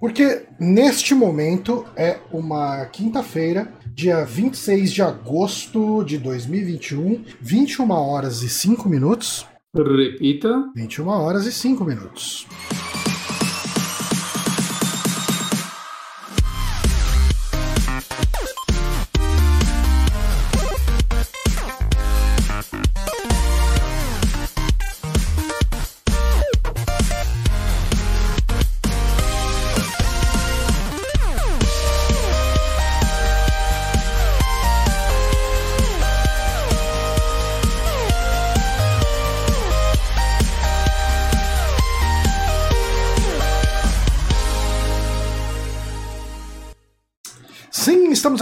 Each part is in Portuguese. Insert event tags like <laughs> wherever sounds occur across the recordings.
Porque neste momento é uma quinta-feira, dia 26 de agosto de 2021, 21 horas e 5 minutos. Repita. 21 horas e 5 minutos.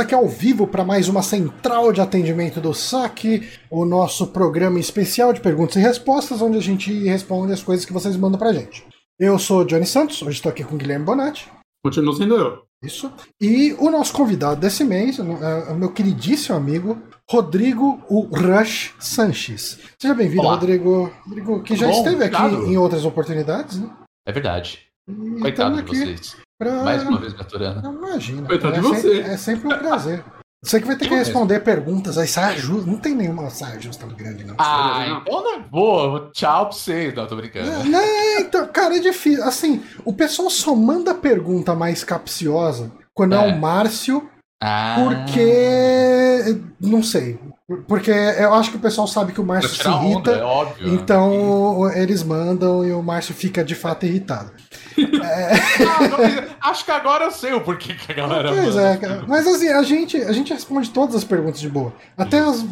Aqui ao vivo para mais uma central de atendimento do SAC, o nosso programa especial de perguntas e respostas, onde a gente responde as coisas que vocês mandam pra gente. Eu sou Johnny Santos, hoje estou aqui com o Guilherme Bonatti. Continua sendo eu. Isso. E o nosso convidado desse mês, é o meu queridíssimo amigo, Rodrigo o Rush Sanches. Seja bem-vindo. Rodrigo. Rodrigo, que já Bom, esteve aqui obrigado. em outras oportunidades, né? É verdade. E Coitado de estamos aqui vocês. Pra- Mais uma vez me aturando. Não, Imagina. Coitado é, de você. se- é sempre um prazer. Você que vai ter que responder perguntas aí, saia justa. Não tem nenhuma saia justa grande, não. Ah, não. então não vou. Tchau pra vocês. Não, tô brincando. Não, não, então, cara, é difícil. Assim, o pessoal só manda pergunta mais capciosa quando é, É. o Márcio, Ah, porque. Não sei. Porque eu acho que o pessoal sabe que o Márcio se tirar onda, irrita. é óbvio. Então eles mandam e o Márcio fica de fato irritado. <laughs> Ah, agora- acho que agora eu sei o porquê que a galera Pois manda. é, cara. Mas assim, a gente, a gente responde todas as perguntas de boa. Até as,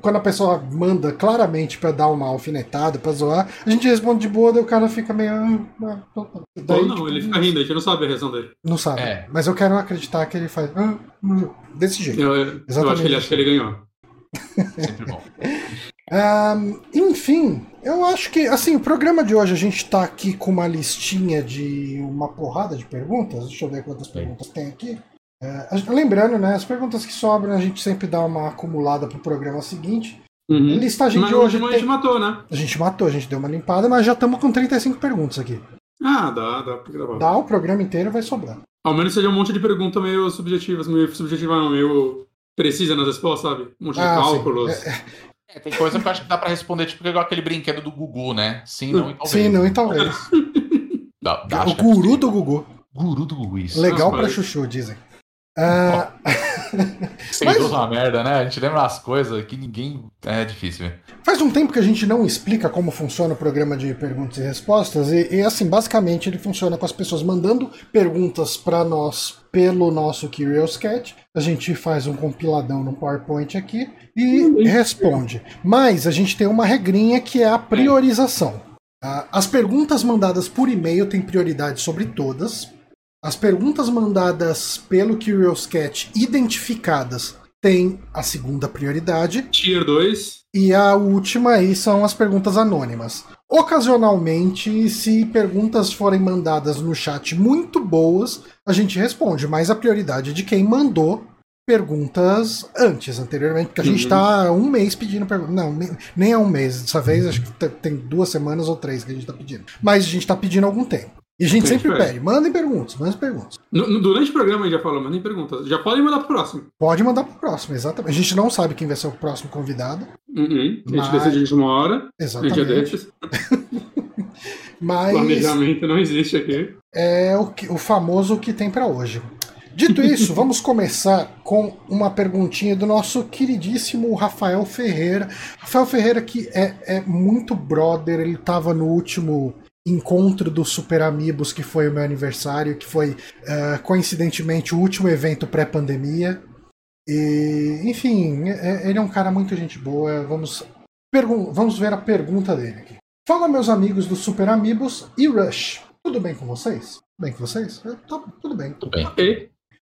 quando a pessoa manda claramente pra dar uma alfinetada, pra zoar, a gente responde de boa, daí o cara fica meio. ah, ah. Daí, Ou não, tipo, ele fica rindo, a gente não sabe a reação dele. Não sabe. É. Mas eu quero acreditar que ele faz. ah, hum, desse jeito. Eu, eu- eu Exatamente acho que ele acha que ele ganhou. Sempre bom. Ahn, enfim, eu acho que, assim, o programa de hoje a gente tá aqui com uma listinha de uma porrada de perguntas. Deixa eu ver quantas perguntas tem aqui. É, lembrando, né, as perguntas que sobram a gente sempre dá uma acumulada pro programa seguinte. A Uhum. listagem Mas de hoje a tem... gente matou, né? A gente matou, a gente deu uma limpada, mas já estamos com 35 perguntas aqui. Ah, dá, dá pra gravar. Dá o programa inteiro, vai sobrar. Ao menos seja um monte de pergunta meio subjetivas, meio subjetiva, não, meio precisa nas respostas, sabe? Um monte de Ah, sim. cálculos. É, É, tem coisa que eu acho que dá pra responder, tipo igual aquele brinquedo do Gugu, né? Sim, não e talvez. Sim, não e talvez. <laughs> Dá, dá, o guru do Gugu. Guru do Gugu, isso. Legal Nossa, pra mas- chuchu, dizem. Ah, <laughs> <laughs> Sem Mas- dúvida uma merda, né? A gente lembra as coisas que ninguém. É difícil. Faz um tempo que a gente não explica como funciona o programa de perguntas e respostas, e, e, assim, basicamente ele funciona com as pessoas mandando perguntas para nós pelo nosso Curious Cat. A gente faz um compiladão no PowerPoint aqui e responde. Mas a gente tem uma regrinha que é a priorização. Ah, As perguntas mandadas por e-mail têm prioridade sobre todas. As perguntas mandadas pelo Curious Cat identificadas têm a segunda prioridade. Tier 2. E a última aí são as perguntas anônimas. Ocasionalmente, se perguntas forem mandadas no chat muito boas, a gente responde, mas a prioridade é de quem mandou perguntas antes, anteriormente, porque a gente Uhum. tá há um mês pedindo perguntas. Não, nem é um mês. Dessa vez acho que te- tem duas semanas ou três que a gente tá pedindo. Mas a gente tá pedindo algum tempo. E a gente sempre pede. pede, mandem perguntas, mandem perguntas. No- no- durante o programa a gente já falou, mas nem perguntas. Já podem mandar pro próximo. Pode mandar pro próximo, exatamente. A gente não sabe quem vai ser o próximo convidado. Uhum. A gente Mas- decide de última hora. A gente Exatamente. desses. <laughs> Mas Planejamento não existe aqui. é o, que- o famoso que tem pra hoje. Dito isso, <laughs> vamos começar com uma perguntinha do nosso queridíssimo Rafael Ferreira. Rafael Ferreira, que é, é muito brother, ele tava no último encontro do Super Amigos, que foi o meu aniversário, que foi eh, coincidentemente o último evento pré-pandemia. E, enfim, é- ele é um cara muito gente boa. Vamos, vamos ver a pergunta dele aqui. Fala, meus amigos do Super Amigos e Rush. Tudo bem com vocês? Tudo bem com vocês? Eu tô- tudo bem. Tudo bem. Ok.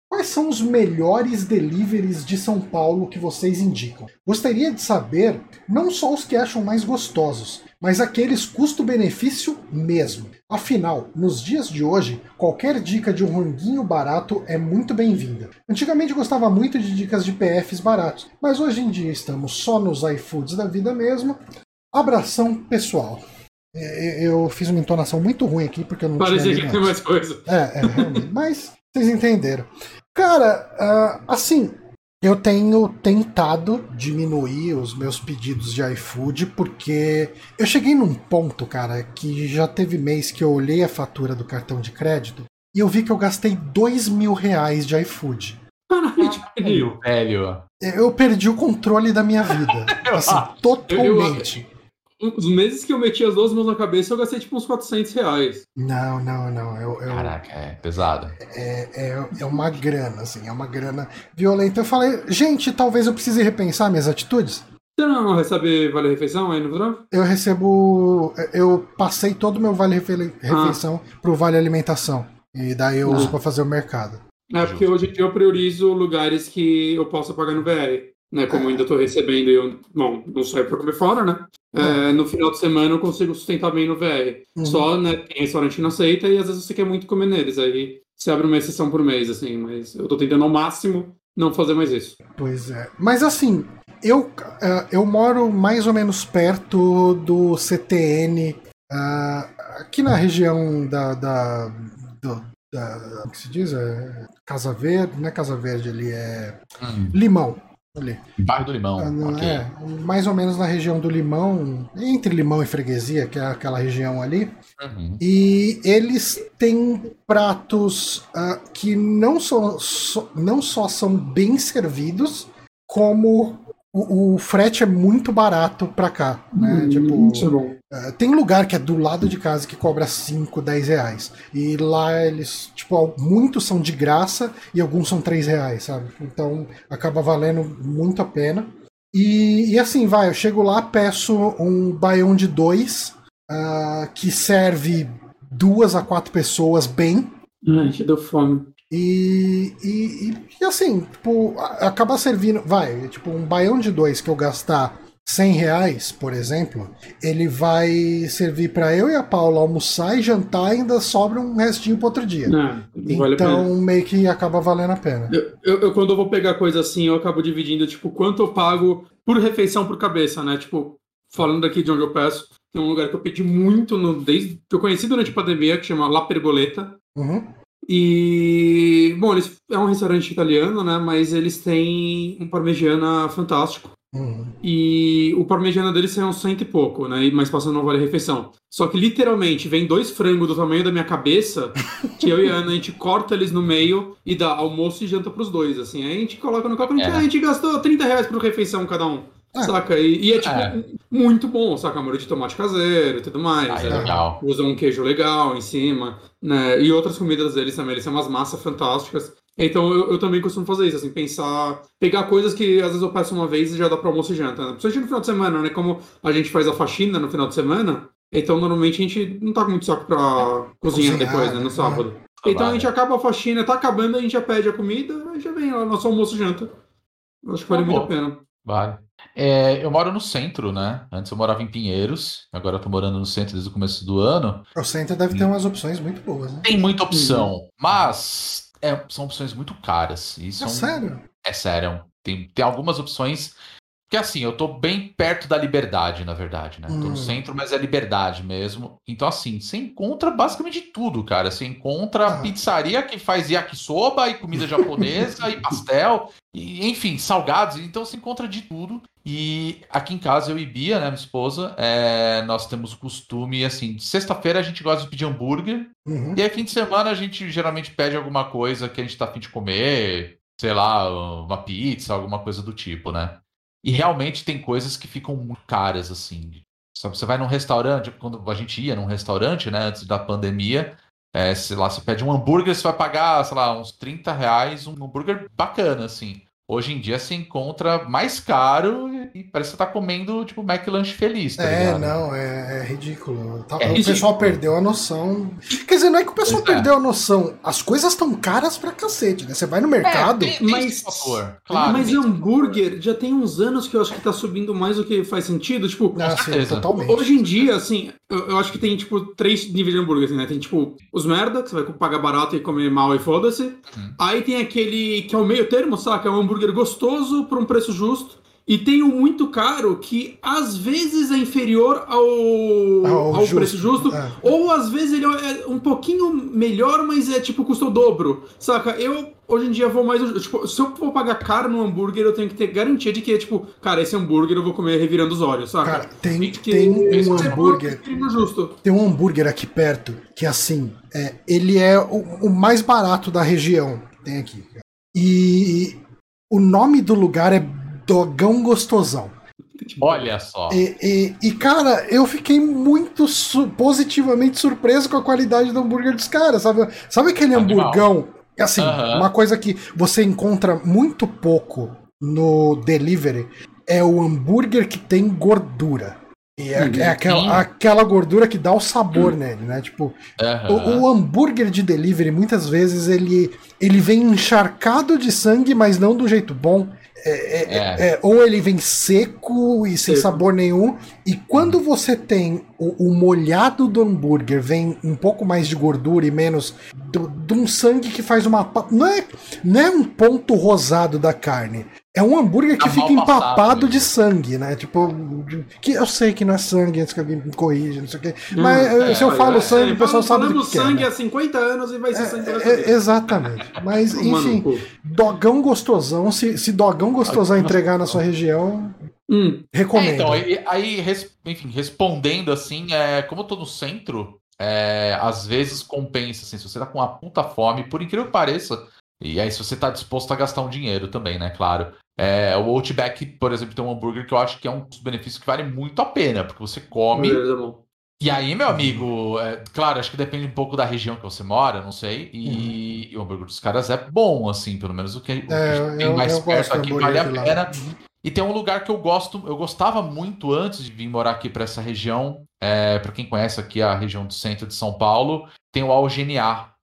Quais são os melhores deliveries de São Paulo que vocês indicam? Gostaria de saber não só os que acham mais gostosos, mas aqueles custo-benefício mesmo. Afinal, nos dias de hoje, qualquer dica de um ranguinho barato é muito bem-vinda. Antigamente gostava muito de dicas de PFs baratos, mas hoje em dia estamos só nos iFoods da vida mesmo. Abração pessoal. É, Eu fiz uma entonação muito ruim aqui, porque eu não Parecia tinha que lido tem mais coisa. É, é, realmente. Mas vocês entenderam. Cara, ah, assim, eu tenho tentado diminuir os meus pedidos de iFood, porque eu cheguei num ponto, cara, que já teve mês que eu olhei a fatura do cartão de crédito e eu vi que eu gastei dois mil reais de iFood. Caralho, tipo, Velho. Eu perdi o controle da minha vida. <laughs> Assim, totalmente. Os meses que eu meti as duas mãos na cabeça, eu gastei tipo uns 400 reais. Não, não, não. Eu, eu, Caraca, é pesado. é, é, é uma grana, assim, é uma grana violenta. Eu falei, gente, talvez eu precise repensar minhas atitudes. Você não recebe Vale Refeição aí no? Eu recebo. Eu passei todo o meu vale refe- refeição pro vale alimentação. E daí eu uso Ah. pra fazer o mercado. É, porque hoje em dia eu priorizo lugares que eu possa pagar no VR. Né, como eu ainda tô recebendo e eu, bom, não saio pra comer fora, né? É, no final de semana eu consigo sustentar bem no VR. Uhum. Só, né, tem restaurante que não aceita e às vezes você quer muito comer neles. Aí você abre uma exceção por mês, assim, mas eu tô tentando ao máximo não fazer mais isso. Pois é. Mas assim, eu, ah, eu moro mais ou menos perto do CTN, aqui na região da. da, do- da- como que se diz? É, Casa Verde, não é Casa Verde ali, é Hum, Limão. Ali. bairro do Limão. Ah, não, ok. É, mais ou menos na região do Limão, entre Limão e Freguesia, que é aquela região ali. Uhum. E eles têm pratos ah, que não não só são bem servidos, como o, o frete é muito barato pra cá. Né? Hum, tipo, isso é bom. ah, tem lugar que é do lado de casa que cobra 5, 10 reais. E lá eles, tipo, muitos são de graça e alguns são 3 reais, sabe? Então acaba valendo muito a pena. E, e assim, vai, eu chego lá, peço um baião de dois, ah, que serve duas a quatro pessoas bem. Ai, que deu fome. E, e, e- assim, tipo, a- acaba servindo. Vai, tipo, um baião de dois que eu gastar 100 reais, por exemplo, ele vai servir pra eu e a Paula almoçar e jantar e ainda sobra um restinho pro outro dia. É, não vale a pena. Então, meio que acaba valendo a pena. Eu, eu- eu, quando eu vou pegar coisa assim, eu acabo dividindo, tipo, quanto eu pago por refeição por cabeça, né? Tipo, falando aqui de onde eu peço, tem um lugar que eu pedi muito no, desde que eu conheci durante a pandemia, que chama La Pergoleta. Uhum. E, bom, eles é um restaurante italiano, né? Mas eles têm um parmegiana fantástico. Uhum. E o parmegiana deles é uns cento e pouco, né? e- Mas passando não vale refeição. Só que literalmente vem dois frangos do tamanho da minha cabeça, que eu e a Ana a gente corta eles no meio e dá almoço e janta pros dois, assim. Aí a gente coloca no copo e a gente, É. "Ah, a gente gastou 30 reais por refeição cada um. Ah. Saca? E, e é tipo É. muito bom, saca? Molho de tomate caseiro e tudo mais. Ah, é. legal. Usa um queijo legal em cima, né? E outras comidas deles também, eles têm umas massas fantásticas. Então eu, eu também costumo fazer isso, assim, pensar, pegar coisas que às vezes eu peço uma vez e já dá pra almoço e janta, né? Principalmente no final de semana, né? Como a gente faz a faxina no final de semana, então normalmente a gente não tá com muito saco pra cozinhar, Cozinhar, depois, né? né? No sábado. Ah, Então a gente acaba a faxina, tá acabando, a gente já pede a comida, aí já vem lá nosso almoço e janta. Acho que vale Tá muito a pena. Vale. É, eu moro no centro, né? Antes eu morava em Pinheiros, agora eu tô morando no centro desde o começo do ano. O Center deve ter umas opções muito boas, né? Tem muita opção, mas é, são opções muito caras. E É são, sério? É sério. Tem, tem algumas opções. Que assim, eu tô bem perto da liberdade, na verdade, né? Tô Hum. no centro, mas é liberdade mesmo. Então, assim, você encontra basicamente tudo, cara. Você encontra Ah. pizzaria que faz yakisoba e comida japonesa e <laughs> pastel, e, enfim, salgados. Então você encontra de tudo. E aqui em casa, eu e Bia, né, minha esposa, é, nós temos o costume, assim, sexta-feira a gente gosta de pedir hambúrguer. Uhum. E aí, fim de semana, a gente geralmente pede alguma coisa que a gente tá afim de comer, sei lá, uma pizza, alguma coisa do tipo, né? E realmente tem coisas que ficam muito caras, assim. Você vai num restaurante, quando a gente ia num restaurante, né, antes da pandemia, é, sei lá, você pede um hambúrguer, você vai pagar, sei lá, uns 30 reais, um hambúrguer bacana, assim. Hoje em dia você encontra mais caro e parece que você tá comendo, tipo, McLanche feliz, tá É, ligado? não, é, é ridículo. Tá- É o ridículo. pessoal perdeu a noção. Quer dizer, não é que o pessoal Pois é. perdeu a noção. As coisas estão caras pra cacete, né? Você vai no mercado. É, tem, Mas- esse fator, claro. Mas hambúrguer já tem uns anos que eu acho que tá subindo mais do que faz sentido. Tipo, Ah, sim, certeza. totalmente. Hoje em dia, assim, eu, eu acho que tem, tipo, três níveis de hambúrguer, assim, né? Tem, tipo, os merda, que você vai pagar barato e comer mal e foda-se. Uhum. Aí tem aquele que é o meio termo, saca? É um hambúrguer gostoso por um preço justo. E tem o muito caro que às vezes é inferior ao, Ao ao justo, preço justo, é. ou às vezes ele é um pouquinho melhor, mas é tipo custa o dobro. Saca? Eu hoje em dia vou mais. Tipo, se eu for pagar caro no hambúrguer, eu tenho que ter garantia de que, tipo, cara, esse hambúrguer eu vou comer revirando os olhos, saca? Cara, tem, que- tem um é hambúrguer. justo. Tem um hambúrguer aqui perto que, assim, é, ele é o, o mais barato da região. Tem aqui. E o nome do lugar é Dogão Gostosão. Olha só. E, e- e, cara, eu fiquei muito su- positivamente surpreso com a qualidade do hambúrguer dos caras, sabe? Sabe aquele Animal. hamburgão? Assim, Aham. uma coisa que você encontra muito pouco no delivery é o hambúrguer que tem gordura. E é, Uhum. é aquela, aquela gordura que dá o sabor nele, né? Tipo, Aham. o, o hambúrguer de delivery, muitas vezes, ele, ele vem encharcado de sangue, mas não do jeito bom. É, é- É. é, ou ele vem seco e sem Seco. sabor nenhum. E quando você tem o, o molhado do hambúrguer, vem um pouco mais de gordura e menos do- de um sangue que faz uma. Não é, não é um ponto rosado da carne. É um hambúrguer que Tá fica passado, empapado né? de sangue, né? Tipo, que eu sei que não é sangue, antes que alguém me corrija, não sei o quê. Mas Hum, eh, se eu é, falo é, sangue, o pessoal sabe do Falamos que, que é. sangue né? há 50 anos e vai ser sangue pra É, é, exatamente. Mas, enfim, dogão gostosão. Se, se dogão gostosão entregar na sua região, Hum, É, recomendo. então, aí, aí, res- enfim, respondendo assim, é, como eu tô no centro, é, às vezes compensa, assim, se você tá com uma puta fome, por incrível que pareça, e aí se você tá disposto a gastar um dinheiro também, né, claro. É, o Outback, por exemplo, tem um hambúrguer que eu acho que é um dos benefícios que vale muito a pena, porque você come, e aí, meu amigo, é, claro, acho que depende um pouco da região que você mora, não sei, e, Uhum. e o hambúrguer dos caras é bom, assim, pelo menos o que, o que É, tem eu- mais eu perto aqui vale a pena. E tem um lugar que eu gosto, eu gostava muito antes de vir morar aqui para essa região. É, para quem conhece aqui a região do centro de São Paulo, tem o Algeniar.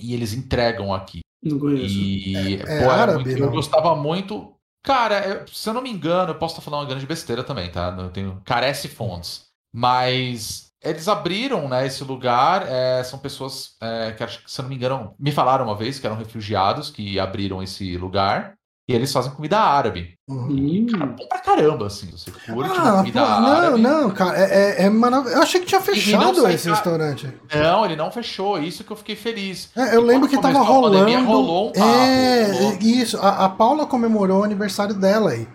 E eles entregam aqui. Não conheço. E É- é pô, árabe, muito- eu não? gostava muito. Cara, eu- se eu não me engano, eu posso estar falando uma grande besteira também, tá? Eu tenho carece fontes. Mas eles abriram, né, esse lugar. é, são pessoas é, que, se eu não me engano, me falaram uma vez que eram refugiados que abriram esse lugar. E eles fazem comida árabe. Uhum. Hum, Cara, bom pra caramba, assim. Você curte Ah, pô, comida não, árabe. não, cara, é, é, é maravilhoso. Eu achei que tinha fechado esse ca- restaurante. Não, ele não fechou. Isso que eu fiquei feliz. É, eu E lembro que tava rolando. pandemia, rolou um papo, é, rolou. isso. A, a Paula comemorou o aniversário dela aí.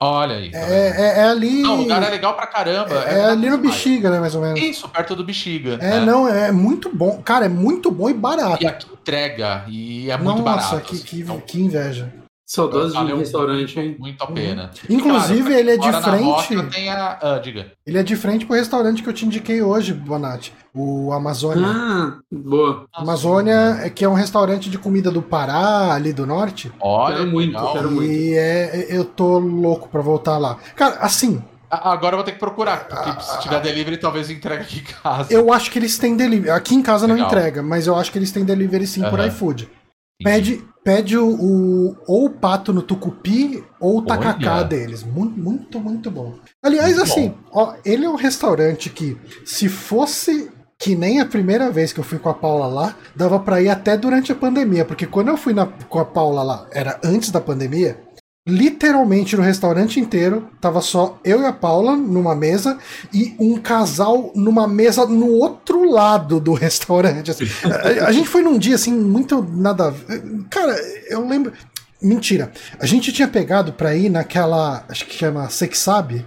Olha aí. tá? É, é, é ali. Não, o lugar é legal pra caramba. é, ali no. Bexiga, né, mais ou menos. Isso, perto do Bexiga. É, né? não, é muito bom. Cara, é muito bom e barato. E aqui entrega. E é muito Nossa, barato. que, assim. que, Então, que inveja. Saudades de um restaurante, hein? Muito, a pena. Inclusive, Cara, ele é de frente. tem a... Ah, diga. Ele é de frente pro restaurante que eu te indiquei hoje, Bonatti. O Amazônia. Ah, boa. Amazônia, é que é um restaurante de comida do Pará, ali do norte. Olha, Quero muito, legal. quero muito. E é, eu tô louco pra voltar lá. Cara, assim, Agora eu vou ter que procurar, porque se tiver delivery, talvez entregue aqui em casa. eu acho que eles têm delivery. Aqui em casa não Legal. entrega, mas eu acho que eles têm delivery sim por Aham. iFood. Pede, pede o, o- ou o pato no tucupi ou o tacacá Olha. deles. Muito, muito, muito bom. Aliás, Muito assim, ó, ele é um restaurante que, se fosse que nem a primeira vez que eu fui com a Paula lá, dava pra ir até durante a pandemia, porque quando eu fui na- com a Paula lá, era antes da pandemia, literalmente no restaurante inteiro, tava só eu e a Paula numa mesa e um casal numa mesa no outro lado do <laughs> restaurante. assim. a, a gente foi num dia assim, muito nada. a ver. Cara, eu lembro. Mentira. A gente tinha pegado pra ir naquela. Acho que chama Sexabe.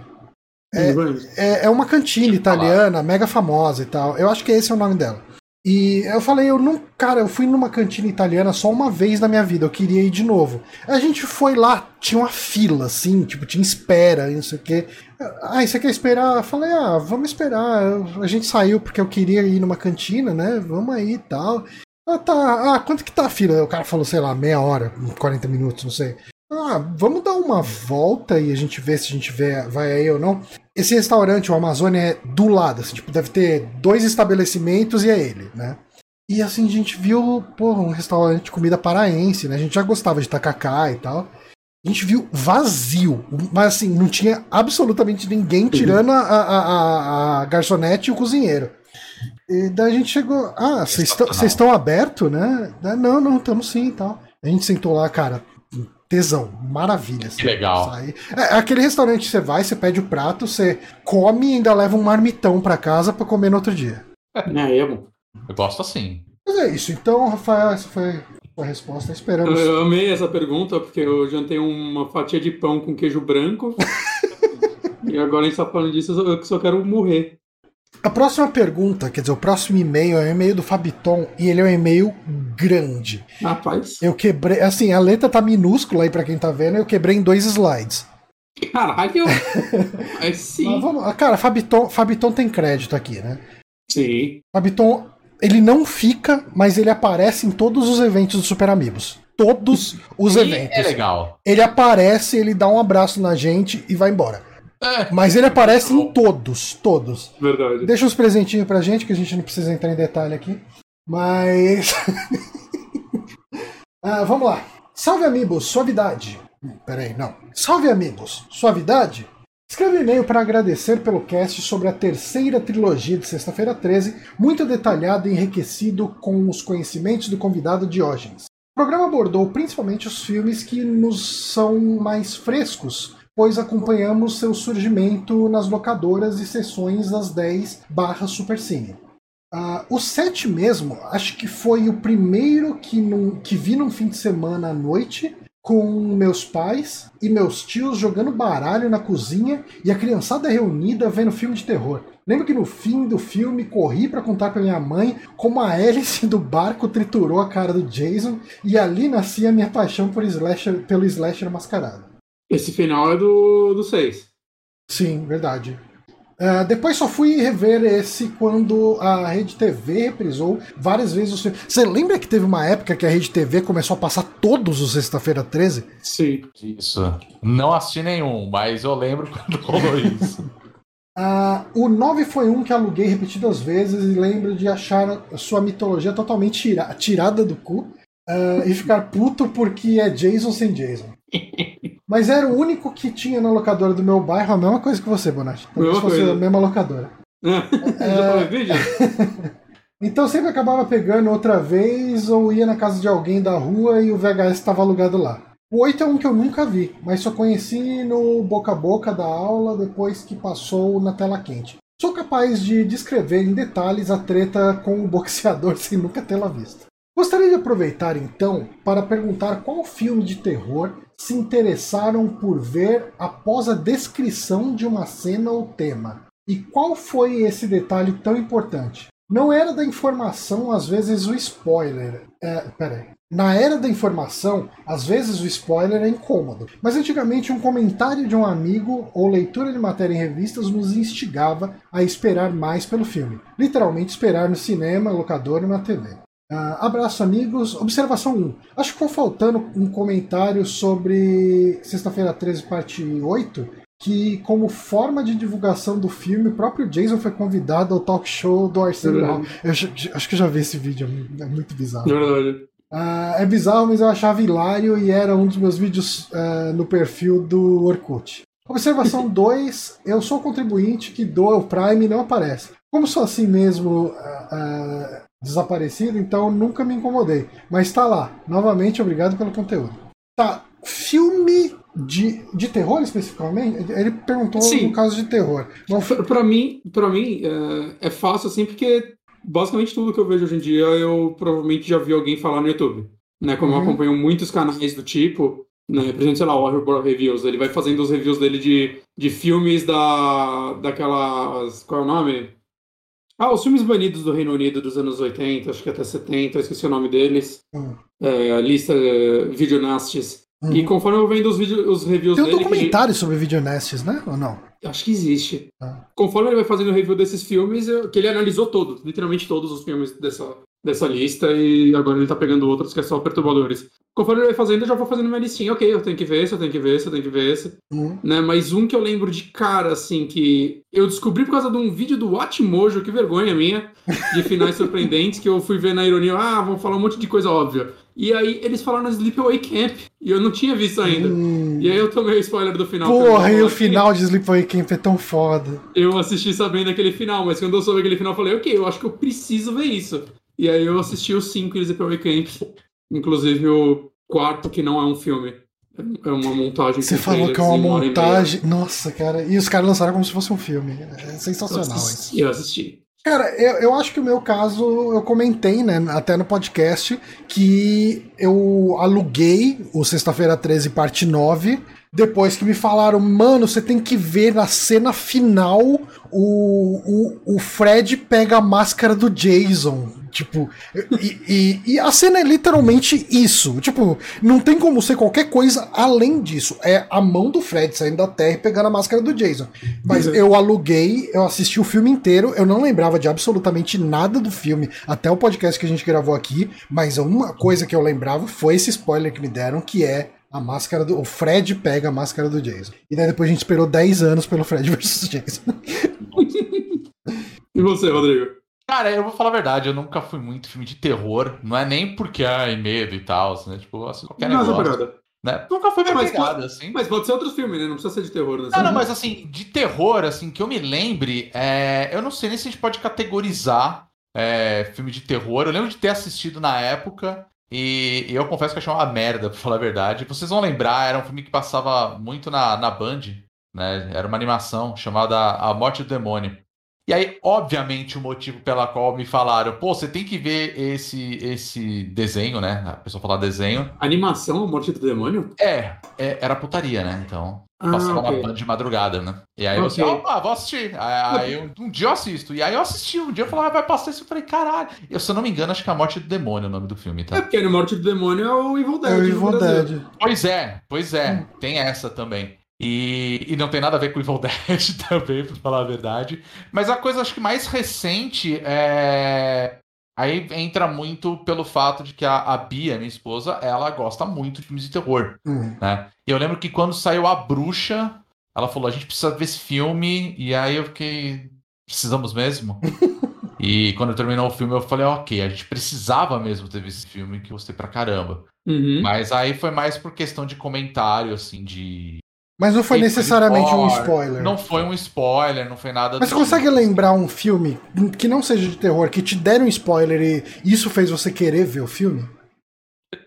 É, é, é uma cantina italiana, mega famosa e tal. Eu acho que esse é o nome dela. E eu falei, eu não. Cara, eu fui numa cantina italiana só uma vez na minha vida, eu queria ir de novo. A gente foi lá, tinha uma fila, assim, tipo, tinha espera, não sei o quê. Ah, você quer esperar? Eu falei, ah, vamos esperar. A gente saiu porque eu queria ir numa cantina, né? Vamos aí e tal. Ah, tá. Ah, quanto que tá a fila? O cara falou, sei lá, meia hora, 40 minutos, não sei. Ah, vamos dar uma volta e a gente vê se a gente vê, vai aí ou não. Esse restaurante, o Amazônia, é do lado, assim, tipo, deve ter dois estabelecimentos e é ele, né? E assim, a gente viu, pô, um restaurante de comida paraense, né? A gente já gostava de tacacá e tal. A gente viu vazio, mas assim, não tinha absolutamente ninguém tirando a, a, a, a garçonete e o cozinheiro. E daí a gente chegou, ah, vocês estão- abertos, né? Não, não, estamos sim e tal. A gente sentou lá, cara, tesão, maravilha. Que legal. Sai. É, aquele restaurante que você vai, você pede o prato, você come e ainda leva um marmitão pra casa pra comer no outro dia. É, é bom. Eu gosto assim. Mas é isso. Então, Rafael, essa foi a resposta. Esperamos. Eu amei essa pergunta, porque eu jantei uma fatia de pão com queijo branco. <laughs> e agora a gente tá falando disso, eu só quero morrer. A próxima pergunta, quer dizer, o próximo e-mail é o e-mail do Fabiton e ele é um e-mail grande. Rapaz. Eu quebrei, assim, a letra tá minúscula aí pra quem tá vendo, eu quebrei em dois slides. Caralho! <laughs> Aí sim. Vamos, cara, Fabiton, Fabiton tem crédito aqui, né? Sim. Fabiton, ele não fica, mas ele aparece em todos os eventos do Super Amigos. Todos os E eventos. é legal. Ele aparece, ele dá um abraço na gente e vai embora. É, Mas ele aparece em todos, todos. Verdade. Deixa uns presentinhos pra gente, que a gente não precisa entrar em detalhe aqui. Mas. <laughs> Ah, vamos lá. Salve amigos, suavidade. Hum, Peraí, não. Salve amigos, suavidade? Escreve um e-mail para agradecer pelo cast sobre a terceira trilogia de Sexta-feira 13, muito detalhado e enriquecido com os conhecimentos do convidado Diógenes. O programa abordou principalmente os filmes que nos são mais frescos, pois acompanhamos seu surgimento nas locadoras e sessões das 10 barra Supercine. Ah, o 7 mesmo, acho que foi o primeiro que, num- que vi num fim de semana à noite, com meus pais e meus tios jogando baralho na cozinha e a criançada reunida vendo filme de terror. Lembro que no fim do filme corri pra contar pra minha mãe como a hélice do barco triturou a cara do Jason e ali nascia a minha paixão por slasher, pelo slasher mascarado. Esse final é do, do 6. Sim, verdade. Ah, depois só fui rever esse quando a Rede TV reprisou várias vezes os filmes. Você lembra que teve uma época que a Rede TV começou a passar todos os Sexta-feira 13? Sim. isso. Não assisti nenhum, mas eu lembro <laughs> quando rolou isso. <laughs> Ah, o 9 foi um que aluguei repetidas vezes e lembro de achar sua mitologia totalmente tira- tirada do cu ah, e ficar puto porque é Jason sem Jason. <laughs> Mas era o único que tinha na locadora do meu bairro, a mesma coisa que você, Bonatti. Como se Mesma fosse coisa. a mesma locadora. Falei vídeo? <laughs> Então eu sempre acabava pegando outra vez ou ia na casa de alguém da rua e o VHS estava alugado lá. O 8 é um que eu nunca vi, mas só conheci no boca a boca da aula depois que passou na tela quente. Sou capaz de descrever em detalhes a treta com o boxeador <laughs> sem nunca tê-la visto. Gostaria de aproveitar então para perguntar qual filme de terror se interessaram por ver após a descrição de uma cena ou tema. E qual foi esse detalhe tão importante? Não era da informação, às vezes o spoiler. É, peraí. Na era da informação, às vezes o spoiler é incômodo, mas antigamente um comentário de um amigo ou leitura de matéria em revistas nos instigava a esperar mais pelo filme. Literalmente esperar no cinema, locador ou na TV. Ah, abraço, amigos. Observação 1. Acho que ficou faltando um comentário sobre Sexta-feira 13, parte 8, que, como forma de divulgação do filme, o próprio Jason foi convidado ao talk show do Arsenio Hall. Eu já- acho que eu já vi esse vídeo, é muito bizarro. Verdade. Ah, é bizarro, mas eu achava hilário e era um dos meus vídeos ah, no perfil do Orkut. Observação <laughs> 2. Eu sou o contribuinte que doa o Prime e não aparece. Como sou assim mesmo ah, ah, desaparecido, então nunca me incomodei. Mas tá lá. Novamente, obrigado pelo conteúdo. Tá. Filme de, de terror especificamente? Ele perguntou Sim. no caso de terror. Pra, pra mim, pra mim é, é fácil assim, porque basicamente tudo que eu vejo hoje em dia eu provavelmente já vi alguém falar no YouTube. Né? Como eu Uhum. acompanho muitos canais do tipo, né? Por exemplo, sei lá, o Horror Reviews, ele vai fazendo os reviews dele de, de filmes da. daquelas. Qual é o nome? Ah, os filmes banidos do Reino Unido dos anos 80, acho que até 70, eu esqueci o nome deles. Hum. É, a lista é, Videonasties. Uhum. E conforme eu vendo os, os reviews tem um dele. que ele- documentário sobre Videonestes, né? Ou não? Acho que existe. Ah. Conforme ele vai fazendo o review desses filmes, eu- que ele analisou todos, literalmente todos os filmes dessa, dessa lista, e agora ele tá pegando outros que é só perturbadores. Conforme ele vai fazendo, eu já vou fazendo uma listinha. Ok, eu tenho que ver esse, eu tenho que ver esse, eu tenho que ver esse. Hum. Né? Mas um que eu lembro de cara, assim, que eu descobri por causa de um vídeo do Watchmojo, que vergonha minha, de finais <laughs> surpreendentes, que eu fui ver na ironia, ah, vão falar um monte de coisa óbvia. E aí eles falaram Sleepaway Camp, e eu não tinha visto ainda. Hum. E aí eu tomei o spoiler do final. Porra, e o final de Sleepaway Camp é tão foda. eu assisti sabendo aquele final, mas quando eu soube aquele final, eu falei, ok, eu acho que eu preciso ver isso. E aí eu assisti os cinco Sleepaway Camp, inclusive o quarto, que não é um filme. É uma montagem. Você falou que é uma montagem. Nossa, cara. E os caras lançaram como se fosse um filme. É sensacional eu assisti, isso. Eu assisti. Cara, eu, eu acho que o meu caso, eu comentei, né, até no podcast, que eu aluguei o Sexta-feira 13, parte 9, depois que me falaram, mano, você tem que ver na cena final o, o, o Fred pega a máscara do Jason. Tipo, e, e, e, a cena é literalmente isso. Tipo, não tem como ser qualquer coisa além disso. É a mão do Fred saindo da terra e pegando a máscara do Jason. Mas uhum. eu aluguei, eu assisti o filme inteiro, eu não lembrava de absolutamente nada do filme, até o podcast que a gente gravou aqui, mas uma coisa que eu lembrava foi esse spoiler que me deram, que é a máscara do. O Fred pega a máscara do Jason. E daí depois a gente esperou 10 anos pelo Fred <laughs> versus Jason. e você, Rodrigo? Cara, eu vou falar a verdade, eu nunca fui muito filme de terror. Não é nem porque ai, medo e tal, né? Tipo, assim, qualquer não, negócio. Né? Nunca foi minha mas pegada, pode, assim. Mas pode ser outros filmes, né? Não precisa ser de terror, né? Não, não, mas assim, de terror, assim, que eu me lembre, é... eu não sei nem se a gente pode categorizar é, filme de terror. Eu lembro de ter assistido na época. E, e, eu confesso que achei uma merda, <laughs> pra falar a verdade. Vocês vão lembrar, era um filme que passava muito na, na Band, né? Era uma animação chamada A Morte do Demônio. E aí, obviamente, o motivo pela qual me falaram, pô, você tem que ver esse esse desenho, né? A pessoa falar desenho. Animação, A Morte do Demônio? É, é era putaria, né? Então. Ah, passava okay. na de madrugada, né? E aí okay. eu opa, vou assistir. Aí, aí eu, um dia eu assisto. E aí eu assisti, um dia eu falei, ah, vai passar isso. Eu falei, caralho. Eu, se eu não me engano, acho que é A Morte do Demônio é o nome do filme, tá? É porque A Morte do Demônio é o Evil Dead. É o Evil Dead. Pois é, pois é. Hum. Tem essa também. E, e, não tem nada a ver com Evil <laughs> Dead também, pra falar a verdade. Mas a coisa acho que mais recente é. Aí entra muito pelo fato de que a, a Bia, minha esposa, ela gosta muito de filmes de terror. Uhum. Né? E eu lembro que quando saiu A Bruxa, ela falou: a gente precisa ver esse filme. E aí eu fiquei. Precisamos mesmo? <laughs> e quando terminou o filme, eu falei: ok, a gente precisava mesmo ter visto esse filme que eu gostei pra caramba. Uhum. Mas aí foi mais por questão de comentário, assim, de. Mas não foi necessariamente um spoiler. Não foi um spoiler, não foi nada. Mas você consegue tipo. lembrar um filme que não seja de terror, que te deram um spoiler e isso fez você querer ver o filme?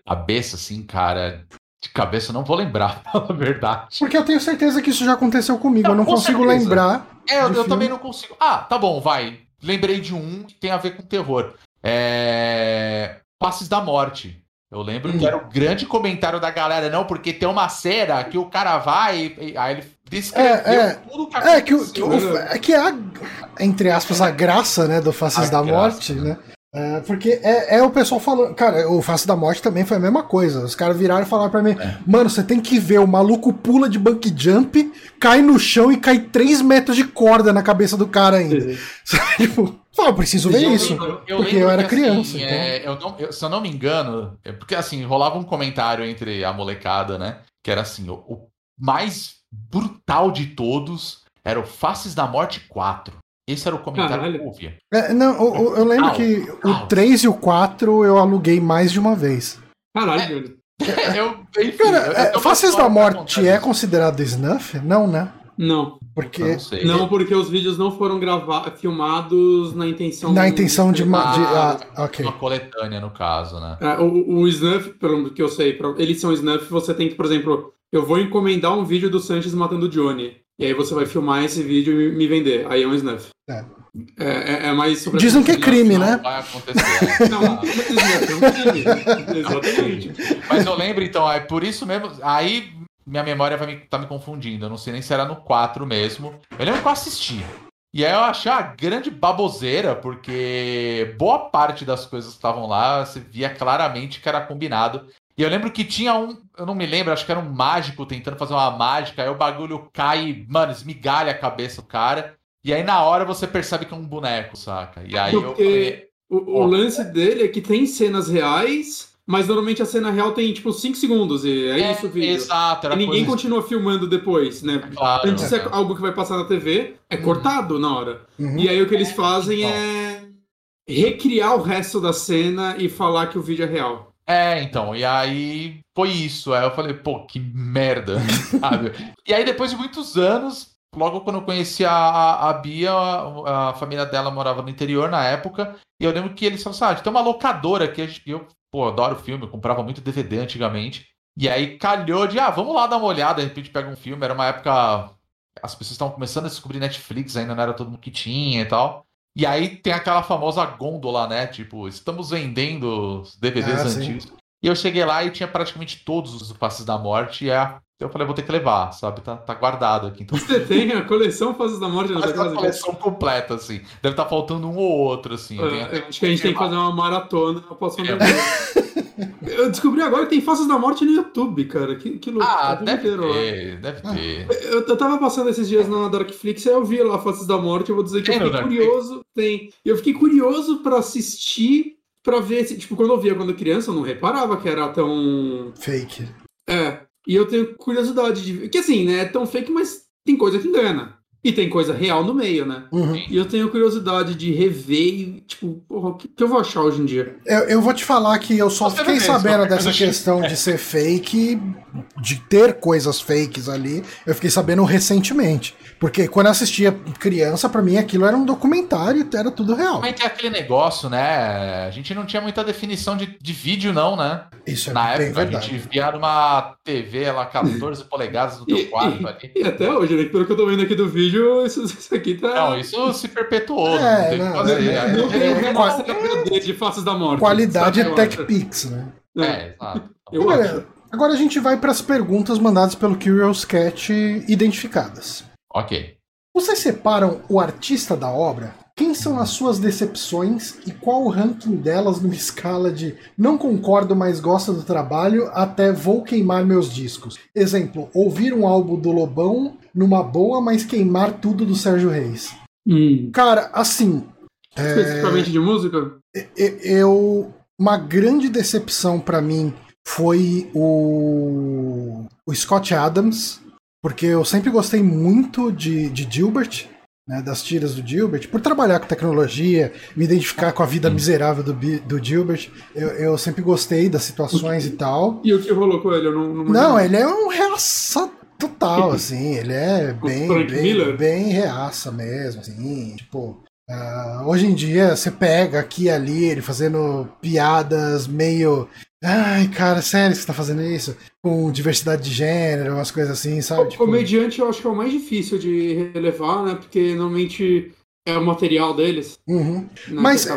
Cabeça, assim, cara de cabeça eu não vou lembrar, <laughs> na verdade. Porque eu tenho certeza que isso já aconteceu comigo. Não, eu não consigo certeza. lembrar. É, eu, eu também não consigo. Ah, tá bom, vai. Lembrei de um que tem a ver com terror. É. Passes da Morte. Eu lembro hum. que era o grande comentário da galera, não, porque tem uma cera que o cara vai e aí ele descreveu é, é, tudo que aconteceu. É que, o, que, o, é que é a, entre aspas, a graça, né, do Faces a da graça, Morte, né? né? É, porque é, é, o pessoal falando. Cara, o Face da Morte também foi a mesma coisa. Os caras viraram e falaram pra mim: é. Mano, você tem que ver. O maluco pula de bunk jump, cai no chão e cai 3 metros de corda na cabeça do cara ainda. <laughs> tipo, eu preciso ver eu isso. Lembro, eu porque eu era que, criança. Assim, então... É, eu não, eu, se eu não me engano, é porque assim, rolava um comentário entre a molecada, né? Que era assim: o, o mais brutal de todos era o Faces da Morte 4. Esse era o comentário Caralho. que eu ouvia. É, não, eu, eu lembro que o 3 e o 4 eu aluguei mais de uma vez. Caralho, é, eu, enfim, Cara, eu, Faces da Morte é considerado snuff? Não, né? Não. Porque... Não, não, porque os vídeos não foram gravados, filmados na intenção... Na intenção de... de, de ah, ok. Uma coletânea, no caso, né? É, o, o Snuff, pelo que eu sei, eles são Snuff, você tem que, por exemplo, eu vou encomendar um vídeo do Sanches matando o Johnny. E aí você vai filmar esse vídeo e me vender. Aí é um snuff. É. É, é, é mais sobre Dizem que é crime, né? Vai acontecer. <laughs> não, não é crime. <laughs> Exatamente. Mas eu lembro, então, é por isso mesmo. Aí minha memória vai me, tá me confundindo. Eu não sei nem se era no 4 mesmo. Eu lembro que eu assisti. E aí eu achei uma grande baboseira, porque boa parte das coisas que estavam lá, você via claramente que era combinado. E eu lembro que tinha um, eu não me lembro, acho que era um mágico tentando fazer uma mágica, aí o bagulho cai, mano, esmigalha a cabeça do cara. E aí na hora você percebe que é um boneco, saca? E aí Porque eu falei, o, o lance dele é que tem cenas reais, mas normalmente a cena real tem tipo 5 segundos e é, é isso o vídeo. Exato. e ninguém continua filmando depois, né? Claro, Antes é. algo que vai passar na TV, é uhum. cortado na hora. Uhum. E aí o que eles fazem é recriar o resto da cena e falar que o vídeo é real. É, então, e aí foi isso. Aí eu falei, pô, que merda, <laughs> sabe? e aí depois de muitos anos, logo quando eu conheci a, a Bia, a, a, família dela morava no interior na época, e eu lembro que eles falaram assim, ah, tem uma locadora aqui, eu, pô, adoro filme, eu comprava muito DVD antigamente. E aí calhou de, ah, vamos lá dar uma olhada, de repente pega um filme. Era uma época. As pessoas estavam começando a descobrir Netflix, ainda não era todo mundo que tinha e tal. E aí tem aquela famosa gôndola, né? Tipo, estamos vendendo os DVDs Ah, antigos. E eu cheguei lá e tinha praticamente todos os Faces da Morte. E é... eu falei, vou ter que levar, sabe? Tá, tá guardado aqui. Então, Você tem a coleção Faces da Morte Mas sua a coleção completa, assim. Deve estar faltando um ou outro, assim. Tenho É, eu acho que a gente tem que fazer uma maratona. Eu posso fazer. É. Eu descobri agora que tem Faces da Morte no YouTube, cara. Que, que louco. Ah, tempo deve inteiro lá. ter, deve Ah. ter. Eu, eu tava passando esses dias na Darkflix e eu vi lá Faces da Morte. Eu vou dizer que Tem eu fiquei curioso. Tem. Eu fiquei curioso pra assistir, pra ver. se- Tipo, quando eu via quando criança, eu não reparava que era tão. Fake. É. E eu tenho curiosidade de ver. Que assim, né? É tão fake, mas tem coisa que engana. E tem coisa real no meio, né? Uhum. E eu tenho curiosidade de rever e, tipo, porra, o que, que eu vou achar hoje em dia? Eu, eu vou te falar que eu só Você fiquei mesmo, sabendo dessa questão de ser fake, de ter coisas fakes ali, eu fiquei sabendo recentemente. Porque quando eu assistia criança, pra mim aquilo era um documentário era tudo real. Também tem aquele negócio, né? A gente não tinha muita definição de, de vídeo, não, né? Isso é Na bem época a verdade. gente via numa TV lá, 14 <laughs> polegadas no teu E- quarto ali. E até hoje, né? Pelo que eu tô vendo aqui do vídeo, isso, isso aqui tá. Não, isso se perpetuou, É, não tem o que não, fazer. é, Aí- Não tem é, remaster HD de Faces da Morte. Qualidade sabe? é TechPix, né? É. É, exato. Eu agora a gente vai para as perguntas mandadas pelo Curious Cat identificadas. Ok. Vocês separam o artista da obra? Quem são as suas decepções e qual o ranking delas numa escala de não concordo, mas gosto do trabalho até vou queimar meus discos? Exemplo, ouvir um álbum do Lobão numa boa, mas queimar tudo do Sérgio Reis. Hum. Cara, assim, Especificamente de música? e- eu uma grande decepção pra mim foi o, o Scott Adams, porque eu sempre gostei muito de, de Gilbert, né, das tiras do Gilbert, por trabalhar com tecnologia, me identificar com a vida miserável do, do Gilbert. Eu, eu sempre gostei das situações e tal. E o que rolou com ele? Eu não, não Não, ele é um reaça total, <laughs> assim. Ele é bem, bem, Miller? bem reaça mesmo, assim. Tipo, ah, hoje em dia você pega aqui e ali ele fazendo piadas meio. Ai, cara, sério que você tá fazendo isso? Com diversidade de gênero, umas coisas assim, sabe? O Tipo, comediante eu acho que é o mais difícil de relevar, né? Porque normalmente é o material deles. uhum. né, Mas, é.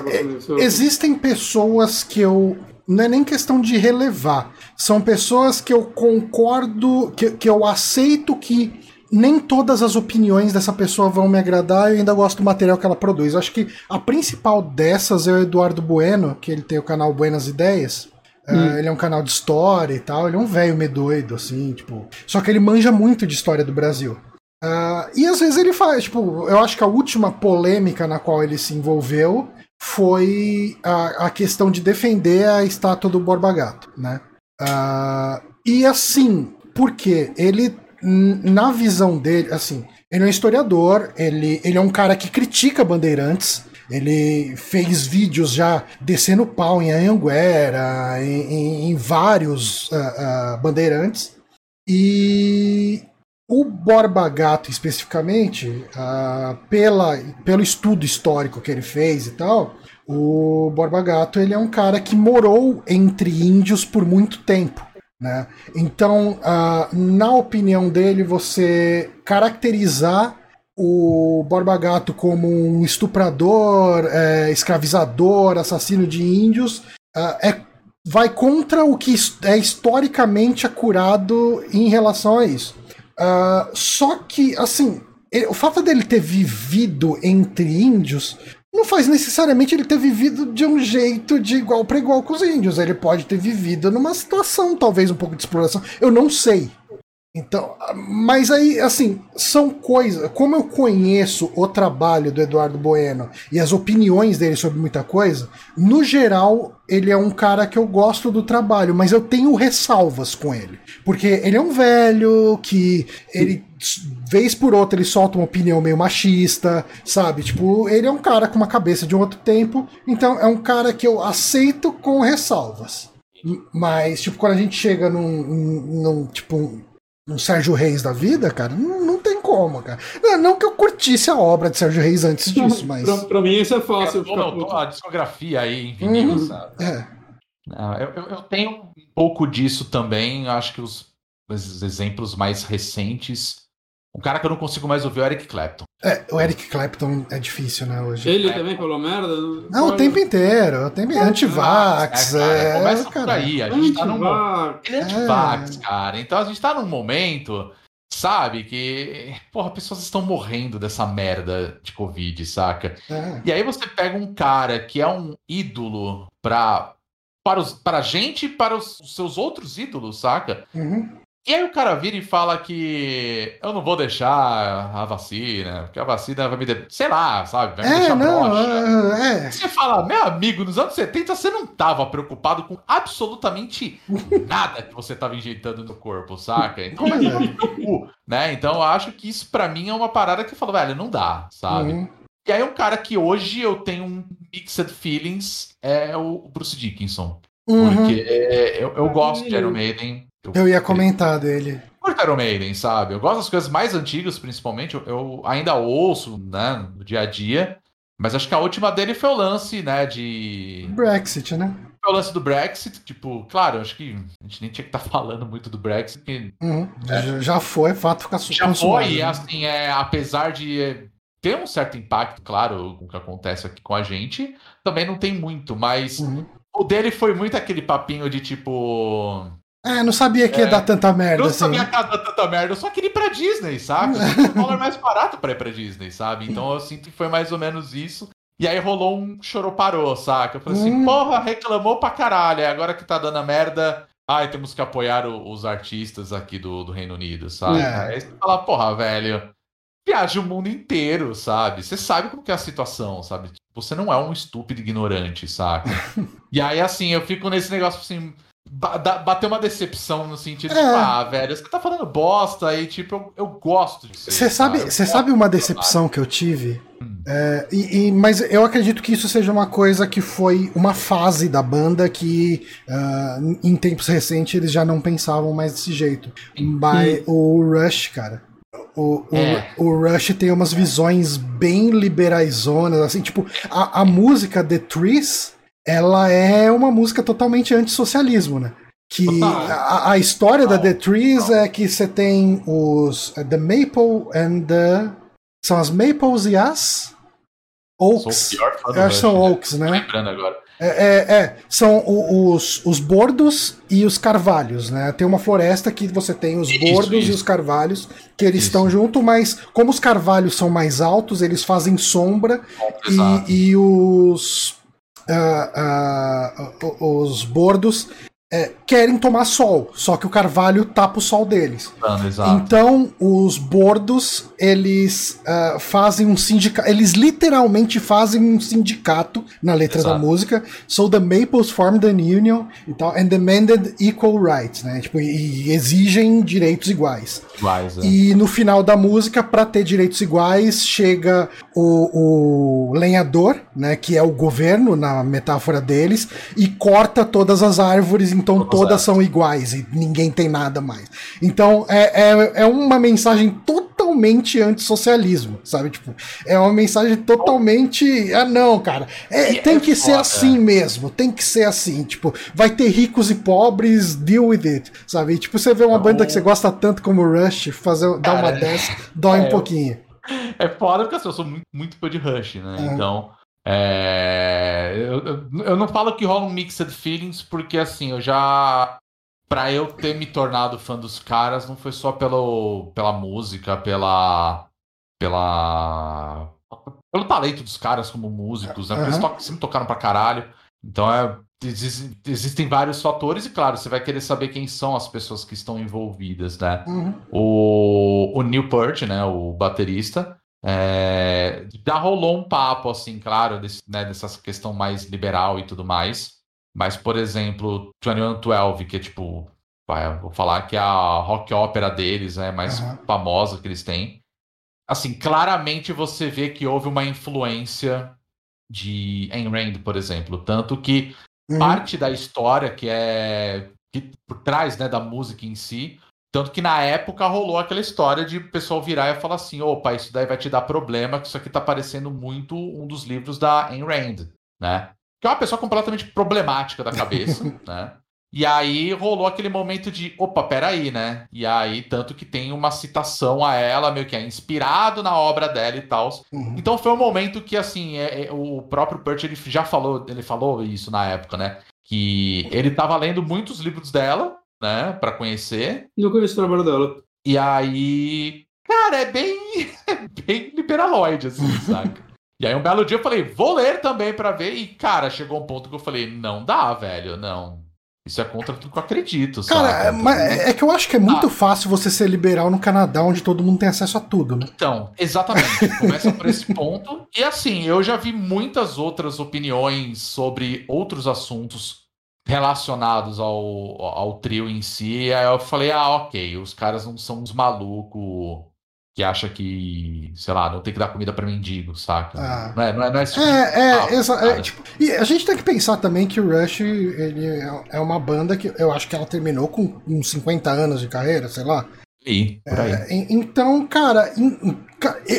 Existem pessoas que eu. Não é nem questão de relevar. São pessoas que eu concordo, que, que eu aceito que nem todas as opiniões dessa pessoa vão me agradar eu ainda gosto do material que ela produz. Acho que a principal dessas é o Eduardo Bueno, que ele tem o canal Buenas Ideias. Uh, ele é um canal de história e tal. Ele é um velho meio doido, assim, tipo. Só que ele manja muito de história do Brasil. Uh, e às vezes ele faz, tipo, eu acho que a última polêmica na qual ele se envolveu foi a, a questão de defender a estátua do Borba Gato, né? Uh, e assim, porque ele, na visão dele, assim, ele é um historiador, ele, ele é um cara que critica Bandeirantes, ele fez vídeos já descendo pau em Anhanguera, em, em- em vários ah, ah, Bandeirantes, e o Borba Gato, especificamente, ah, pela, pelo estudo histórico que ele fez e tal, o Borba Gato ele é um cara que morou entre índios por muito tempo. Né? Então, ah, na opinião dele, você caracterizar o Borba Gato como um estuprador, eh, escravizador, assassino de índios, ah, é vai contra o que é historicamente acurado em relação a isso. Ah, só que, assim, ele- o fato dele ter vivido entre índios não faz necessariamente ele ter vivido de um jeito de igual para igual com os índios. Ele pode ter vivido numa situação, talvez, um pouco de exploração. Eu não sei. Então, mas aí, assim, são coisas. Como eu conheço o trabalho do Eduardo Bueno e as opiniões dele sobre muita coisa, no geral, ele é um cara que eu gosto do trabalho, mas eu tenho ressalvas com ele. Porque ele é um velho que ele, vez por outra, ele solta uma opinião meio machista, sabe? Tipo, ele é um cara com uma cabeça de um outro tempo, então é um cara que eu aceito com ressalvas. Mas, tipo, quando a gente chega num, num, num, tipo, um- Sérgio Reis da vida, cara, não, não tem como, cara. Não, não que eu curtisse a obra de Sérgio Reis antes disso, mas. Pra, pra mim isso é fácil. É, não, a discografia aí em vinil, Uhum. sabe? É. Eu, eu, eu tenho um pouco disso também. Acho que os, os exemplos mais recentes um cara que eu não consigo mais ouvir é o Eric Clapton. É, o Eric Clapton é difícil, né, hoje. Ele é. também falou merda? Não, o tempo inteiro. O tempo é, antivax. É, cara, é, começa por aí. A gente tá num... Ele é antivax, é. cara. Então a gente tá num momento, sabe, que... Porra, pessoas estão morrendo dessa merda de Covid, saca? É. E aí você pega um cara que é um ídolo pra... Para, os, para a gente e para os, os seus outros ídolos, saca? Uhum. E aí o cara vira e fala que eu não vou deixar a vacina, porque a vacina vai me... De... Sei lá, sabe? Vai me é, deixar não, é, é. Você fala, meu amigo, nos anos 70 você não tava preocupado com absolutamente <laughs> nada que você tava injetando no corpo, saca? Então é. né? Então eu acho que isso para mim é uma parada que eu falo, velho, não dá, sabe? Uhum. E aí um cara que hoje eu tenho um mixed feelings é o Bruce Dickinson. Uhum. Porque eu, eu gosto de Iron Maiden, eu, ia comentar dele. Curto Iron Maiden, sabe? Eu gosto das coisas mais antigas, principalmente. Eu, eu, ainda ouço, né, no dia a dia. Mas acho que a última dele foi o lance, né, de. Brexit, né? Foi o lance do Brexit. Tipo, claro, acho que a gente nem tinha que estar tá <laughs> falando muito do Brexit. Porque, uhum. é, já foi, é fato ficar Já foi, e né? assim, é, apesar de ter um certo impacto, claro, com o que acontece aqui com a gente, também não tem muito, mas. Uhum. O dele foi muito aquele papinho de tipo. É, não sabia que ia é, dar tanta merda. Não assim. sabia que ia dar tanta merda, eu só queria ir pra Disney, sabe? o <laughs> dólar mais barato pra ir pra Disney, sabe? Então eu sinto que foi mais ou menos isso. E aí rolou um chorou-parou, saca? Eu falei assim, hum. porra, reclamou pra caralho. Agora que tá dando a merda, ai, temos que apoiar o, os artistas aqui do, do Reino Unido, sabe? É. Aí você fala, porra, velho, viaja o mundo inteiro, sabe? Você sabe como que é a situação, sabe? Você não é um estúpido ignorante, saca? <laughs> e aí, assim, eu fico nesse negócio assim bateu uma decepção no sentido é. de, ah, velho, você tá falando bosta e, tipo, eu, eu gosto de Você sabe, você sabe uma decepção que eu tive? Hum. É, e, e, mas eu acredito que isso seja uma coisa que foi uma fase da banda que uh, em tempos recentes eles já não pensavam mais desse jeito. By, o Rush, cara. O, é. o, o, Rush tem umas visões bem liberaizonas, assim, tipo, a, a música The Trees ela é uma música totalmente antissocialismo, né? Que a, a história da The Trees é que você tem os uh, The Maple and the. São as Maples e as Oaks. Eu acho que são né? Oaks, né? lembrando agora. É, é, é, são os, os bordos e os carvalhos, né? Tem uma floresta que você tem os isso, bordos isso. e os carvalhos que eles isso. estão junto, mas como os carvalhos são mais altos, eles fazem sombra e, e, os uh, uh, os bordos é, querem tomar sol, só que o carvalho tapa o sol deles. então, os bordos, eles uh, fazem um sindicato. Eles literalmente fazem um sindicato na letra exato. da música. So the Maples formed an union e tal, and demanded equal rights, né? Tipo, e, e exigem direitos iguais. Iguais, é. E no final da música, para ter direitos iguais, chega o, o lenhador, né? Que é o governo, na metáfora deles, e corta todas as árvores então todas são iguais e ninguém tem nada mais. Então é, é, é uma mensagem totalmente antissocialismo, sabe? Tipo, é uma mensagem totalmente. Ah, não, cara. É, tem é que ser assim mesmo, tem que ser assim. Tipo, vai ter ricos e pobres, deal with it, sabe? E, tipo, você vê uma banda que você gosta tanto como Rush, fazer, dar uma dessa, dói um <laughs> é, pouquinho. É foda porque assim, eu sou muito, muito fã de Rush, né? É. Então. É, eu, eu não falo que rola um mixed feelings, porque assim, eu já. Pra eu ter me tornado fã dos caras, não foi só pelo, pela música, pela. pela. pelo talento dos caras como músicos, né? Porque eles to sempre tocaram pra caralho. Então é, existem vários fatores, e claro, você vai querer saber quem são as pessoas que estão envolvidas, né? Uhum. O, o Neil Peart, né? O baterista. É, já rolou um papo, assim, claro, desse, né, dessa questão mais liberal e tudo mais. Mas, por exemplo, 2112, que é tipo, vai, vou falar que é a rock ópera deles, é né, mais uhum. famosa que eles têm. Assim, claramente você vê que houve uma influência de Ayn Rand, por exemplo. Tanto que uhum. parte da história que é que, por trás né, da música em si tanto que na época rolou aquela história de o pessoal virar e falar assim: opa, isso daí vai te dar problema, que isso aqui tá parecendo muito um dos livros da Ayn Rand, né? que é uma pessoa completamente problemática da cabeça, <laughs> né? E aí rolou aquele momento de, opa, peraí, né? E aí, tanto que tem uma citação a ela, meio que é inspirado na obra dela e tal. Uhum. Então foi um momento que, assim, é, é, o próprio Burt, ele já falou, ele falou isso na época, né? Que ele tava lendo muitos livros dela, né? Pra conhecer. Não conheço o trabalho dela. E aí, cara, é bem, <laughs> bem liberaloide, assim, <laughs> saca? E aí um belo dia eu falei, vou ler também pra ver. E, cara, chegou um ponto que eu falei, não dá, velho, não. Isso é contra tudo que eu acredito, Cara, saca? é, mas é que eu acho que é muito Ah. fácil você ser liberal no Canadá, onde todo mundo tem acesso a tudo, né? Então, exatamente. <laughs> Começa por esse ponto. E assim, eu já vi muitas outras opiniões sobre outros assuntos relacionados ao, ao trio em si. Aí eu falei, ah, ok, os caras não são uns malucos que acham que, sei lá, não tem que dar comida pra mendigo, saca? Ah. Não, é, não, é, não é esse tipo de- É, Ah, é, é, tipo, e a gente tem que pensar também que o Rush ele é- é uma banda que eu acho que ela terminou com uns 50 anos de carreira, sei lá. Aí. É, en- então, cara, e-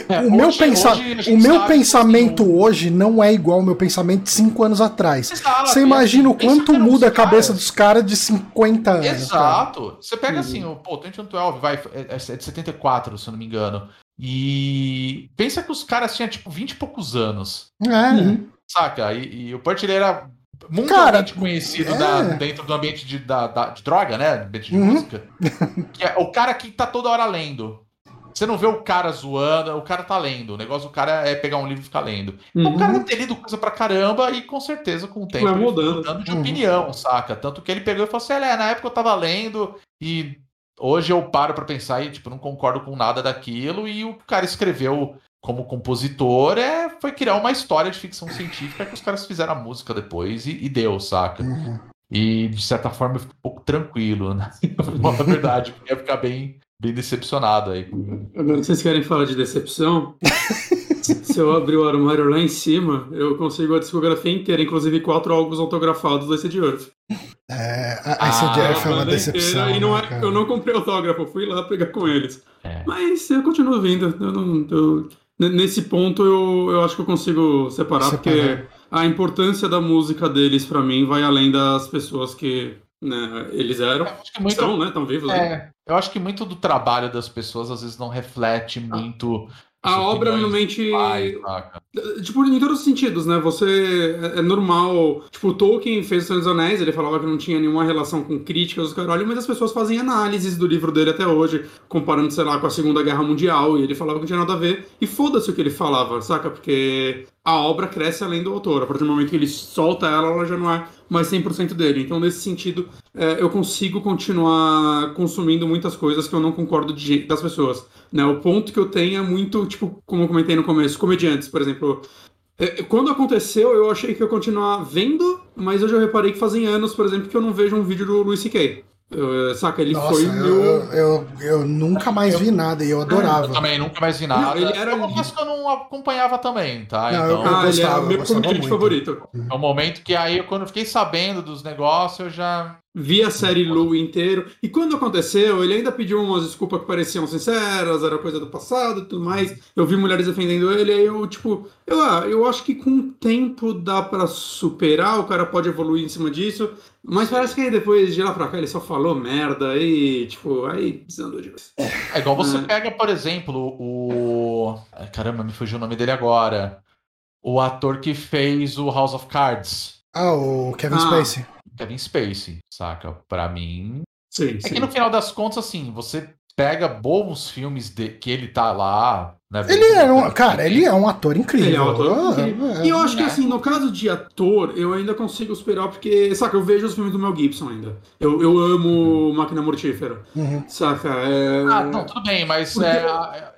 É, o meu, hoje- pensa- hoje o meu que, pensamento assim, o- hoje não é igual ao meu pensamento de 5 anos atrás. Exato, Você imagina o assim, quanto muda a cabeça caras- dos caras de 50 anos. cara. Exato. Você pega Uhum. assim, o pô, 2112 vai, é, é de 74, se eu não me engano. E pensa que os caras tinham tipo 20 e poucos anos, É. Uhum. saca? E, e o ele era mundialmente Cara, conhecido é. da- dentro do ambiente de, da- da- de droga, né? Ambiente de Uhum. música. Que é o cara que tá toda hora lendo. Você não vê o cara zoando, o cara tá lendo. O negócio do cara é pegar um livro e ficar lendo. Então, o Uhum. cara deve ter lido coisa pra caramba e com certeza com o tempo Vai mudando. mudando de Uhum. opinião, saca? Tanto que ele pegou e falou assim: "É, na época eu tava lendo e hoje eu paro pra pensar e tipo não concordo com nada daquilo e o cara escreveu como compositor é foi criar uma história de ficção científica que os caras fizeram a música depois e, e deu, saca? Uhum. E de certa forma eu fico um pouco tranquilo, né? <laughs> Na verdade, porque ia ficar bem bem decepcionado aí. Agora, vocês querem falar de decepção? <laughs> Se eu abrir o armário lá em cima, eu consigo a discografia inteira, inclusive quatro álbuns autografados do Acid Earth. É, a Ah, ICDF é uma decepção. inteira, E não né, é- eu não comprei autógrafo, eu fui lá pegar com eles. É. Mas eu continuo vindo. Eu não, eu- nesse ponto eu, eu acho que eu consigo separar, Separar. porque a importância da música deles pra mim vai além das pessoas que né, eles eram. Eu acho que muito São, né? Estão vivos. né? É, eu acho que muito do trabalho das pessoas às vezes não reflete muito. A obra saca? Tipo, em todos os sentidos, né? Você. É é normal. Tipo, o Tolkien fez o Senhor dos Anéis, ele falava que não tinha nenhuma relação com críticas, caralho, mas as pessoas fazem análises do livro dele até hoje, comparando, sei lá, com a Segunda Guerra Mundial, e ele falava que não tinha nada a ver. E foda-se o que ele falava, saca? Porque a obra cresce além do autor. A partir do momento que ele solta ela, ela já não é mais 100% dele. Então, nesse sentido, é, eu consigo continuar consumindo muitas coisas que eu não concordo de das pessoas. Né? O ponto que eu tenho é muito, tipo, como eu comentei no começo, comediantes, por exemplo. É, Quando aconteceu, eu achei que eu continuar vendo, mas eu já reparei que fazem anos, por exemplo, que eu não vejo um vídeo do Luis C.K. Eu, Saca, ele Nossa, foi eu, meu. eu, eu, eu nunca mais vi nada e eu Eu adorava. também nunca mais vi nada. Não, ele era- Eu confesso que eu não acompanhava também, tá? Não, então, eu- Ah, ele é gostava, o meu gostava comediante favorito. é um momento que aí, quando eu fiquei sabendo dos negócios, eu já. Vi a série Lou inteiro. E quando aconteceu, ele ainda pediu umas desculpas que pareciam sinceras, era coisa do passado e tudo mais. Eu vi mulheres defendendo ele, aí eu, tipo, eu, ah, eu acho que com o tempo dá pra superar, o cara pode evoluir em cima disso. Mas parece que aí depois de lá pra cá ele só falou merda aí, tipo, aí desandou de vez. É igual você Ah. pega, por exemplo, o. Caramba, me fugiu o nome dele agora. O ator que fez o House of Cards, Ah, o Kevin Ah. Spacey. Kevin Spacey, saca? Pra mim. Sim, É sim. que no final das contas, assim, você pega bons filmes de... que ele tá lá. Né, Ele é um, cara, ele é um ator incrível. Ele é um ator Ah, incrível. é. E eu acho que né? assim, no caso de ator, eu ainda consigo superar, porque, saca, eu vejo os filmes do Mel Gibson ainda. Eu, eu amo Máquina Mortífera. Uhum. Saca? É... Ah, não, tudo bem, mas é,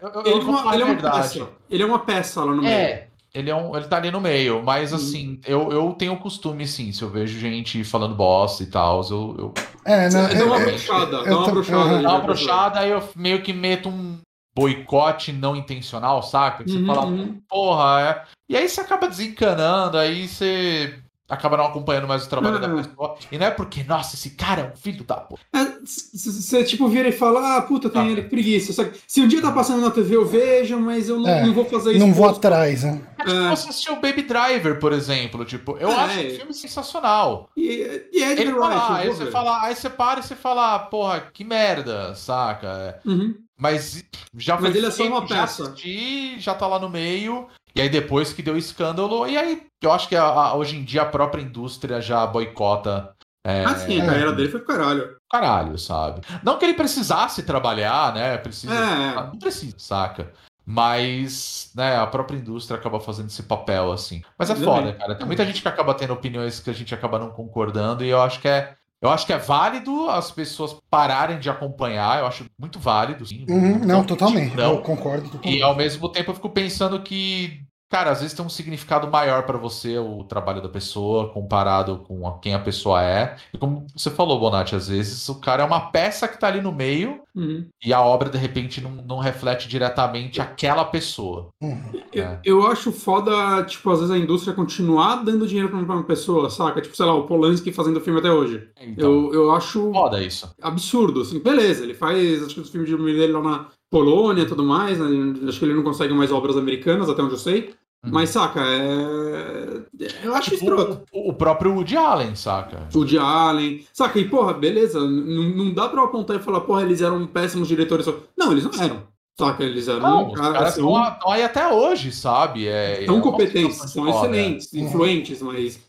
eu, eu, Ele, é uma, ele é uma peça. Ele é uma peça lá no meio. É, ele, é um, ele tá ali no meio, mas Hum. assim, eu, eu tenho o costume, sim, se eu vejo gente falando bosta e tal, eu, eu É, não, Dá uma é- brochada, eu dá uma brochada. dá uma né, brochada, aí eu meio que meto um boicote não intencional, saca? Que você Uhum, fala, uhum. porra, é. E aí você acaba desencanando, aí você acaba não acompanhando mais o trabalho da pessoa. E não é porque, nossa, esse cara é um filho da porra. Você, tipo, vira e fala, ah, puta, tem Ah. ele, que preguiça. Saca? Se um dia tá passando na TV, eu vejo, mas eu não, É, não vou fazer isso. não vou posto. atrás, né? É tipo É. você assistiu Baby Driver, por exemplo. Tipo, eu É. acho um filme sensacional. E, e é Ele Edgar fala, Wright, aí você ver. fala, aí você para e você fala, "Ah, porra, que merda, saca? Uhum. Mas já foi Mas ele é só uma já peça. assisti, já tá lá no meio. E aí depois que deu escândalo, e aí eu acho que a- a- hoje em dia a própria indústria já boicota. É, Ah, sim, a carreira dele foi pro caralho. caralho, sabe? Não que ele precisasse trabalhar, né? Precisa. É. Não precisa, saca? Mas, né, a própria indústria acaba fazendo esse papel, assim. Mas é foda, cara. Tem muita gente que acaba tendo opiniões que a gente acaba não concordando, e eu acho que é. Eu acho que é válido as pessoas pararem de acompanhar, eu acho muito válido, sim. Uhum, não, totalmente. Não. Eu concordo. E ao mesmo tempo eu fico pensando que, cara, às vezes tem um significado maior pra você o trabalho da pessoa comparado com a- quem a pessoa é. E como você falou, Bonatti, às vezes o cara é uma peça que tá ali no meio Uhum. e a obra de repente não, não reflete diretamente aquela pessoa. Uhum. Eu, É. eu acho foda, tipo, às vezes a indústria continuar dando dinheiro pra uma pessoa, saca? Tipo, sei lá, o Polanski fazendo filme até hoje. Então, Eu, eu acho foda isso. absurdo, assim. Beleza, ele faz, acho que os filmes de dele lá na Polônia e tudo mais, né? Acho que ele não consegue mais obras americanas, até onde eu sei. Uhum. Mas, saca, é... Eu acho Tipo, escroto. o, o próprio Woody Allen, saca? De Allen. Saca, e porra, beleza, n- não dá pra eu apontar e falar, porra, eles eram péssimos diretores. Não, eles não eram. Saca, eles eram Não, os caras, são- estão estão aí até hoje, sabe? É, é São competentes, são excelentes, influentes, mas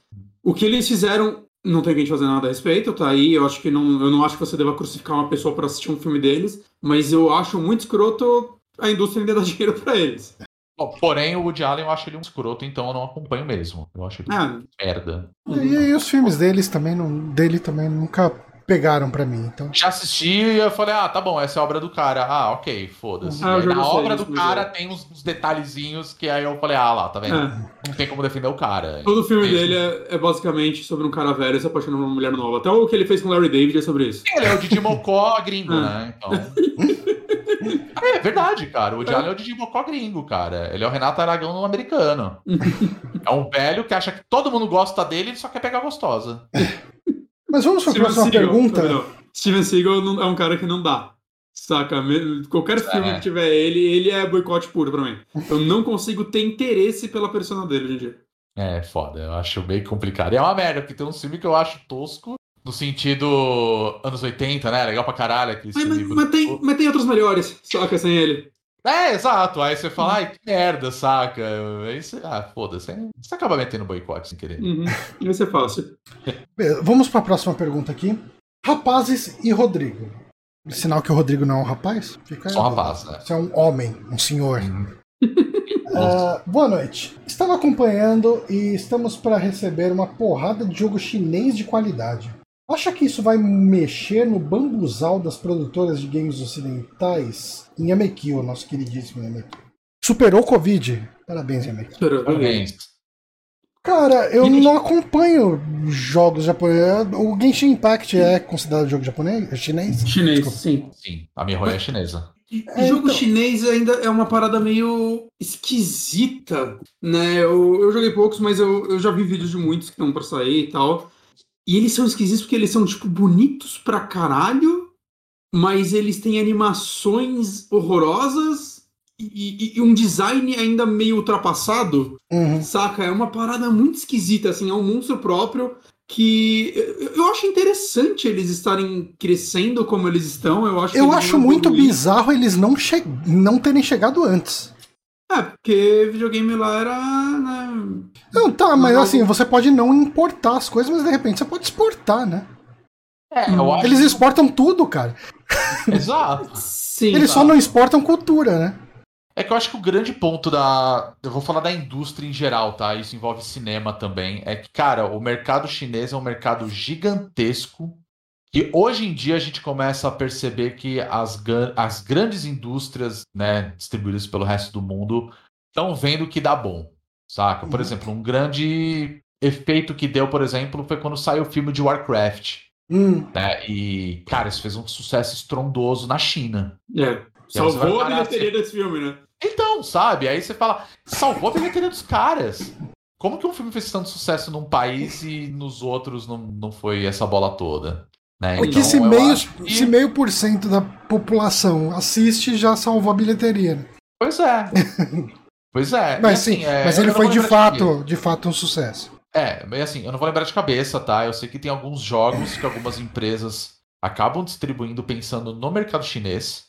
o que eles fizeram não tem que a gente fazer nada a respeito, tá aí. Eu acho que não, eu não acho que você deva crucificar uma pessoa pra assistir um filme deles, mas eu acho muito escroto a indústria ainda <laughs> dar dinheiro pra eles. Porém, o Woody Allen eu acho ele um escroto, então eu não acompanho mesmo. Eu acho ele Ah, merda. E, e os filmes deles também, não, dele também nunca pegaram pra mim. Então, Já assisti e eu falei, ah, tá bom, essa é a obra do cara. Ah, ok, foda-se. Ah, obra do cara é. tem uns, uns detalhezinhos que aí eu falei, ah lá, tá vendo? é. Não tem como defender o cara. Todo filme Mesmo. dele é, é basicamente sobre um cara velho se apaixonando por uma mulher nova. Até o que ele fez com o Larry David é sobre isso. Ele é o Didi <laughs> Mocó gringo, Ah. né? Então. <laughs> É verdade, cara. O Allen é o Didi Mocó gringo, cara. Ele é o Renato Aragão americano. <laughs> é um velho que acha que todo mundo gosta dele e só quer pegar gostosa. Mas vamos para a próxima Seagal, pergunta. não, Steven Seagal não- é um cara que não dá. Saca? Qualquer filme É. que tiver ele, ele é boicote puro pra mim. Eu não consigo ter interesse pela persona dele hoje em dia. É, foda. Eu acho meio complicado. E é uma merda, porque tem um filme que eu acho tosco. No sentido anos 80, né? Legal pra caralho aquele Ai, mas, mas tem, mas tem outros melhores, saca, sem ele. É, exato. Aí você fala, ai, que merda, saca? Aí você, ah, foda-se. Você acaba metendo boicote sem querer. Uhum. Vai ser fácil. Beleza, Vamos para a próxima pergunta aqui. Rapazes e Rodrigo. Sinal que o Rodrigo não é um rapaz? Fica aí. Só um rapaz, né? Você é um homem, um senhor. <laughs> Ah, boa noite. Estava acompanhando e estamos para receber uma porrada de jogo chinês de qualidade. Acha que isso vai mexer no bambuzal das produtoras de games ocidentais? Em Yamekio, nosso queridíssimo Yamekio. Superou o Covid. Parabéns, Yamekio. Espera, Parabéns. Cara, eu Genshin- não acompanho jogos japoneses. O Genshin Impact é considerado jogo japonês? É chinês? Chinês, Desculpa. sim. Sim, a Mihoyo é chinesa. E É, jogo então. chinês ainda é uma parada meio esquisita, né? Eu, eu joguei poucos, mas eu, eu já vi vídeos de muitos que estão pra sair e tal. E eles são esquisitos porque eles são, tipo, bonitos pra caralho, mas eles têm animações horrorosas e, e- e um design ainda meio ultrapassado, Uhum. saca? É uma parada muito esquisita, assim, é um monstro próprio que eu, eu acho interessante eles estarem crescendo como eles estão. Eu acho, Eu acho muito evoluir. bizarro eles não, che não terem chegado antes. É, porque videogame lá era. Né, Não, tá, mas Não, assim, você pode não importar as coisas, mas de repente você pode exportar, né? É, eu acho. Eles exportam tudo, cara. Exato. sim. Eles só tá. não exportam cultura, né? É que eu acho que o grande ponto da. Eu vou falar da indústria em geral, tá? Isso envolve cinema também. É que, cara, o mercado chinês é um mercado gigantesco. E hoje em dia a gente começa a perceber que as, as grandes indústrias, né, distribuídas pelo resto do mundo, estão vendo que dá bom. Saca? Por Uhum. exemplo, um grande efeito que deu, por exemplo, foi quando saiu o filme de Warcraft. Hum, Né? E, cara, isso fez um sucesso estrondoso na China. É. Salvou a parar, bilheteria desse filme, né? Então, sabe? Aí você fala, salvou a bilheteria dos caras. Como que um filme fez tanto sucesso num país e nos outros não, não foi essa bola toda? Né? porque Então, se meio, que- se meio por cento da população assiste, já salvou a bilheteria. né? Pois é. <laughs> Pois é. Mas sim, é, mas ele foi de fato, de, de fato um sucesso. É, mas assim, eu não vou lembrar de cabeça, tá? Eu sei que tem alguns jogos que algumas empresas acabam distribuindo pensando no mercado chinês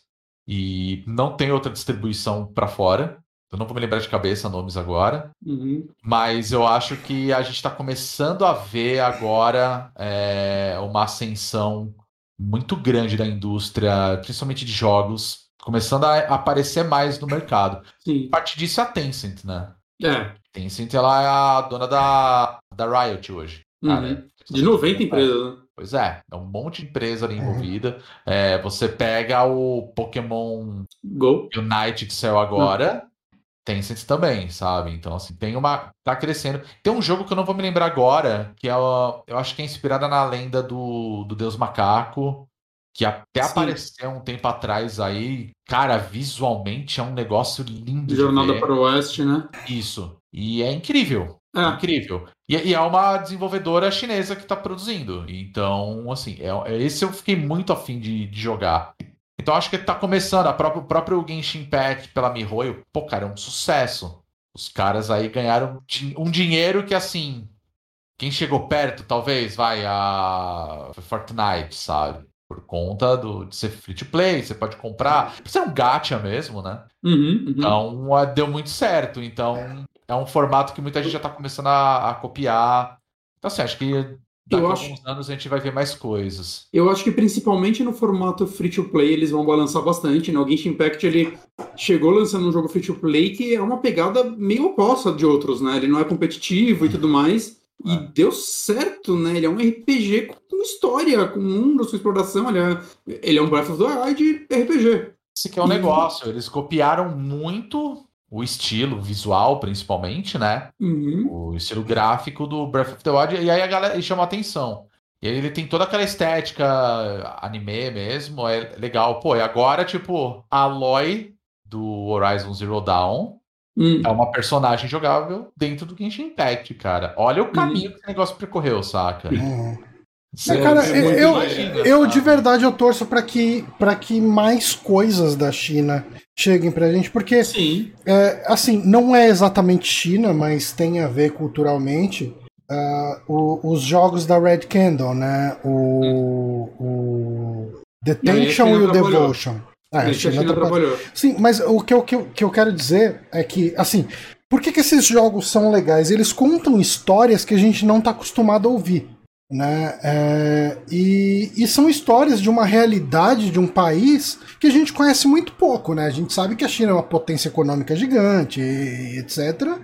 e não tem outra distribuição para fora. Eu não vou me lembrar de cabeça nomes agora, uhum. mas eu acho que a gente está começando a ver agora é, uma ascensão muito grande da indústria, principalmente de jogos, começando a aparecer mais no mercado. Sim. Parte disso é a Tencent, né? É. Tencent ela é a dona da, da Riot hoje. Uhum. De 90 empresas, né? Pois é, é um monte de empresa ali envolvida. Uhum. É, você pega o Pokémon Go Unite que saiu agora, uhum. Tencent também, sabe? Então, assim, tem uma. Tá crescendo. Tem um jogo que eu não vou me lembrar agora, que é, eu acho que é inspirada na lenda do, do Deus Macaco, que até Sim. apareceu um tempo atrás aí. Cara, visualmente é um negócio lindo. Jornada para o Oeste, né? Isso. E é incrível. É. Incrível. E, e, é uma desenvolvedora chinesa que está produzindo. Então, assim, é, é, esse eu fiquei muito afim de, de jogar. Então, acho que está começando. A o próprio Genshin Impact pela MiHoYo, pô, cara, é um sucesso. Os caras aí ganharam um dinheiro que, assim, quem chegou perto, talvez, vai, a Fortnite, sabe? Por conta do, de ser free to play, você pode comprar. Isso é um gacha mesmo, né? Uhum, uhum. Então, deu muito certo. Então, é um formato que muita gente já está começando a, a, copiar. Então, assim, acho que daqui a alguns anos a gente vai ver mais coisas. Eu acho que principalmente no formato free to play eles vão balançar bastante, né? O Genshin Impact ele chegou lançando um jogo free to play que é uma pegada meio oposta de outros, né? Ele não é competitivo e tudo mais. E é. deu certo, né? Ele é um RPG com história, com mundo, com exploração. Ele é, ele é um Breath of the Wild RPG. Esse que é o um negócio. Eles copiaram muito o estilo visual, principalmente, né? Uhum. O estilo gráfico do Breath of the Wild. E aí a galera chama atenção. E aí ele tem toda aquela estética anime mesmo, é legal. Pô, e agora, tipo, a Aloy do Horizon Zero Dawn uhum. é uma personagem jogável dentro do Genshin Impact, cara. Olha o caminho uhum. que o negócio percorreu, saca? Uhum. É, cara, eu, eu de verdade eu torço para que, pra que mais coisas da China cheguem pra gente, porque. É, assim, não é exatamente China, mas tem a ver culturalmente. Uh, o, os jogos da Red Candle, né? O, o Detention e, e o Devotion. Ah, a China, China trabalhou. Sim, mas o que eu, que, eu, que eu quero dizer é que, assim, por que, que esses jogos são legais? Eles contam histórias que a gente não está acostumado a ouvir. Né? É, e, e, são histórias de uma realidade de um país que a gente conhece muito pouco. Né? A gente sabe que a China é uma potência econômica gigante, etc.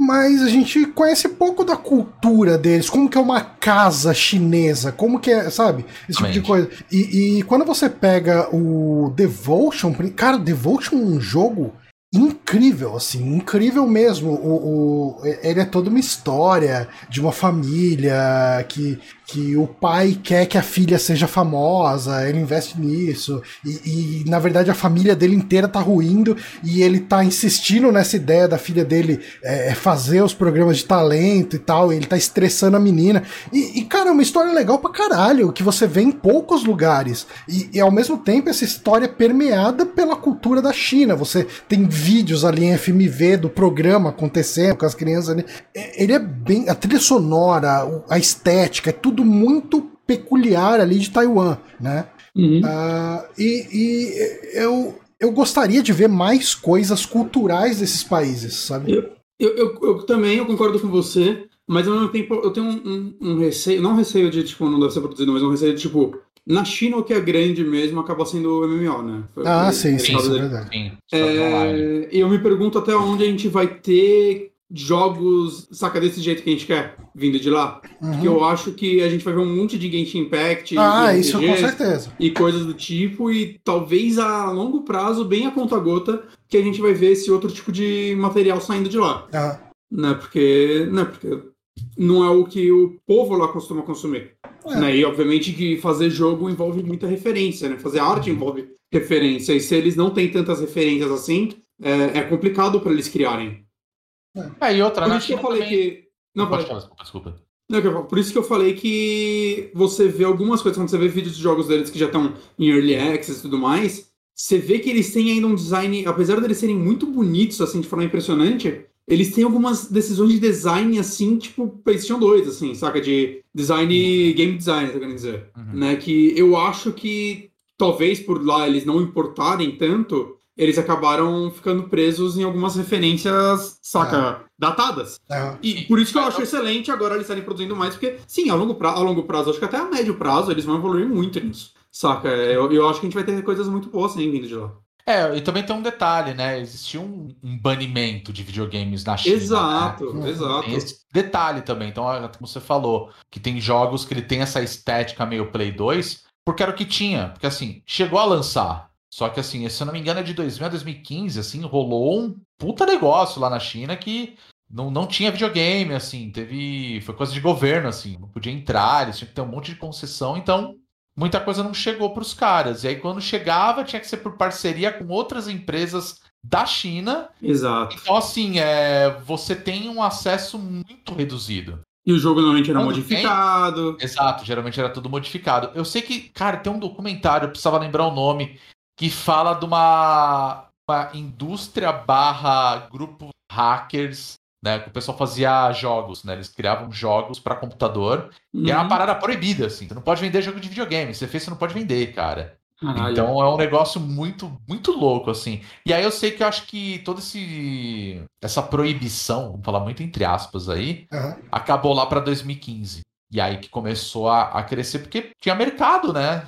Mas a gente conhece pouco da cultura deles, como que é uma casa chinesa, como que é, sabe? Esse tipo de coisa. E, e quando você pega o Devotion, cara, Devotion é um jogo incrível, assim, incrível mesmo. O, o, ele é toda uma história de uma família que, que o pai quer que a filha seja famosa, ele investe nisso, e, e, na verdade a família dele inteira tá ruindo e ele tá insistindo nessa ideia da filha dele é, é fazer os programas de talento e tal, e ele tá estressando a menina. E, e, cara, é uma história legal pra caralho, que você vê em poucos lugares. E, e ao mesmo tempo essa história é permeada pela cultura da China. Você tem vídeos ali em FMV do programa acontecendo com as crianças ali. É, ele é bem. A trilha sonora, a estética, é tudo muito peculiar ali de Taiwan, né? Uhum. Uh, e, e eu, eu gostaria de ver mais coisas culturais desses países, sabe? Eu, eu, eu, eu também eu concordo com você, mas ao mesmo tempo eu tenho um, um, um, receio, não um receio de tipo, não deve ser produzido, mas um receio de tipo, na China o que é grande mesmo acaba sendo o MMO, né? Foi, ah, sim, sim, sim, é verdade. Sim, é, eu me pergunto até onde a gente vai ter jogos, saca, desse jeito que a gente quer, vindo de lá. Uhum. Porque eu acho que a gente vai ver um monte de Genshin Impact. Ah, isso com certeza. E coisas do tipo, e talvez a longo prazo, bem a conta gota, que a gente vai ver esse outro tipo de material saindo de lá. Uhum. Né, porque, né, porque não é o que o povo lá costuma consumir. É. Né? E obviamente que fazer jogo envolve muita referência, né? Fazer arte envolve referência. E se eles não têm tantas referências assim, é, é complicado para eles criarem. É, e outra, Por isso que eu falei também... que. Não, pode falar, desculpa, desculpa. Não, por isso que eu falei que você vê algumas coisas, quando você vê vídeos de jogos deles que já estão em early access e tudo mais, você vê que eles têm ainda um design, apesar deles serem muito bonitos, assim, de forma impressionante, eles têm algumas decisões de design, assim, tipo PlayStation 2, assim, saca? De design, game design, tá querendo dizer. Uhum. Né? Que eu acho que, talvez por lá eles não importarem tanto, eles acabaram ficando presos em algumas referências, saca? Datadas. É. E por isso que eu acho excelente agora eles estarem produzindo mais, porque, sim, a longo prazo, a longo prazo, acho que até a médio prazo, eles vão evoluir muito nisso. Saca? Eu, eu acho que a gente vai ter coisas muito boas sim vindo de lá. É, e também tem um detalhe, né? Existiu um, um banimento de videogames na China. Exato, né? exato. Tem esse detalhe também. Então, é, como você falou, que tem jogos que ele tem essa estética meio Play 2, porque era o que tinha. Porque assim, chegou a lançar. Só que assim, se eu não me engano, é de 2000 a 2015, assim, rolou um puta negócio lá na China que não, não tinha videogame, assim, teve. Foi coisa de governo, assim, não podia entrar, eles tinham que ter um monte de concessão, então muita coisa não chegou para os caras. E aí, quando chegava, tinha que ser por parceria com outras empresas da China. Exato. Então, assim, é, você tem um acesso muito reduzido. E o jogo normalmente era Quando modificado. Exato, geralmente era tudo modificado. Eu sei que, cara, tem um documentário, eu precisava lembrar o nome, que fala de uma, uma indústria barra grupo hackers, né? Que o pessoal fazia jogos, né? Eles criavam jogos para computador. E era uma Uhum. parada proibida, assim. Você não pode vender jogo de videogame. Você fez, você não pode vender, cara. Caralho. Então é um negócio muito, muito louco, assim. E aí eu sei que eu acho que toda esse, essa proibição, vamos falar muito entre aspas aí, Aham. acabou lá para 2015. E aí que começou a, a crescer, porque tinha mercado, né?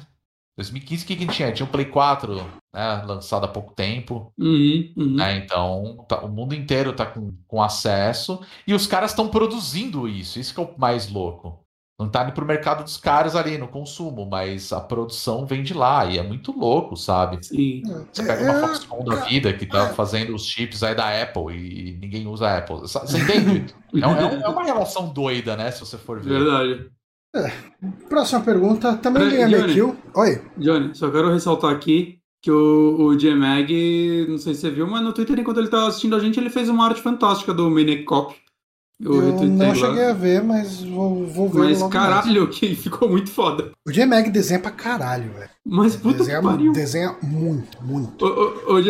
2015, o que, que tinha? Tinha o Play 4, né? Lançado há pouco tempo. Uhum, uhum. né? Então, tá- o mundo inteiro tá com, com acesso. E os caras estão produzindo isso. Isso que é o mais louco. Não tá indo pro mercado dos caras ali, no consumo, mas a produção vem de lá. E é muito louco, sabe? Sim. Você pega uma É, Foxconn da vida que tá fazendo os chips aí da Apple e ninguém usa a Apple. Você entende? <laughs> É, é é uma relação doida, né? Se você for ver. Verdade. Próxima pergunta, também do Peraí, MQ. Oi. Johnny, só quero ressaltar aqui que o, o J-Mag, não sei se você viu, mas no Twitter, enquanto ele tava assistindo a gente, ele fez uma arte fantástica do Maniac Cop. Eu, Eu não lá. cheguei a ver, mas vou, vou ver Mas caralho, <laughs> que ficou muito foda. mais. O J-Mag desenha pra caralho, velho. Mas puta Desenha, que pariu. desenha muito, muito. Ô, ô, ô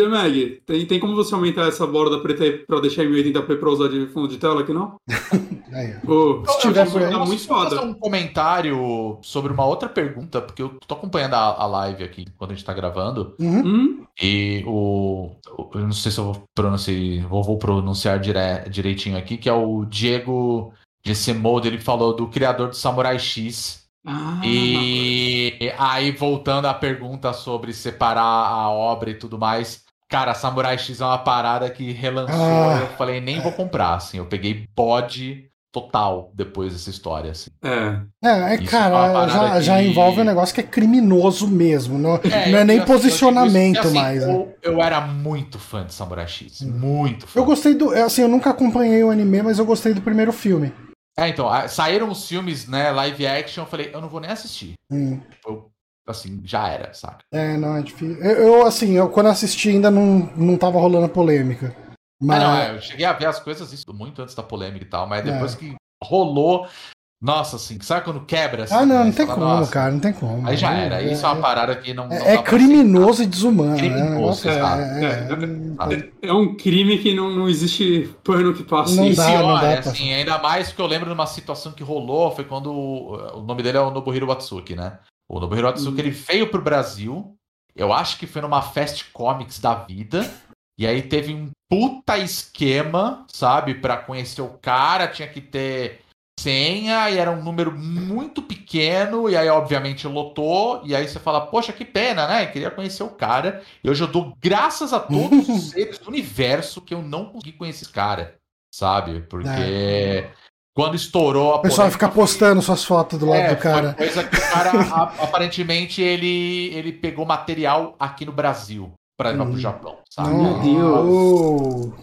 tem, tem como você aumentar essa borda preta aí pra deixar em 1080p pra usar de fundo de tela aqui, não? <laughs> Aí, ó. Ô, Se tiver tá Eu muito posso fazer foda. um comentário sobre uma outra pergunta, porque eu tô acompanhando a, a live aqui quando a gente tá gravando. Uhum. Hum? E o. o- Eu não sei se eu vou pronunciar, vou, vou pronunciar dire- direitinho aqui, que é o Diego Gessemold, ele falou do criador do Samurai X. Ah, E aí, voltando à pergunta sobre separar a obra e tudo mais. Cara, Samurai X é uma parada que relançou. Ah. eu falei, nem vou comprar, assim. Eu peguei bode total depois dessa história, assim. É. É, é, é cara, parada já, já que- envolve um negócio que é criminoso mesmo. Não é, não é eu- nem eu- eu posicionamento porque, assim, mais. né? Eu, eu era muito fã de Samurai X. Muito fã. Eu gostei do. Assim, eu nunca acompanhei o anime, mas eu gostei do primeiro filme. É, então, saíram os filmes, né, live action, eu falei, eu não vou nem assistir. Hum. Eu, assim, já era, saca? É, não, é difícil. Eu, eu, assim, eu quando assisti ainda não, não tava rolando a polêmica. Mas. Ah, não, é, eu cheguei a ver as coisas isso muito antes da polêmica e tal, mas depois É. que rolou, nossa, assim, sabe quando quebra? Assim, ah, não, né, não tem fala, como, "Nossa", cara, não tem como. Aí já É, era. Isso é uma parada que não. não É, dá é criminoso e desumano. né? Criminoso, negócio é- é- É, é um crime que não, não existe pano que passe. Não dá, não dá é pra- assim, ainda mais porque eu lembro de uma situação que rolou, foi quando o, nome dele é o Nobuhiro Watsuki, né? O Nobuhiro Watsuki, Uhum. ele veio pro Brasil, eu acho que foi numa Fast Comics da vida, e aí teve um puta esquema, sabe, Pra conhecer o cara, tinha que ter senha, e era um número muito pequeno, e aí obviamente lotou, e aí você fala, poxa, que pena, né? Eu queria conhecer o cara, e hoje eu dou graças a todos os <laughs> seres do universo que eu não consegui conhecer esse cara, sabe? Porque quando estourou a O pessoal polêmica, fica postando suas fotos do lado é, do cara. Foi coisa que o cara, <laughs> aparentemente, ele, ele pegou material aqui no Brasil pra levar pro Hum. Japão, sabe? Meu Deus.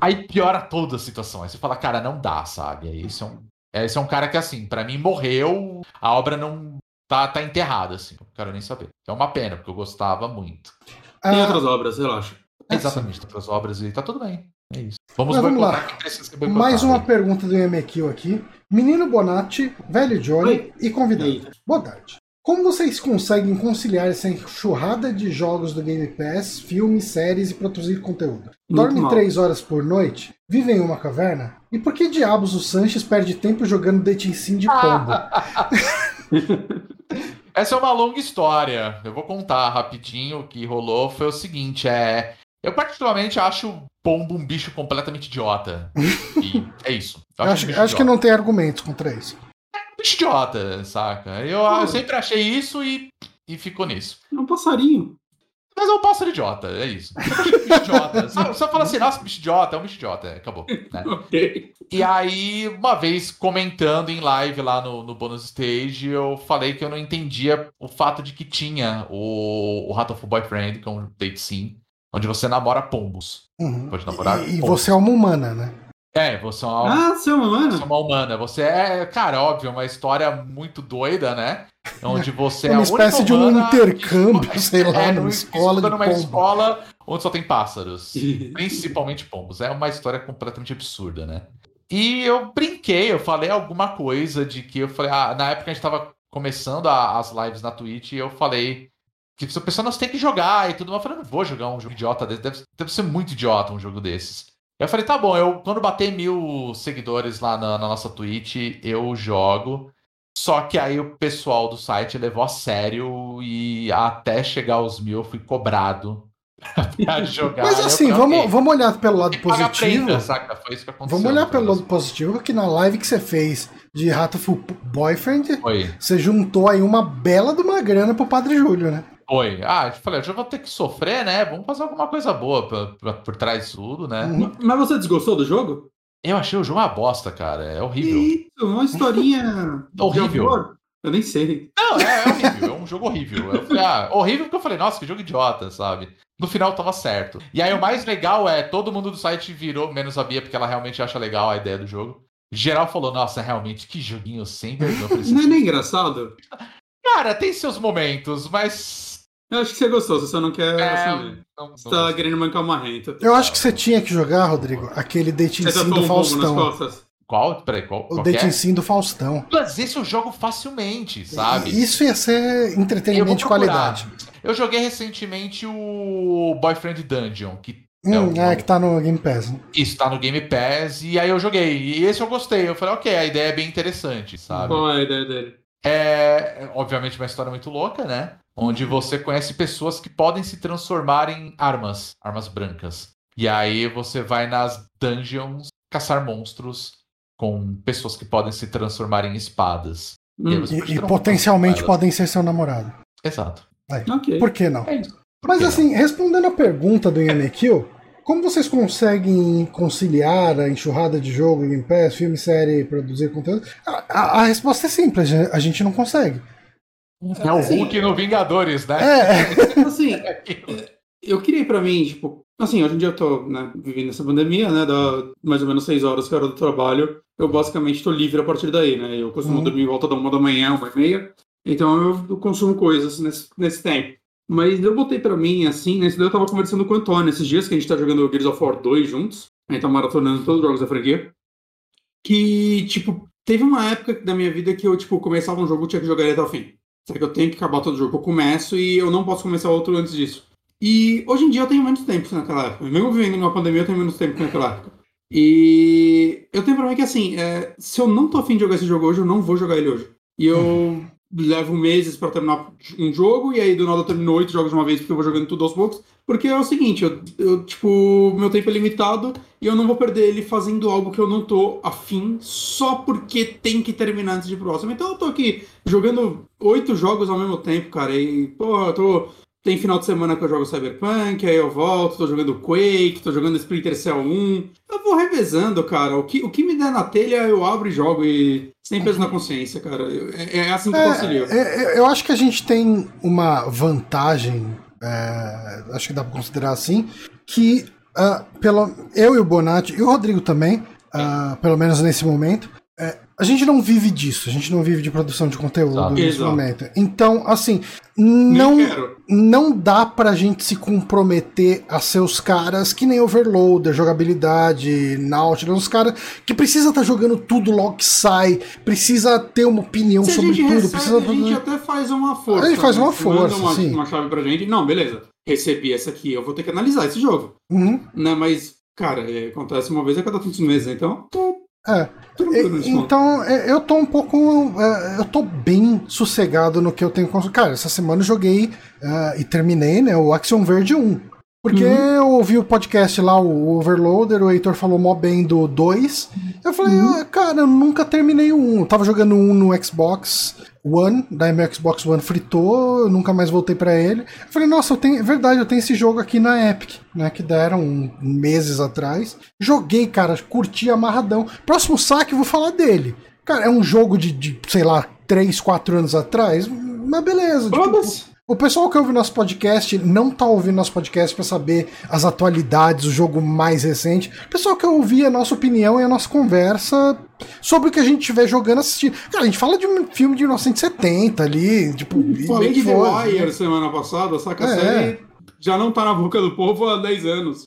Aí piora toda a situação. Aí você fala, cara, não dá, sabe? Aí esse é um, esse é um cara que, assim, pra mim morreu, a obra não tá, tá enterrada, assim. Não quero nem saber. É uma pena, porque eu gostava muito. Tem Ah, outras obras, relaxa. É, Exatamente, tem outras obras e tá tudo bem. É isso. Vamos Mas vamos lá. boicotado. mais uma pergunta do MQ aqui. Menino Bonatti, velho Johnny Oi. e convidado. Boa tarde. Como vocês conseguem conciliar essa enxurrada de jogos do Game Pass, filmes, séries e produzir conteúdo? Dorme três horas por noite? Vive em uma caverna? E por que diabos o Sanches perde tempo jogando Dating Sim de <laughs> pombo? <laughs> Essa é uma longa história. Eu vou contar rapidinho. O que rolou foi o seguinte: é. Eu particularmente acho pombo um bicho completamente idiota. E é isso. Eu acho, acho, um acho que não tem argumentos contra isso bicho idiota, saca? Eu, eu, sempre achei isso e, e ficou nisso. É um passarinho. Mas é um pássaro idiota, é isso. bicho <laughs> idiota. Só, só fala assim, nossa, bicho idiota, é um bicho idiota, acabou. Né? <laughs> ok. E aí, uma vez comentando em live lá no, no bonus stage, eu falei que eu não entendia o fato de que tinha o, o Ratoful Boyfriend, que é um date sim, onde você namora pombos. Uhum. Pode namorar. E, e você é uma humana, né? É, você é uma, ah, você é uma humana? Você é uma humana. Você é, cara, óbvio, uma história muito doida, né? Onde você é uma espécie de um intercâmbio, sei lá, <laughs> é, numa escola de numa pombo. escola onde só tem pássaros, <laughs> principalmente pombos. É uma história completamente absurda, né? E eu brinquei, eu falei alguma coisa de que eu falei, ah, na época a gente tava começando a, as lives na Twitch e eu falei que o pessoal nós tem que jogar e tudo mais. Eu falei, não vou jogar um jogo idiota desse, deve, deve ser muito idiota um jogo desses. Eu falei, tá bom, eu quando bater mil seguidores lá na, na, nossa Twitch, eu jogo. Só que aí o pessoal do site levou a sério e até chegar aos mil eu fui cobrado <laughs> pra <laughs> jogar. Mas assim, vamos, okay. vamos olhar pelo lado positivo. Prenda, saca? Foi isso que aconteceu. Vamos olhar pelo lado positivo, que na live que você fez de Ratoful Boyfriend, Oi. você juntou aí uma bela de uma grana pro Padre Júlio, né? Foi. Ah, eu falei, eu já vou ter que sofrer, né? Vamos fazer alguma coisa boa pra, pra, por trás disso tudo, né? Uhum. Mas você desgostou do jogo? Eu achei o jogo uma bosta, cara. É horrível. Isso, uma historinha. <laughs> horrível. Eu nem sei. Não, é, é, horrível. É um jogo horrível. Eu falei, ah, horrível porque eu falei, nossa, que jogo idiota, sabe? No final tava certo. E aí o mais legal é, todo mundo do site virou, menos a Bia, porque ela realmente acha legal a ideia do jogo. Geral falou, nossa, realmente, que joguinho sem vergonha. Não é nem engraçado? <laughs> Cara, tem seus momentos, mas eu acho que você gostou, você só não quer é, assumir. Não, não você tá querendo mancar uma renta. Eu acho que você tinha que jogar, Rodrigo, aquele dating sim do Faustão. Qual? Peraí, qual? O dating sim do Faustão. Mas esse eu jogo facilmente, sabe? Isso ia ser entretenimento de qualidade. Eu joguei recentemente o Boyfriend Dungeon, que Hum, é, é, que tá no Game Pass. Né? Isso, tá no Game Pass, e aí eu joguei. E esse eu gostei. Eu falei, ok, a ideia é bem interessante, sabe? Qual é a ideia dele? É, obviamente, uma história muito louca, né? onde você conhece pessoas que podem se transformar em armas, armas brancas. E aí você vai nas dungeons caçar monstros com pessoas que podem se transformar em espadas. Hum. E, e potencialmente podem ser seu namorado. Exato. Okay. Por que não? É Por Mas que assim, não? respondendo a pergunta do Yanekil, como vocês conseguem conciliar a enxurrada de jogo, Game Pass, filme, série, produzir conteúdo? A, a, a resposta é simples, a gente não consegue. É o assim, Hulk no Vingadores, né? É. <laughs> Assim, eu queria para mim, tipo, assim, hoje em dia eu tô né, vivendo essa pandemia, né? Dá mais ou menos seis horas que é hora do trabalho. Eu basicamente tô livre a partir daí, né? Eu costumo uhum. dormir em volta da uma da manhã, uma e meia. Então eu, eu consumo coisas nesse, nesse tempo. Mas eu botei para mim, assim, né, daí eu tava conversando com o Antônio esses dias que a gente tá jogando Gears of War 2 juntos. A gente tá maratonando todos os jogos da franquia. Que, tipo, teve uma época da minha vida que eu, tipo, começava um jogo e tinha que jogar ele até o fim. Será que eu tenho que acabar todo jogo? Eu começo e eu não posso começar outro antes disso. E hoje em dia eu tenho menos tempo que naquela época. Mesmo vivendo numa pandemia, eu tenho menos tempo que naquela época. E eu tenho mim que assim, é, se eu não tô afim de jogar esse jogo hoje, eu não vou jogar ele hoje. E eu levo meses para terminar um jogo, e aí do nada eu termino oito jogos de uma vez porque eu vou jogando tudo aos poucos. Porque é o seguinte, eu, eu, tipo, meu tempo é limitado e eu não vou perder ele fazendo algo que eu não tô afim só porque tem que terminar antes de próximo. Então eu tô aqui jogando oito jogos ao mesmo tempo, cara. E, pô, eu tô. Tem final de semana que eu jogo Cyberpunk, aí eu volto, tô jogando Quake, tô jogando Splinter Cell 1. Eu vou revezando, cara. O que, o que me der na telha, eu abro e jogo e sem peso na consciência, cara. É, é assim que eu é, concilio. É, eu acho que a gente tem uma vantagem, é, acho que dá pra considerar assim, que uh, pelo, eu e o Bonatti, e o Rodrigo também, uh, pelo menos nesse momento, é, a gente não vive disso, a gente não vive de produção de conteúdo Exato. nesse Exato. momento. Então, assim, não, não dá pra gente se comprometer a ser os caras que nem Overloader, jogabilidade, Nautilus, os caras que precisa estar jogando tudo logo que sai, precisa ter uma opinião Se a sobre gente tudo, recebe, precisa a gente até faz uma força. A gente faz né? uma Você manda força, uma, sim. uma chave pra gente. Não, beleza. Recebi essa aqui, eu vou ter que analisar esse jogo. Uhum, Né? Mas, cara, é, acontece uma vez a cada tantos meses, então tô é. Então, é, eu tô um pouco. é, Eu tô bem sossegado no que eu tenho. Cara, essa semana eu joguei ah, e terminei, né? O Action Verde 1. Porque Uhum. eu ouvi o podcast lá, o Overloader, o Heitor falou mó bem do 2. Eu falei, Uhum. ah, cara, eu nunca terminei o 1. Eu tava jogando um no Xbox One, daí meu Xbox One fritou, eu nunca mais voltei pra ele. Eu falei, nossa, eu tenho, é verdade, eu tenho esse jogo aqui na Epic, né, que deram meses atrás. Joguei, cara, curti amarradão. Próximo saque, eu vou falar dele. Cara, é um jogo de, de sei lá, 3, 4 anos atrás, mas beleza. tipo. O pessoal que ouve nosso podcast não tá ouvindo nosso podcast pra saber as atualidades, o jogo mais recente. O pessoal que ouvir a nossa opinião e a nossa conversa sobre o que a gente estiver jogando assistindo. Cara, a gente fala de um filme de 1970 ali, tipo, e Falei de The Wire semana passada, saca? É. A série já não tá na boca do povo há 10 anos.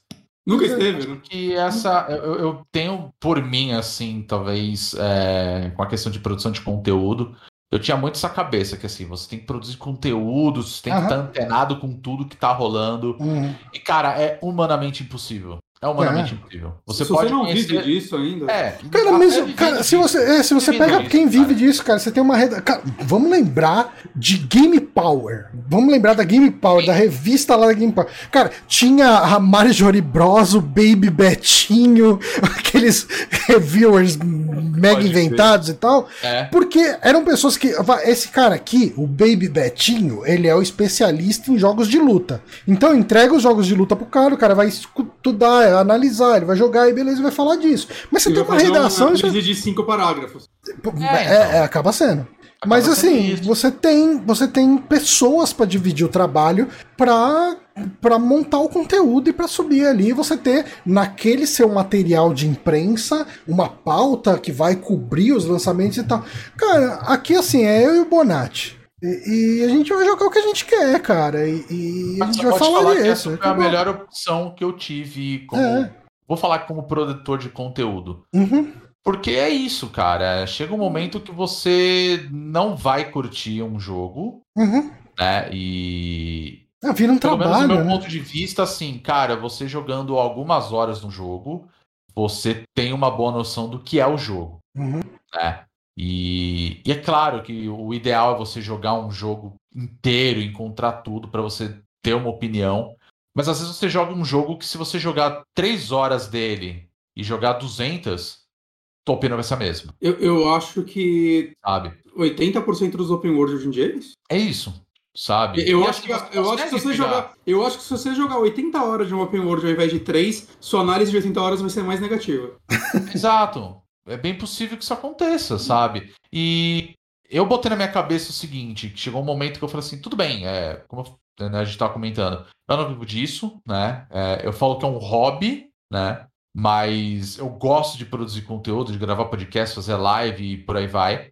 Nunca é. esteve, né? que essa eu, eu tenho por mim assim talvez é, com a questão de produção de conteúdo eu tinha muito essa cabeça que assim você tem que produzir conteúdo você tem que Aham. estar antenado com tudo que tá rolando Uhum. e cara é humanamente impossível é humanamente impossível você Se pode você não conhecer vive disso ainda. é Cara, mesmo, cara, se você, é, se você pega isso, quem vive cara. disso, cara, você tem uma reda... Cara, vamos lembrar de Game Power. Vamos lembrar da Game Power, da revista lá da Game Power. Cara, tinha a Marjorie Bros, o Baby Betinho, <laughs> aqueles reviewers mega Pode inventados e tal. é Porque eram pessoas que. Esse cara aqui, o Baby Betinho, ele é o especialista em jogos de luta. Então entrega os jogos de luta pro cara, o cara vai estudar, analisar, ele vai jogar e beleza, vai falar disso. Mas você tem vai uma redação. Uma análise de cinco parágrafos. é, então. é, acaba sendo. Mas sendo assim, isso. você tem, você tem pessoas pra dividir o trabalho pra para montar o conteúdo e pra subir ali, você ter naquele seu material de imprensa uma pauta que vai cobrir os lançamentos e tal. Cara, aqui assim, é eu e o Bonatti. E, e a gente vai jogar o que a gente quer, cara. E, e a gente vai falar que disso. essa foi a melhor opção que eu tive como É. vou falar como produtor de conteúdo Uhum, Porque é isso, cara. Chega um momento que você não vai curtir um jogo, uhum. né? E. Ah, vira um Pelo menos do trabalho, meu né? ponto de vista, assim, cara, você jogando algumas horas no jogo, você tem uma boa noção do que é o jogo, Uhum. né? E, e é claro que o ideal é você jogar um jogo inteiro, encontrar tudo pra você ter uma opinião. Mas às vezes você joga um jogo que se você jogar três horas dele e jogar 200, tua opinião vai ser a mesma, Eu, eu acho que sabe? 80% dos open world hoje em dia é isso. É isso, sabe? Eu E acho, que, eu, acho que se você jogar, eu acho que se você jogar 80 horas de um open world ao invés de 3, sua análise de 80 horas vai ser mais negativa. Exato. É bem possível que isso aconteça, sabe? E eu botei na minha cabeça o seguinte: que chegou um momento que eu falei assim, tudo bem, é, como né, a gente estava comentando, eu não vivo disso, né? É, eu falo que é um hobby, né? Mas eu gosto de produzir conteúdo, de gravar podcast, fazer live e por aí vai.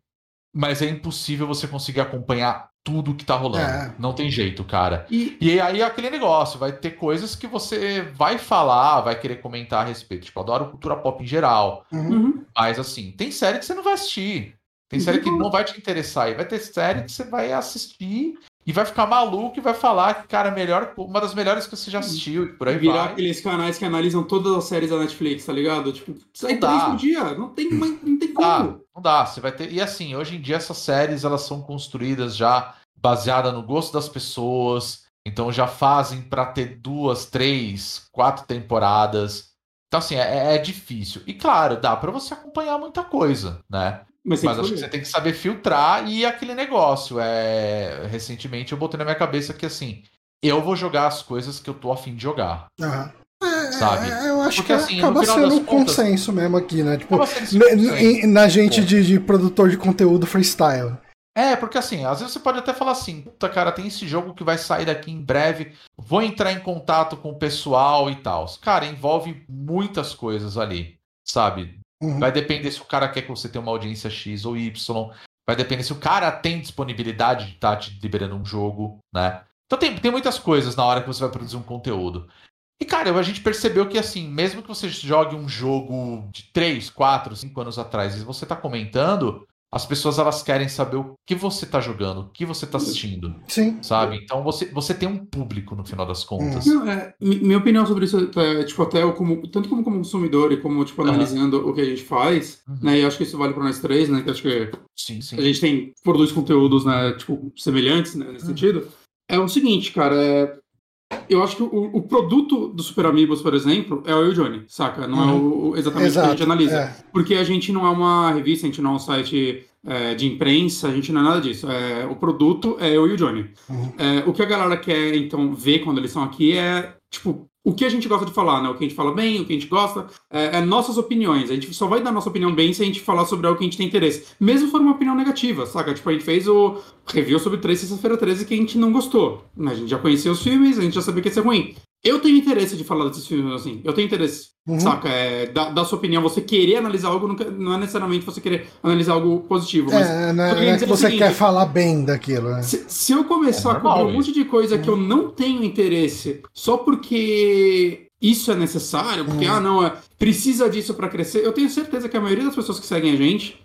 Mas é impossível você conseguir acompanhar tudo que tá rolando. É. Não tem jeito, cara. E E aí é aquele negócio, vai ter coisas que você vai falar, vai querer comentar a respeito. Tipo, eu adoro cultura pop em geral. Uhum. uhum, Mas assim, tem série que você não vai assistir. Tem série que não vai te interessar. E vai ter série que você vai assistir e vai ficar maluco e vai falar que, cara, melhor, uma das melhores que você já assistiu e por aí virar vai. aqueles canais que analisam todas as séries da Netflix, tá ligado? Tipo, sai Não três dá. por dia, não tem, não tem Não dá, como. não dá. Você vai ter. E assim, hoje em dia essas séries elas são construídas já baseada no gosto das pessoas. Então já fazem pra ter duas, três, quatro temporadas. Então assim, é, é difícil. E claro, dá pra você acompanhar muita coisa, né? Mas, Mas acho que você tem que saber filtrar e aquele negócio. É... Recentemente eu botei na minha cabeça que assim, eu vou jogar as coisas que eu tô afim de jogar. Aham. É, Sabe? é, eu acho Porque, que assim, no acaba sendo um contas- consenso mesmo aqui, né? Tipo, na, 100%. na- na gente de, de produtor de conteúdo freestyle. É, porque assim, às vezes você pode até falar assim, puta cara, tem esse jogo que vai sair daqui em breve, vou entrar em contato com o pessoal e tal. Cara, envolve muitas coisas ali, sabe? Uhum. Vai depender se o cara quer que você tenha uma audiência X ou Y. Vai depender se o cara tem disponibilidade de estar tá te liberando um jogo, né? Então tem, tem muitas coisas na hora que você vai produzir um conteúdo. E, cara, a gente percebeu que, assim, mesmo que você jogue um jogo de 3, 4, 5 anos atrás e você tá comentando, as pessoas elas querem saber o que você está jogando, o que você está assistindo. Sim. Sabe? Então você, você tem um público no final das contas. Não, é, minha opinião sobre isso é, tipo, até eu como, tanto como, como consumidor e como, tipo, analisando uhum. o que a gente faz, uhum. né? E acho que isso vale para nós três, né? Que acho que sim, sim. a gente tem, produz conteúdos, né, tipo, semelhantes, né, nesse uhum. sentido. É o seguinte, cara, é, eu acho que o, o, produto do Super Amigos, por exemplo, é o Eu Johnny, saca? Não é uhum. é o, exatamente Exato, o que a gente analisa. É. Porque a gente não é uma revista, a gente não é um site é, de imprensa, a gente não é nada disso. É, o produto é eu e o Johnny. Uhum. É, o que a galera quer, então, ver quando eles estão aqui é, tipo, o que a gente gosta de falar, né? O que a gente fala bem, o que a gente gosta, é, é, nossas opiniões. A gente só vai dar nossa opinião bem se a gente falar sobre algo que a gente tem interesse. Mesmo for uma opinião negativa, saca? Tipo, a gente fez o review sobre 3 Sexta-feira 13 que a gente não gostou. A gente já conhecia os filmes, a gente já sabia que ia ser ruim. Eu tenho interesse de falar desses filmes assim. Eu tenho interesse. Uhum. Saca? É, da, da, sua opinião, você querer analisar algo não é necessariamente você querer analisar algo positivo. Mas é, não, é, é que você seguinte, quer falar bem daquilo. Né? Se, se, eu começar é a cobrar um monte de coisa que eu uhum. não tenho interesse só porque isso é necessário, porque, uhum. ah, não, é, precisa disso para crescer, eu tenho certeza que a maioria das pessoas que seguem a gente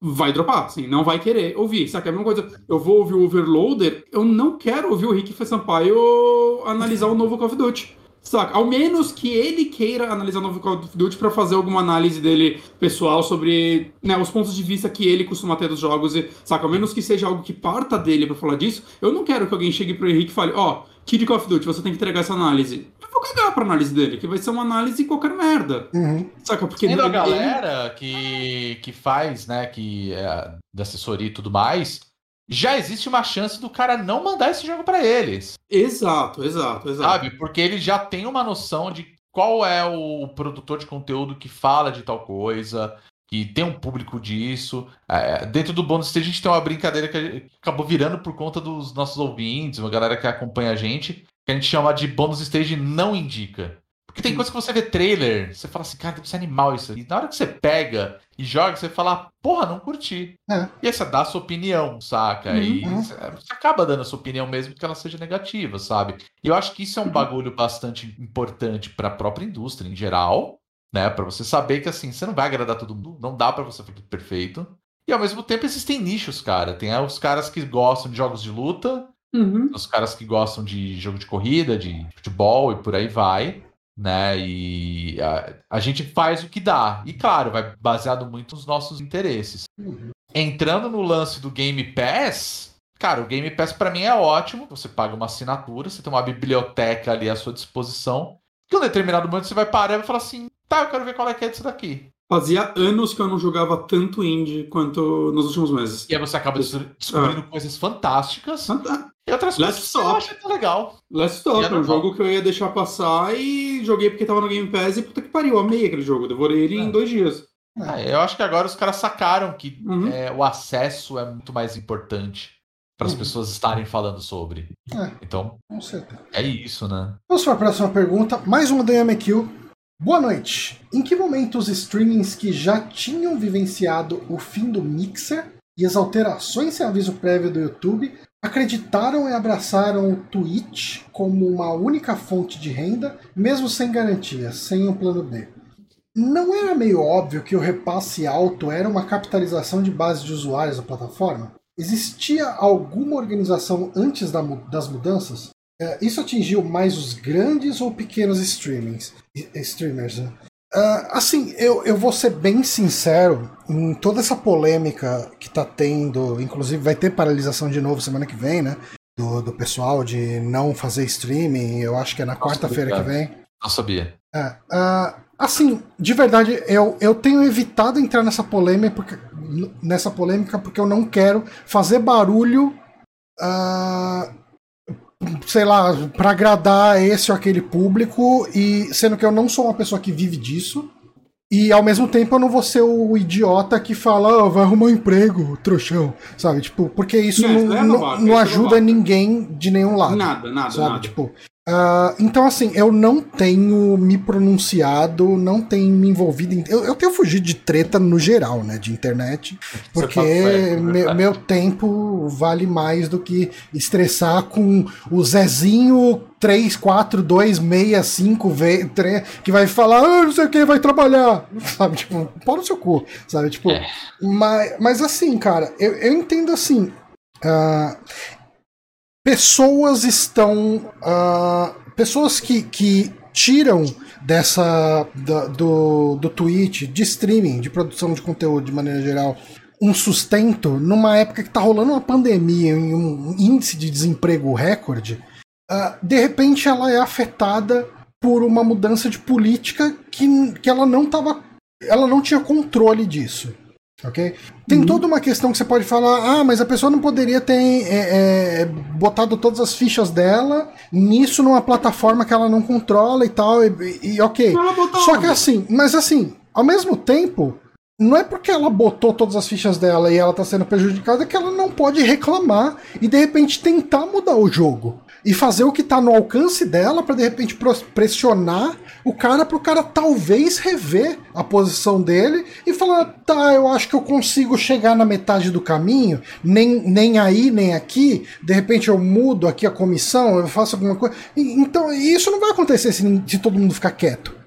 vai dropar, assim, não vai querer ouvir. Sabe? É a mesma coisa, eu vou ouvir o Overloader, eu não quero ouvir o Rick Sampaio analisar o novo Call of Duty. Saca? Ao menos que ele queira analisar o novo Call of Duty para fazer alguma análise dele pessoal sobre né, os pontos de vista que ele costuma ter dos jogos. E, saca? Ao menos que seja algo que parta dele para falar disso. Eu não quero que alguém chegue pro Henrique e fale: Ó, oh, Kid Call of Duty, você tem que entregar essa análise vou cagar pra análise dele, que vai ser uma análise qualquer merda. Uhum. Saca? Porque Tendo a galera que, que faz, né, que é da assessoria e tudo mais, já existe uma chance do cara não mandar esse jogo para eles. Exato, exato, exato. Sabe? Porque ele já tem uma noção de qual é o produtor de conteúdo que fala de tal coisa, que tem um público disso. É, dentro do bônus stage a gente tem uma brincadeira que acabou virando por conta dos nossos ouvintes, uma galera que acompanha a gente, que a gente chama de bônus stage não indica. Porque tem coisa que você vê trailer, você fala assim, cara, deve ser animal isso. E na hora que você pega e joga, você fala, porra, não curti. É. E aí você dá a sua opinião, saca? Uhum. E você, acaba dando a sua opinião mesmo que ela seja negativa, sabe? E eu acho que isso é um bagulho bastante importante para a própria indústria em geral, né? Para você saber que assim, você não vai agradar todo mundo, não dá para você fazer tudo perfeito. E ao mesmo tempo existem nichos, cara. Tem os caras que gostam de jogos de luta, Uhum. Os caras que gostam de jogo de corrida, de futebol e por aí vai, né? E a, a gente faz o que dá. E claro, vai baseado muito nos nossos interesses. Uhum. Entrando no lance do Game Pass, cara, o Game Pass para mim é ótimo. Você paga uma assinatura, você tem uma biblioteca ali à sua disposição. Que um determinado momento você vai parar e vai falar assim: tá, eu quero ver qual é que é disso daqui. Fazia anos que eu não jogava tanto indie quanto nos últimos meses. E aí você acaba descobrindo ah. coisas fantásticas. Fantásticas. E outras Last coisas Stop. que eu acho legal. Last Stop, é um jogo que eu ia deixar passar e joguei porque tava no Game Pass e puta que pariu, amei aquele jogo. Devorei ele é. em dois dias. É, eu acho que agora os caras sacaram que uhum. é, o acesso é muito mais importante para as uhum. pessoas estarem falando sobre. É, então, é isso, né? Vamos para a próxima pergunta. Mais uma do MQ. Boa noite. Em que momento os streamings que já tinham vivenciado o fim do Mixer e as alterações sem aviso prévio do YouTube acreditaram e abraçaram o Twitch como uma única fonte de renda, mesmo sem garantia, sem um plano B. Não era meio óbvio que o repasse alto era uma capitalização de base de usuários da plataforma? Existia alguma organização antes das mudanças? É, isso atingiu mais os grandes ou pequenos streamings, streamers? Né? Uh, assim, eu, eu vou ser bem sincero, em toda essa polêmica que tá tendo, inclusive vai ter paralisação de novo semana que vem, né? Do, do pessoal de não fazer streaming, eu acho que é na quarta-feira que vem. Não sabia. É, uh, assim, de verdade, eu, eu tenho evitado entrar nessa polêmica porque, nessa polêmica porque eu não quero fazer barulho. Uh, sei lá, para agradar esse ou aquele público, e sendo que eu não sou uma pessoa que vive disso. E ao mesmo tempo eu não vou ser o idiota que fala, oh, vai arrumar um emprego, trouxão, sabe? Tipo, porque isso não, não, não, não ajuda ninguém de nenhum lado. Nada, nada, sabe? nada. Tipo, Uh, então, assim, eu não tenho me pronunciado, não tenho me envolvido em. Eu, eu tenho fugido de treta no geral, né? De internet. Porque tá certo, meu, meu tempo vale mais do que estressar com o Zezinho 3, 4, 2, 6, 5, 3, que vai falar, ah, não sei o que, vai trabalhar. Sabe, tipo, pau no seu cu. Sabe, tipo. É. Mas, mas assim, cara, eu, eu entendo assim. Uh, pessoas estão. Uh, pessoas que, que tiram dessa. Da, do, do Twitch, de streaming, de produção de conteúdo de maneira geral, um sustento numa época que está rolando uma pandemia e um índice de desemprego recorde, uh, de repente ela é afetada por uma mudança de política que, que ela não estava. Ela não tinha controle disso. Ok? Tem uhum. toda uma questão que você pode falar, ah, mas a pessoa não poderia ter é, é, botado todas as fichas dela nisso numa plataforma que ela não controla e tal, e, e ok. Só que assim, mas assim, ao mesmo tempo, não é porque ela botou todas as fichas dela e ela tá sendo prejudicada que ela não pode reclamar e de repente tentar mudar o jogo e fazer o que tá no alcance dela para de repente pressionar o cara pro cara talvez rever a posição dele e falar, tá, eu acho que eu consigo chegar na metade do caminho, nem, nem aí, nem aqui, de repente eu mudo aqui a comissão, eu faço alguma coisa. Então, isso não vai acontecer se, se todo mundo ficar quieto.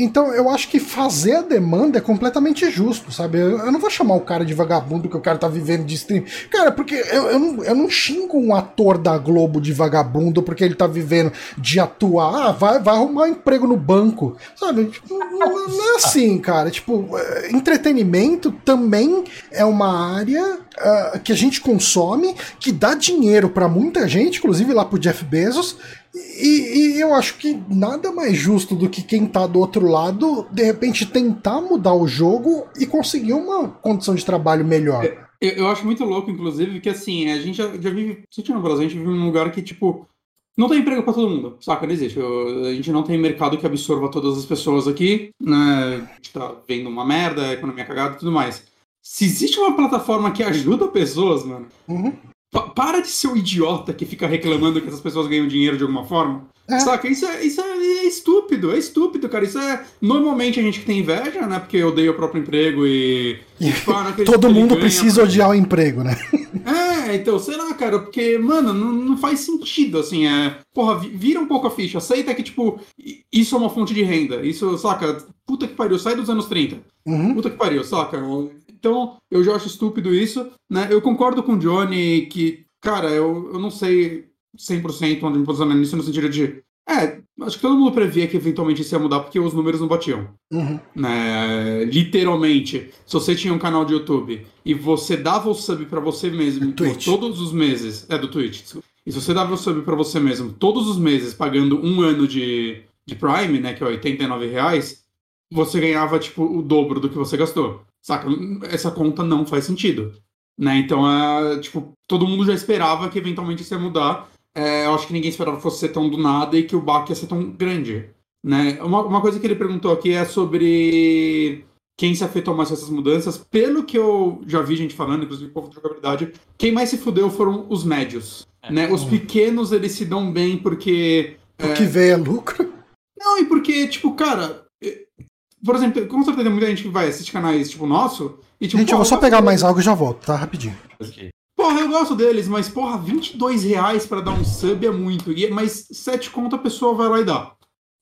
Então eu acho que fazer a demanda é completamente justo, sabe? Eu não vou chamar o cara de vagabundo que o cara tá vivendo de stream. Cara, porque eu, eu, não, eu não xingo um ator da Globo de vagabundo porque ele tá vivendo de atuar. Ah, vai, vai arrumar um emprego no banco, sabe? Tipo, não, não, é assim, cara. Tipo, é, entretenimento também é uma área uh, que a gente consome, que dá dinheiro para muita gente, inclusive lá pro Jeff Bezos. E, e, eu acho que nada mais justo do que quem tá do outro lado, de repente, tentar mudar o jogo e conseguir uma condição de trabalho melhor. É, eu, eu acho muito louco, inclusive, que assim, a gente já, já vive. Se no Brasil, a gente vive num lugar que, tipo, não tem emprego para todo mundo, saca? Não existe. Eu, a gente não tem mercado que absorva todas as pessoas aqui, né? A gente tá vendo uma merda, economia cagada e tudo mais. Se existe uma plataforma que ajuda pessoas, mano, uhum para de ser o idiota que fica reclamando que essas pessoas ganham dinheiro de alguma forma. É. Saca? Isso, é, isso é, é, estúpido, é estúpido, cara. Isso é. Normalmente a gente que tem inveja, né? Porque odeia o próprio emprego e. e Todo mundo ganha, precisa odiar o emprego, né? <laughs> É, então, sei lá, cara, porque, mano, não, não faz sentido, assim, é. Porra, vira um pouco a ficha, aceita que, tipo, isso é uma fonte de renda. Isso, saca? Puta que pariu, sai dos anos 30. Uhum. Puta que pariu, saca? Então, eu já acho estúpido isso, né? Eu concordo com o Johnny que, cara, eu, eu não sei 100% onde me posicionar nisso, no sentido de. É, acho que todo mundo previa que eventualmente isso ia mudar porque os números não batiam. Uhum. Né? Literalmente, se você tinha um canal de YouTube e você dava o sub para você mesmo todos os meses. É, do Twitch. E se você dava o sub para você mesmo todos os meses, pagando um ano de, de Prime, né, que é 89 reais, você ganhava, tipo, o dobro do que você gastou. Saca? Essa conta não faz sentido. Né? Então, é, tipo, todo mundo já esperava que eventualmente isso ia mudar. É, eu acho que ninguém esperava que fosse ser tão do nada e que o baque ia ser tão grande. Né? Uma, uma coisa que ele perguntou aqui é sobre quem se afetou mais com essas mudanças. Pelo que eu já vi gente falando, inclusive o povo de jogabilidade, quem mais se fudeu foram os médios. É. Né? Os pequenos, eles se dão bem porque... Porque é... vê lucro? Não, e porque, tipo, cara, por exemplo, com certeza tem muita gente que vai assistir canais tipo nosso e tipo. Gente, eu vou só pegar mais algo e já volto, tá? Rapidinho. Okay. Porra, eu gosto deles, mas porra, 22 reais pra dar um sub é muito. E, mas 7 conto a pessoa vai lá e dá.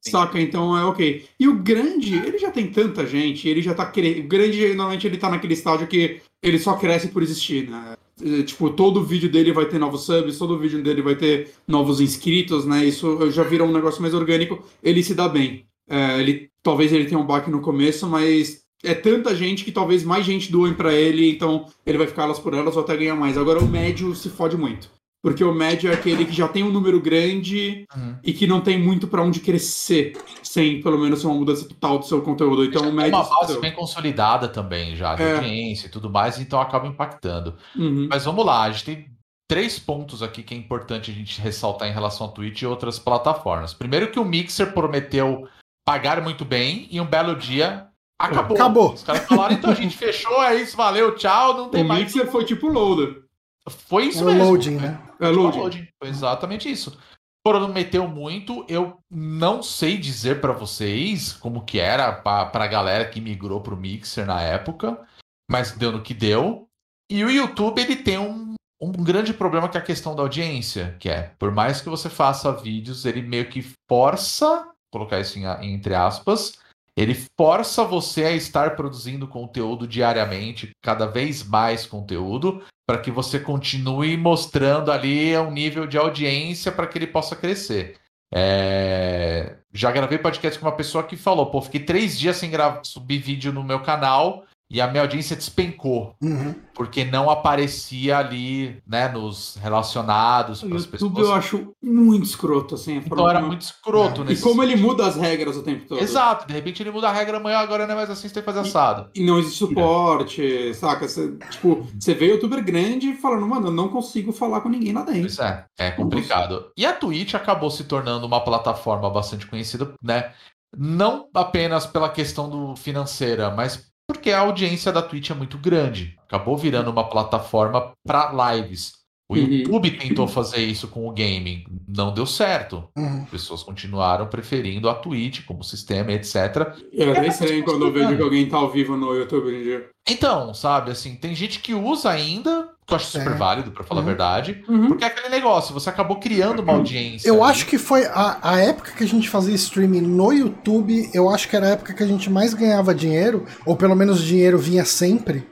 Sim. Saca? Então é ok. E o grande, ele já tem tanta gente, ele já tá querendo. O grande, normalmente, ele tá naquele estágio que ele só cresce por existir, né? Tipo, todo vídeo dele vai ter novos subs, todo vídeo dele vai ter novos inscritos, né? Isso já vira um negócio mais orgânico, ele se dá bem. É, ele talvez ele tenha um baque no começo, mas é tanta gente que talvez mais gente doem para ele, então ele vai ficar elas por elas ou até ganhar mais. Agora o médio se fode muito. Porque o médio é aquele que já tem um número grande uhum. e que não tem muito para onde crescer, sem pelo menos uma mudança total do seu conteúdo. Então o médio. É uma base bem consolidada também já, de é. audiência e tudo mais, então acaba impactando. Uhum. Mas vamos lá, a gente tem três pontos aqui que é importante a gente ressaltar em relação a Twitch e outras plataformas. Primeiro que o Mixer prometeu pagaram muito bem e um belo dia acabou. Acabou. Os caras falaram, então a gente fechou, é isso, valeu, tchau, não tem o mais. O Mixer foi tipo loader. Foi isso é mesmo. Loading, né? É loading. Foi exatamente isso. prometeu muito. Eu não sei dizer para vocês como que era para a galera que migrou pro Mixer na época, mas deu no que deu. E o YouTube ele tem um, um grande problema que é a questão da audiência, que é, por mais que você faça vídeos, ele meio que força, colocar isso em, entre aspas, ele força você a estar produzindo conteúdo diariamente, cada vez mais conteúdo, para que você continue mostrando ali um nível de audiência para que ele possa crescer. É... Já gravei podcast com uma pessoa que falou: pô, fiquei três dias sem gravar, subir vídeo no meu canal e a minha audiência despencou. Uhum. Porque não aparecia ali, né, nos relacionados. O YouTube pessoas. eu acho muito escroto, assim. Então era muito escroto, né? E como ele muda as regras o tempo todo. Exato, de repente ele muda a regra amanhã, agora não é mais assim, você tem que fazer assado. E, e não existe suporte, saca? Você, tipo, você vê youtuber grande falando, mano, eu não consigo falar com ninguém lá dentro. Pois é, é complicado. E a Twitch acabou se tornando uma plataforma bastante conhecida, né? Não apenas pela questão do financeira, mas porque a audiência da Twitch é muito grande. Acabou virando uma plataforma para lives. O uhum. YouTube tentou fazer isso com o gaming, não deu certo. Uhum. As pessoas continuaram preferindo a Twitch como sistema, etc. Eu é até estranho quando eu vejo que alguém tá ao vivo no YouTube hoje em dia. Então, sabe, assim, tem gente que usa ainda, que eu acho super é. válido, para falar uhum. a verdade, uhum. porque é aquele negócio, você acabou criando uma audiência. Eu ali. acho que foi a, a época que a gente fazia streaming no YouTube, eu acho que era a época que a gente mais ganhava dinheiro, ou pelo menos o dinheiro vinha sempre.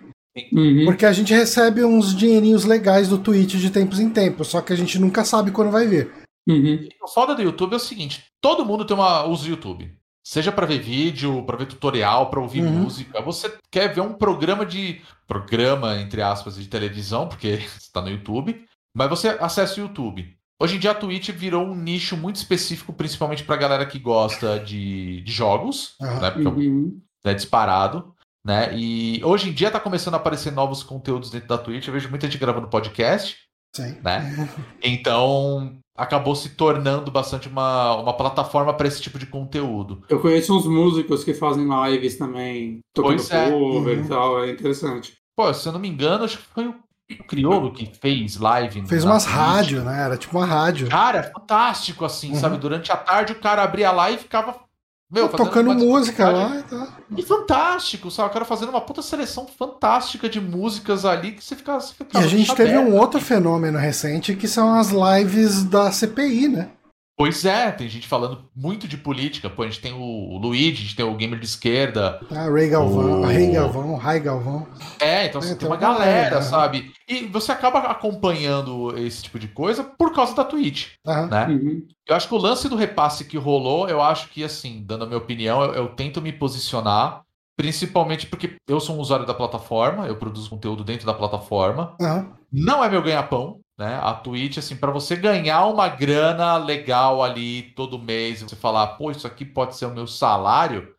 Uhum. Porque a gente recebe uns dinheirinhos legais do Twitch de tempos em tempos, só que a gente nunca sabe quando vai ver. Uhum. O foda do YouTube é o seguinte: todo mundo tem uma uso do YouTube. Seja para ver vídeo, para ver tutorial, para ouvir uhum. música. Você quer ver um programa de. Programa, entre aspas, de televisão, porque <laughs> está no YouTube. Mas você acessa o YouTube. Hoje em dia a Twitch virou um nicho muito específico, principalmente pra galera que gosta de, de jogos, né? Porque uhum. é disparado. Né? E hoje em dia está começando a aparecer novos conteúdos dentro da Twitch. Eu vejo muita gente gravando podcast. Sim. Né? <laughs> Então acabou se tornando bastante uma, uma plataforma para esse tipo de conteúdo. Eu conheço uns músicos que fazem lives também, tocando pois é. cover uhum. e tal, é interessante. Pô, se eu não me engano, acho que foi o Criolo que fez live. Fez umas rádio, né? Era tipo uma rádio. Cara, fantástico, assim, uhum. sabe? Durante a tarde o cara abria a live e ficava meu, tocando música lá. Tá. E fantástico, sabe? O cara fazendo uma puta seleção fantástica de músicas ali que você fica. Você fica e a gente teve um outro fenômeno recente que são as lives da CPI, né? Pois é, tem gente falando muito de política. Pô, a gente tem o Luigi, a gente tem o gamer de esquerda. Ah, Ray Galvão, o... Ray Galvão, Ray Galvão. É, então é, tem, tem uma galera, galera, sabe? E você acaba acompanhando esse tipo de coisa por causa da Twitch, uhum. né? Uhum. Eu acho que o lance do repasse que rolou, eu acho que, assim, dando a minha opinião, eu, eu tento me posicionar Principalmente porque eu sou um usuário da plataforma, eu produzo conteúdo dentro da plataforma. Uhum. Não é meu ganha-pão, né? A Twitch, assim, para você ganhar uma grana legal ali todo mês, você falar, pô, isso aqui pode ser o meu salário.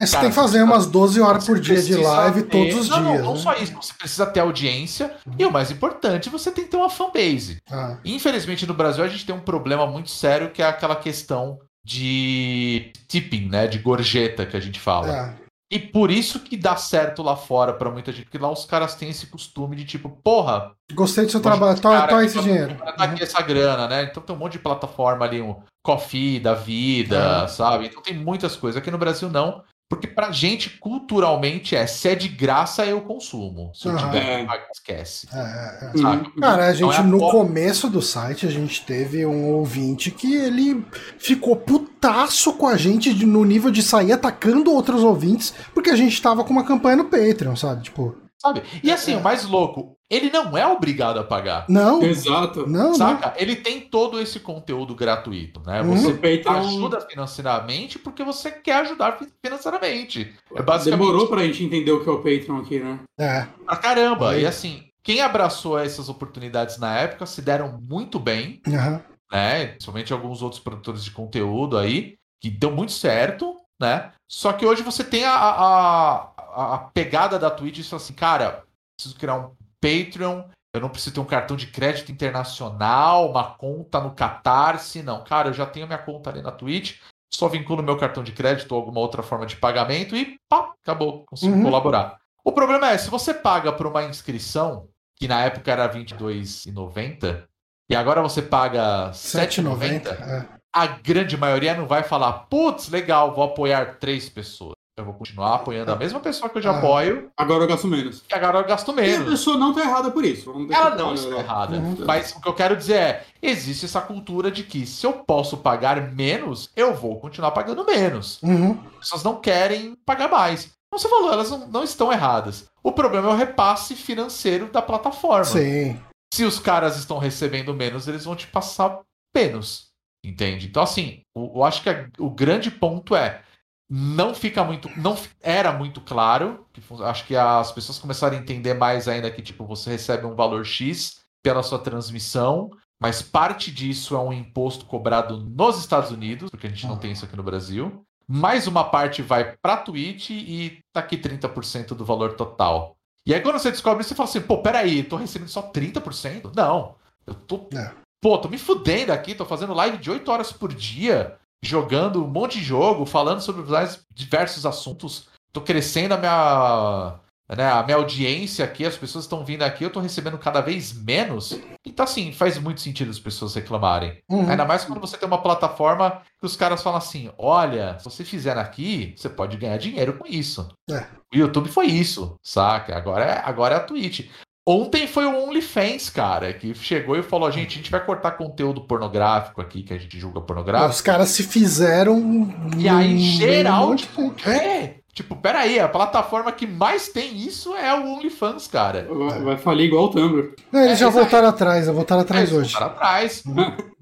É, você cara, tem que fazer umas 12 horas por dia de live ter... todos os não, dias. Não, não né? só isso, você precisa ter audiência e o mais importante, você tem que ter uma fanbase. Ah. Infelizmente no Brasil a gente tem um problema muito sério que é aquela questão de tipping, né? De gorjeta que a gente fala. É. E por isso que dá certo lá fora para muita gente, porque lá os caras têm esse costume de tipo, porra. Gostei do seu trabalho, toma esse dinheiro. Tá aqui uhum. essa grana, né? Então tem um monte de plataforma ali, um Coffee da vida, uhum. sabe? Então tem muitas coisas. Aqui no Brasil não. Porque pra gente, culturalmente, é se é de graça, eu consumo. Se eu uhum. tiver, esquece. É, é, é. Uhum. Cara, a gente, então é no começo do site, a gente teve um ouvinte que ele ficou putaço com a gente no nível de sair atacando outros ouvintes, porque a gente tava com uma campanha no Patreon, sabe? Tipo. Sabe? E assim, é. o mais louco, ele não é obrigado a pagar. Não. Exato. Não, Saca? Não. Ele tem todo esse conteúdo gratuito, né? Uhum. Você Patreon... ajuda financeiramente porque você quer ajudar financeiramente. É basicamente... Demorou pra gente entender o que é o Patreon aqui, né? É. Pra caramba. É. E assim, quem abraçou essas oportunidades na época se deram muito bem, uhum. né? Principalmente alguns outros produtores de conteúdo aí, que deu muito certo, né? Só que hoje você tem a, a a, pegada da Twitch é assim, cara, preciso criar um Patreon, eu não preciso ter um cartão de crédito internacional, uma conta no Catarse, não. Cara, eu já tenho minha conta ali na Twitch, só vinculo meu cartão de crédito ou alguma outra forma de pagamento e pá, acabou, consigo uhum. colaborar. O problema é, se você paga por uma inscrição, que na época era R$22,90, e agora você paga 7,90. 7,90, É. a grande maioria não vai falar, putz, legal, vou apoiar três pessoas. Eu vou continuar apoiando a mesma pessoa que eu já Ah. apoio, Agora eu gasto menos. e agora eu gasto E a menos. pessoa não tá errada por isso. Ela não está errada. Uhum. Mas o que eu quero dizer é: existe essa cultura de que se eu posso pagar menos, eu vou continuar pagando menos. Uhum. As pessoas não querem pagar mais. Como você falou, elas não, não estão erradas. O problema é o repasse financeiro da plataforma. Sim. Se os caras estão recebendo menos, eles vão te passar menos. Entende? Então, assim, eu, acho que o grande ponto é. Não fica muito. Não era muito claro. que acho que as pessoas começaram a entender mais ainda que, tipo, você recebe um valor X pela sua transmissão, mas parte disso é um imposto cobrado nos Estados Unidos, porque a gente não tem isso aqui no Brasil. Mais uma parte vai pra Twitch e tá aqui 30% do valor total. E aí quando você descobre isso, você fala assim, pô, peraí, tô recebendo só 30%? Não. Eu tô. É. Pô, tô me fudendo aqui, tô fazendo live de 8 horas por dia, jogando um monte de jogo, falando sobre mais diversos assuntos. Tô crescendo a minha. Né, a minha audiência aqui, as pessoas estão vindo aqui, eu tô recebendo cada vez menos. Então, assim, faz muito sentido as pessoas reclamarem. Uhum. Ainda mais quando você tem uma plataforma que os caras falam assim: olha, se você fizer aqui, você pode ganhar dinheiro com isso. É. O YouTube foi isso, saca? Agora é, agora é a Twitch. Ontem foi o OnlyFans, cara, que chegou e falou: gente, a gente vai cortar conteúdo pornográfico aqui, que a gente julga pornográfico. Os caras se fizeram. E aí, geral, monte tipo, de- é. Tipo, peraí, a plataforma que mais tem isso é o OnlyFans, cara. Vai, vai falir igual o Tumblr. Não, eles É, já voltaram atrás, voltaram atrás É, hoje. voltaram atrás.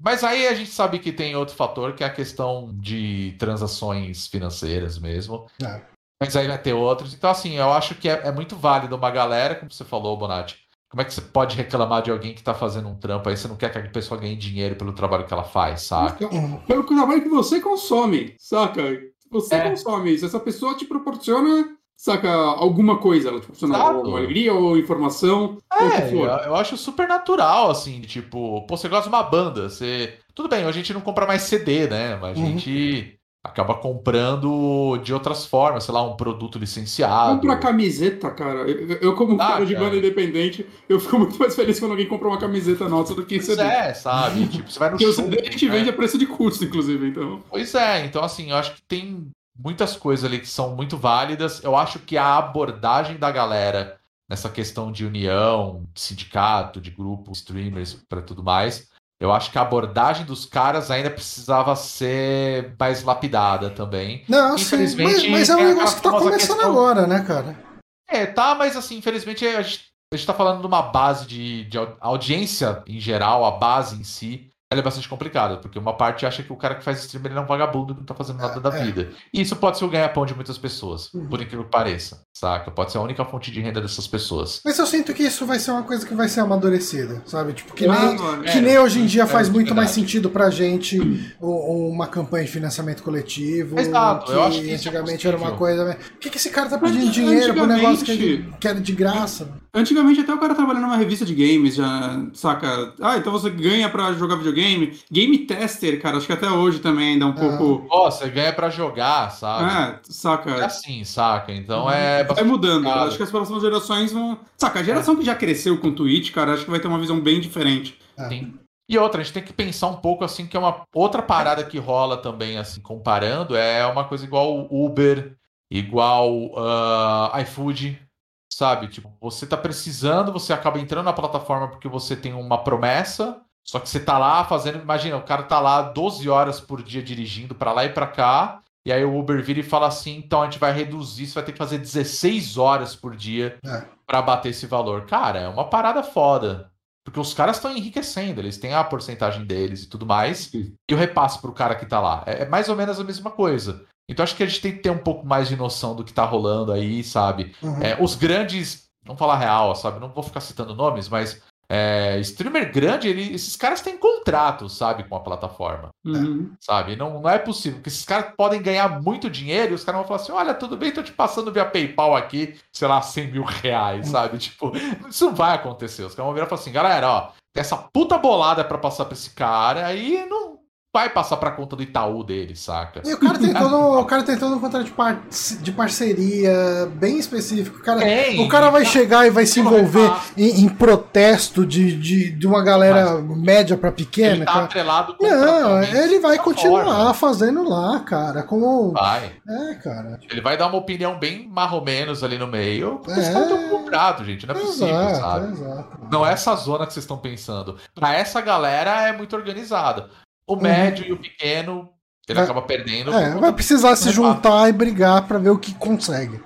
Mas aí a gente sabe que tem outro fator, que é a questão de transações financeiras mesmo. É. Mas aí vai ter outros. Então, assim, eu acho que é, é muito válido uma galera, como você falou, Bonatti. Como é que você pode reclamar de alguém que tá fazendo um trampo aí? Você não quer que a pessoa ganhe dinheiro pelo trabalho que ela faz, saca? Uhum. Pelo trabalho que você consome, saca? Você É. consome isso. Essa pessoa te proporciona, saca, alguma coisa. Ela te proporciona ou alegria ou informação, ou o que É, eu, for. eu acho super natural, assim, tipo, pô, você gosta de uma banda, você. Tudo bem, a gente não compra mais CD, né? Mas a Uhum. gente acaba comprando de outras formas, sei lá, um produto licenciado. Compra camiseta, cara. Eu, eu como Ah, cara de banda independente, eu fico muito mais feliz quando alguém compra uma camiseta nossa do que Pois CD. é, sabe? <laughs> Tipo, você vai no Porque o show. CD a gente né? vende a preço de custo, inclusive, então. Pois é, então assim, eu acho que tem muitas coisas ali que são muito válidas. Eu acho que a abordagem da galera nessa questão de união, de sindicato, de grupo, streamers, para tudo mais, eu acho que a abordagem dos caras ainda precisava ser mais lapidada também. Não, sim, Infelizmente, mas, mas é um aquela negócio que tá começando questão- agora, né, cara? É, tá, mas assim, infelizmente a gente, a gente tá falando de uma base de, de au- audiência em geral, a base em si, ela é bastante complicada, porque uma parte acha que o cara que faz streamer ele é um vagabundo que não tá fazendo nada da É. vida. E isso pode ser o ganha-pão de muitas pessoas, Uhum. por incrível que pareça, saca? Pode ser a única fonte de renda dessas pessoas. Mas eu sinto que isso vai ser uma coisa que vai ser amadurecida, sabe? Tipo, que Ah, nem, mano. que É, nem hoje em dia é faz muito muito mais verdade. sentido pra gente uma campanha de financiamento coletivo. Exato, eu acho que é antigamente era uma coisa. Por que, que esse cara tá Mas, pedindo dinheiro pro negócio que, que era de graça? Antigamente até o cara trabalhando numa revista de games, já, saca? Ah, então você ganha pra jogar videogame. Game tester, cara, acho que até hoje também ainda é um pouco. Ó, você ganha pra jogar, sabe? É, É saca? assim, saca? Então é Vai bastante mudando. complicado. Acho que as próximas gerações vão. Saca, a geração que já cresceu com Twitch, cara, acho que vai ter uma visão bem diferente. Sim. E outra, a gente tem que pensar um pouco assim, que é uma outra parada que rola também, assim, comparando, é uma coisa igual Uber, igual ah, iFood, sabe? Tipo, você tá precisando, você acaba entrando na plataforma porque você tem uma promessa, só que você tá lá fazendo, imagina, o cara tá lá 12 horas por dia dirigindo pra lá e pra cá, e aí o Uber vira e fala assim, então a gente vai reduzir, você vai ter que fazer 16 horas por dia É. pra bater esse valor. Cara, é uma parada foda. Porque os caras estão enriquecendo, eles têm a porcentagem deles e tudo mais, Sim. e o repasse pro cara que tá lá. É, é mais ou menos a mesma coisa. Então acho que a gente tem que ter um pouco mais de noção do que tá rolando aí, sabe? Uhum. É, os grandes, vamos falar real, sabe? Não vou ficar citando nomes, mas é, streamer grande, ele- esses caras têm contrato, sabe, com a plataforma, Uhum. sabe? Não, não é possível, porque esses caras podem ganhar muito dinheiro e os caras vão falar assim: olha, tudo bem, tô te passando via PayPal aqui, sei lá, 100 mil reais, sabe? Tipo, isso não vai acontecer. Os caras vão virar e falar assim: galera, ó, tem essa puta bolada pra passar pra esse cara, aí não. Vai passar pra conta do Itaú dele, saca? E o cara tem <laughs> todo, o cara tem todo um contrato de, par, de parceria bem específico. O cara, Tem, o cara vai tá- chegar e vai se envolver em, em protesto de, de, de uma galera média pra pequena. Ele tá cara. atrelado Não, contratualmente ele vai dessa continuar forma. fazendo lá, cara. Como. Vai. É, cara. Ele vai dar uma opinião bem marromenos ali no meio. É. os caras estão comprados, gente. Não é possível, Exato, sabe? exato. Não é essa zona que vocês estão pensando. Pra essa galera é muito organizada. O médio e o pequeno, ele Vai- acaba perdendo. Uhum. É, vai precisar se juntar e brigar pra ver o que consegue.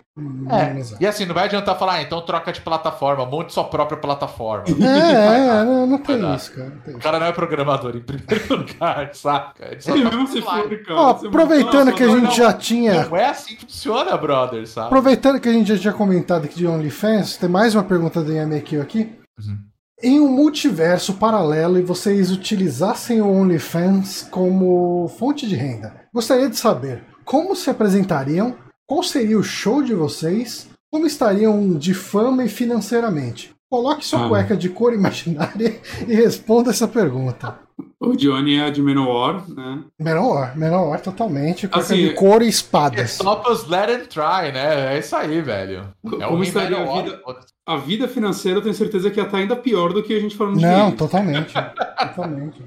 É, e assim, não vai adiantar falar, ah, então troca de plataforma, monte sua própria plataforma. <laughs> É, é, não, não tem isso, cara. Não tem O isso. cara não é programador em primeiro <laughs> lugar, saca? Ele só Ele tá mesmo se for, cara. Ó, aproveitando que a gente já tinha. Não é assim que funciona, brother, sabe? Aproveitando que a gente já tinha comentado aqui de OnlyFans, tem mais uma pergunta do IMQ aqui. Uhum. Em um multiverso paralelo e vocês utilizassem o OnlyFans como fonte de renda, gostaria de saber como se apresentariam, qual seria o show de vocês, como estariam de fama e financeiramente. Coloque sua Ah. cueca de cor <laughs> imaginária e responda essa pergunta. O Johnny é de Menor, né? Menor, menor totalmente, cueca Assim, de cor e espadas. Stop us, let and try, né? É isso aí, velho. É Como um estaria a vida-. A vida financeira eu tenho certeza que ia estar ainda pior do que a gente falando de Não, games. totalmente. <laughs> totalmente.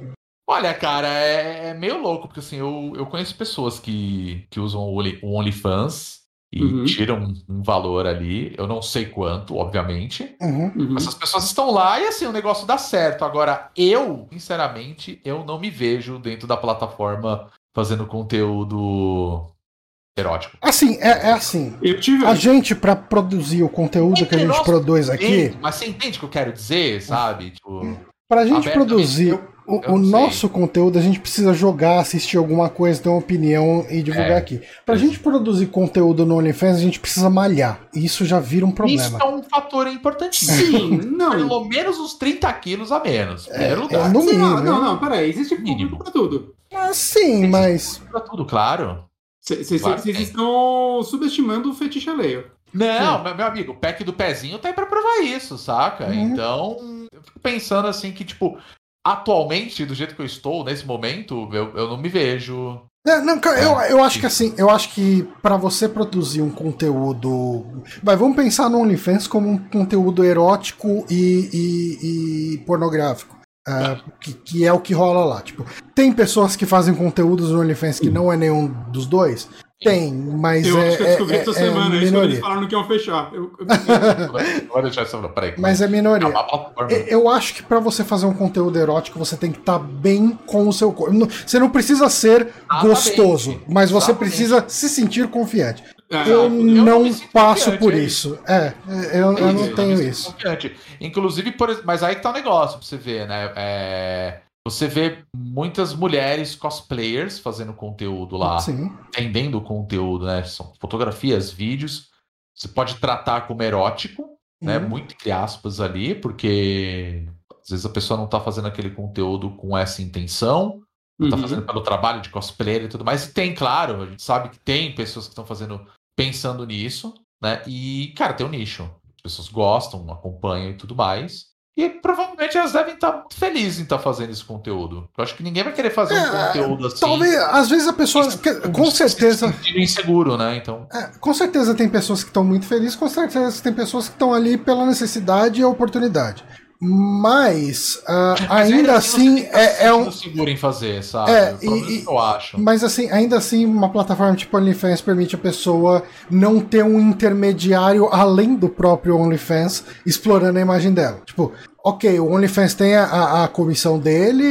Olha, cara, é, é meio louco, porque assim, eu, eu conheço pessoas que, que usam o Only- o OnlyFans e Uhum. tiram um, um valor ali. Eu não sei quanto, obviamente. Uhum. Uhum. Essas pessoas estão lá e assim, o negócio dá certo. Agora, eu, sinceramente, eu não me vejo dentro da plataforma fazendo conteúdo erótico. Assim, é, é assim. Eu tive. A gente, pra produzir o conteúdo que a gente nós, produz aqui? Mas você entende o que eu quero dizer, sabe? Tipo, pra gente produzir eu- o, eu nosso conteúdo, a gente precisa jogar, assistir alguma coisa, ter uma opinião e divulgar É. aqui. Pra gente produzir conteúdo no OnlyFans, a gente precisa malhar. E isso já vira um isso problema. é um fator importantíssimo. Sim, <laughs> não. Pelo menos uns 30 quilos a menos. é lugar. no Sim, mínimo. não, não, não, peraí. Existe Mínimo. público pra tudo. Ah, sim, mas. Pra tudo, claro. Vocês estão subestimando o fetiche alheio. Não, meu, meu amigo, o pack do pezinho tá aí pra provar isso, saca? Uhum. Então, eu fico pensando assim que, tipo, atualmente, do jeito que eu estou, nesse momento, eu, eu não me vejo. É, não, cara, eu, eu acho que assim, eu acho que pra você produzir um conteúdo. Vai, vamos pensar no OnlyFans como um conteúdo erótico e, e- e pornográfico. Ah, que, que é o que rola lá. Tipo, tem pessoas que fazem conteúdos no OnlyFans que não é nenhum dos dois? Tem, mas Eu é, acho que eu é, descobri é, essa é semana, isso quando eles falaram que iam fechar. Eu, eu- vai deixar isso. Peraí. Mas é minoria. E- Eu acho que pra você fazer um conteúdo erótico, você tem que estar bem com o seu corpo. Não- Você não precisa ser Exatamente. gostoso, mas você Exatamente. precisa se sentir confiante. É, Eu eu não não passo por é isso. É, eu, eu não me tenho sinto isso. confiante. Inclusive, por, mas aí que tá o negócio pra você ver, né? É, você vê muitas mulheres cosplayers fazendo conteúdo lá, Sim. vendendo conteúdo, né? São fotografias, vídeos. Você pode tratar como erótico, né? Uhum. Muito entre aspas ali, porque às vezes a pessoa não tá fazendo aquele conteúdo com essa intenção, tá Uhum. fazendo pelo trabalho de cosplayer e tudo mais. E tem, claro, a gente sabe que tem pessoas que estão fazendo pensando nisso, né? E, cara, tem um nicho. As pessoas gostam, acompanham e tudo mais. E provavelmente elas devem estar muito felizes em estar fazendo esse conteúdo. Eu acho que ninguém vai querer fazer um É, conteúdo assim. Talvez, às vezes a pessoa. que- Com se certeza. sentindo inseguro, né? Então. é, com certeza tem pessoas que estão muito felizes, com certeza tem pessoas que estão ali pela necessidade e oportunidade. Mas, ah, Mas ainda assim, se é, é um. seguro em fazer, sabe? É, e- eu acho. Mas assim, ainda assim, uma plataforma tipo OnlyFans permite a pessoa não ter um intermediário além do próprio OnlyFans explorando a imagem dela. Tipo, ok, o OnlyFans tem a, a- a comissão dele,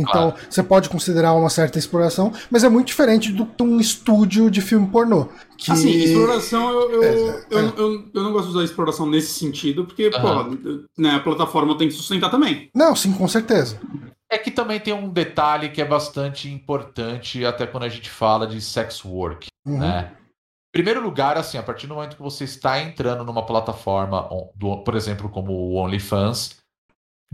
então Claro. você pode considerar uma certa exploração, mas é muito diferente do que um estúdio de filme pornô. Que... Assim, exploração, eu, eu, É, eu, eu, eu não gosto de usar exploração nesse sentido, porque, Aham. pô, né, a plataforma tem que sustentar também. Não, sim, com certeza. É que também tem um detalhe que é bastante importante, até quando a gente fala de sex work. Uhum. né? Em primeiro lugar, assim, a partir do momento que você está entrando numa plataforma, por exemplo, como o OnlyFans,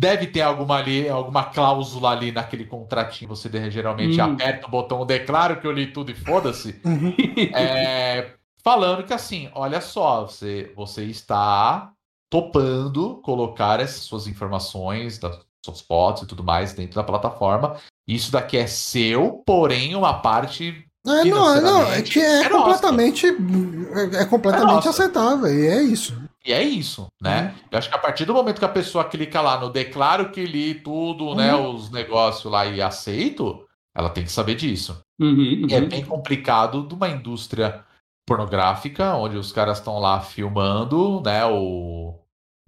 deve ter alguma ali, alguma cláusula ali naquele contratinho. Você geralmente Hum. aperta o botão, declaro que eu li tudo e foda-se. Uhum. É, falando que assim, olha só, você, você está topando colocar essas suas informações, das suas fotos e tudo mais dentro da plataforma. Isso daqui é seu, porém uma parte É, não, não, é que é, é completamente, é, é completamente nossa. aceitável, e é isso. E é isso, né? Uhum. Eu acho que a partir do momento que a pessoa clica lá no declaro que li tudo, né, Uhum. os negócios lá e aceito, ela tem que saber disso. Uhum, E é uhum. bem complicado de uma indústria pornográfica, onde os caras estão lá filmando, né, o...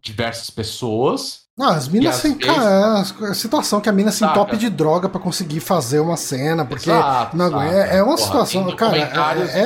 diversas pessoas. Não, as minas sem. vezes- Cara, a situação que a mina se entope de droga pra conseguir fazer uma cena, porque. Exato, não, é- é uma Porra, situação, cara, é-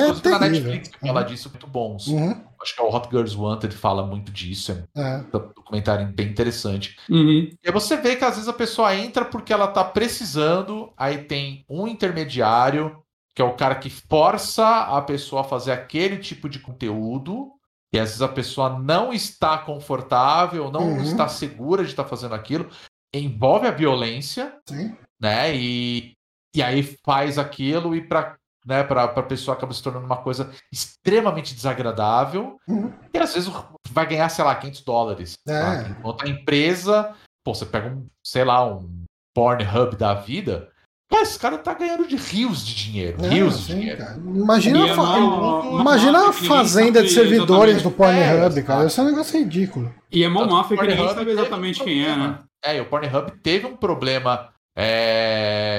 é terrível. Netflix que fala disso muito bons. Uhum, Acho que é o Hot Girls Wanted fala muito disso, é é. um documentário bem interessante. Uhum. E aí você vê que às vezes a pessoa entra porque ela tá precisando, aí tem um intermediário, que é o cara que força a pessoa a fazer aquele tipo de conteúdo, e às vezes a pessoa não está confortável, não Uhum. está segura de estar fazendo aquilo, envolve a violência, Sim. né? E, e aí faz aquilo e para né, para a pessoa acaba se tornando uma coisa extremamente desagradável. Uhum. E às vezes vai ganhar, sei lá, 500 dólares. É. saca? Enquanto a empresa, pô, você pega um, sei lá, um Pornhub da vida, cara, esse cara tá ganhando de rios de dinheiro. É, rios de sim, dinheiro. cara. Imagina, E a fa- mó- mó imagina a que ninguém fazenda de servidores do Pornhub, É, cara. Isso é um negócio ridículo. E é mó máfia que ninguém Pornhub sabe exatamente quem é, né? É, e o Pornhub teve um problema. é,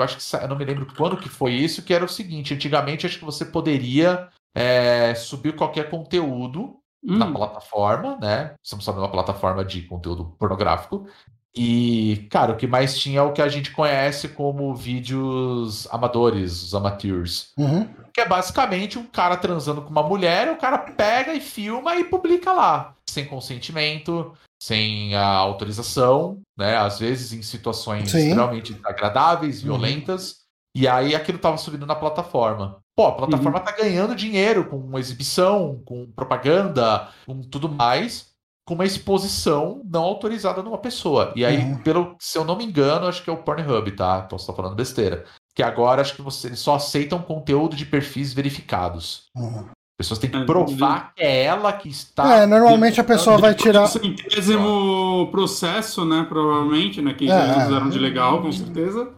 eu acho que eu não me lembro quando que foi isso, que era o seguinte: antigamente acho que você poderia é, subir qualquer conteúdo na Hum. plataforma, né? Estamos falando de uma plataforma de conteúdo pornográfico. E, cara, o que mais tinha é o que a gente conhece como vídeos amadores, os amateurs. Uhum. Que é basicamente um cara transando com uma mulher, o cara pega e filma e publica lá. Sem consentimento, sem a autorização, né? Às vezes em situações Sim. extremamente desagradáveis, Uhum. violentas. E aí aquilo tava subindo na plataforma. Pô, a plataforma tá ganhando dinheiro com exibição, com propaganda, com tudo mais, com uma exposição não autorizada numa pessoa. E aí, Uhum. pelo, se eu não me engano, acho que é o Pornhub, tá? Posso estar falando besteira. Que agora acho que você, eles só aceitam conteúdo de perfis verificados. Uhum. As pessoas têm que É, provar que é ela que está. É, normalmente a pessoa vai tirar. O centésimo processo, né? Provavelmente, né? Que É, eles é. fizeram de legal, com certeza.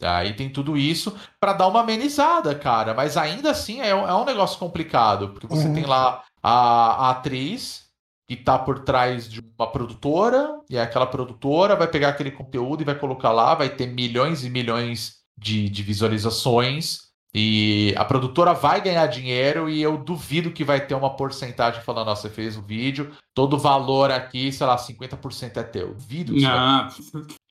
Aí tem tudo isso pra dar uma amenizada, cara. Mas ainda assim é, um- é um negócio complicado, porque você Uhum. tem lá a, a atriz que tá por trás de uma produtora, e aquela produtora vai pegar aquele conteúdo e vai colocar lá, vai ter milhões e milhões de, de visualizações. E a produtora vai ganhar dinheiro e eu duvido que vai ter uma porcentagem falando, ó, você fez o vídeo, todo o valor aqui, sei lá, 50% é teu. Duvido isso vai- Ah,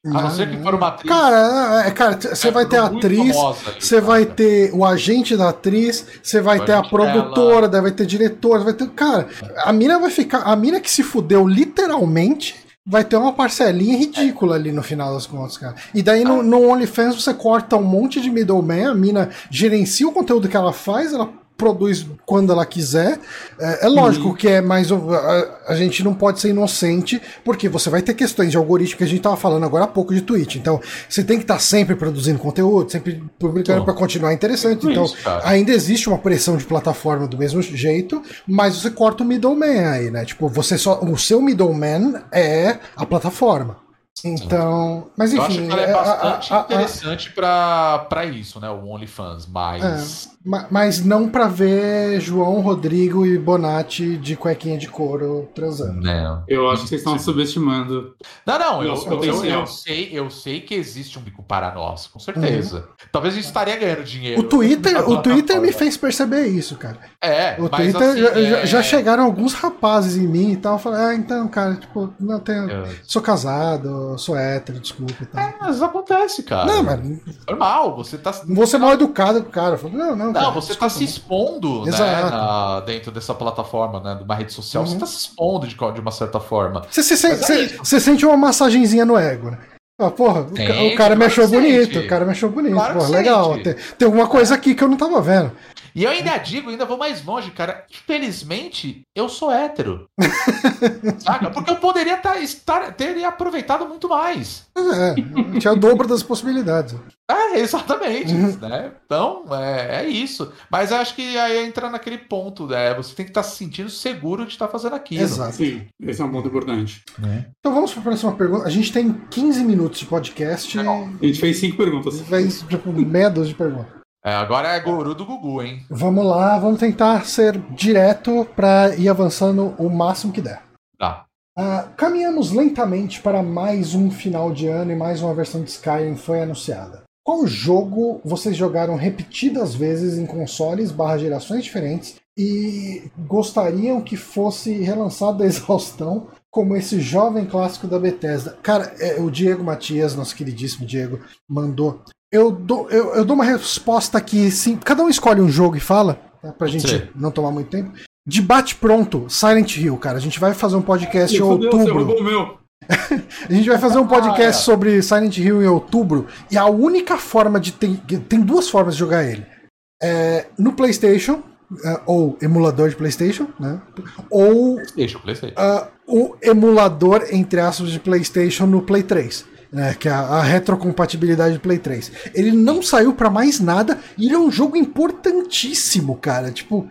A não ser que for uma atriz. Cara, é, cara, você é, vai ter a atriz, você vai ter o agente da atriz, você vai O ter a produtora, daí vai ter diretor, vai ter. Cara, a mina vai ficar. A mina que se fudeu literalmente vai ter uma parcelinha ridícula ali no final das contas, cara. E daí no, no OnlyFans você corta um monte de middleman, a mina gerencia o conteúdo que ela faz, ela produz quando ela quiser. É, é lógico que é mais. A, a gente não pode ser inocente, porque você vai ter questões de algoritmo que a gente tava falando agora há pouco de Twitch. Então, você tem que estar sempre produzindo conteúdo, sempre publicando para continuar interessante. É Então, isso, ainda existe uma pressão de plataforma do mesmo jeito, mas você corta o middleman aí, né? Tipo, você só. O seu middleman é a plataforma. Então. Mas Eu acho enfim. que ela é a- bastante a- a- interessante pra isso, né? O OnlyFans, mas. Ma- Mas não pra ver João, Rodrigo e Bonatti de cuequinha de couro transando. Não. eu acho que vocês estão subestimando. Não, não, eu, eu, eu, eu sei, eu sei que existe um bico para nós, com certeza. Talvez a gente estaria ganhando dinheiro. Uhum. O Twitter, o Twitter me fez perceber isso, cara. É, O mas Twitter assim, já, é- já- chegaram alguns rapazes em mim e tal. Falei, ah, então, cara, tipo, não tenho. É, Sou casado, sou hétero, desculpa e tal. mas acontece, cara. Não, mas Normal, você tá. vou ser mal educado com o cara. Eu falei, não, não, você tá desculpa, se expondo, né, na- dentro dessa plataforma, né, de uma rede social, Uhum. você tá se expondo de, de uma certa forma. Você, Mas é você, sente uma massagenzinha no ego, né? Ah, porra, Sente, o cara me achou bonito, sente. o cara me achou bonito. Claro porra, legal. Tem, tem alguma coisa aqui que eu não tava vendo. E eu ainda digo, ainda vou mais longe, cara. Infelizmente, eu sou hétero. <laughs> Saca? Porque eu poderia tá, estar, ter aproveitado muito mais. É, tinha o dobro das possibilidades. É, exatamente. Uhum. Né? Então, é, é, isso. Mas acho que aí entra naquele ponto, né? Você tem que estar tá se sentindo seguro de estar tá fazendo aquilo. Exato. Sim, esse é um ponto importante. É. Então vamos para a próxima pergunta. A gente tem 15 minutos de podcast. A gente fez 5 perguntas. Fez, tipo, meia dúzia de perguntas. É, agora é guru do Gugu, hein? Vamos lá, vamos tentar ser direto para ir avançando o máximo que der. Tá. Uh, caminhamos lentamente para mais um final de ano e mais uma versão de Skyrim foi anunciada. Qual jogo vocês jogaram repetidas vezes em consoles barra gerações diferentes e gostariam que fosse relançado da exaustão como esse jovem clássico da Bethesda? Cara, é, o Diego Matias, nosso queridíssimo Diego, mandou eu dou, eu, eu dou uma resposta aqui, sim. Cada um escolhe um jogo e fala, tá, pra gente sim. não tomar muito tempo. Debate pronto, Silent Hill, cara. A gente vai fazer um podcast em outubro. Meu. <laughs> a gente vai fazer um podcast ah, é. sobre Silent Hill em outubro. E a única forma de ter. Tem duas formas de jogar ele. É, no PlayStation, uh, ou emulador de PlayStation, né? Ou PlayStation, PlayStation. Uh, o emulador, entre aspas, de PlayStation no Play 3 né, que é a, retrocompatibilidade do Play 3. Ele não saiu para mais nada e ele é um jogo importantíssimo, cara. Tipo,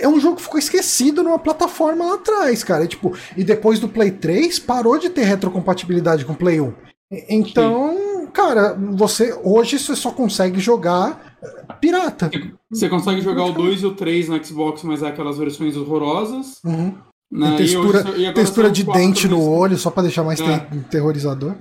é um jogo que ficou esquecido numa plataforma lá atrás, cara. E, tipo, e depois do Play 3 parou de ter retrocompatibilidade com o Play 1. Então, Sim. cara, você hoje você só consegue jogar eh, pirata. Você consegue jogar o 2 e o 3 no Xbox, mas é aquelas versões horrorosas. Uhum. Né? textura, e textura de dente no olho, só para deixar mais é. terrorizador.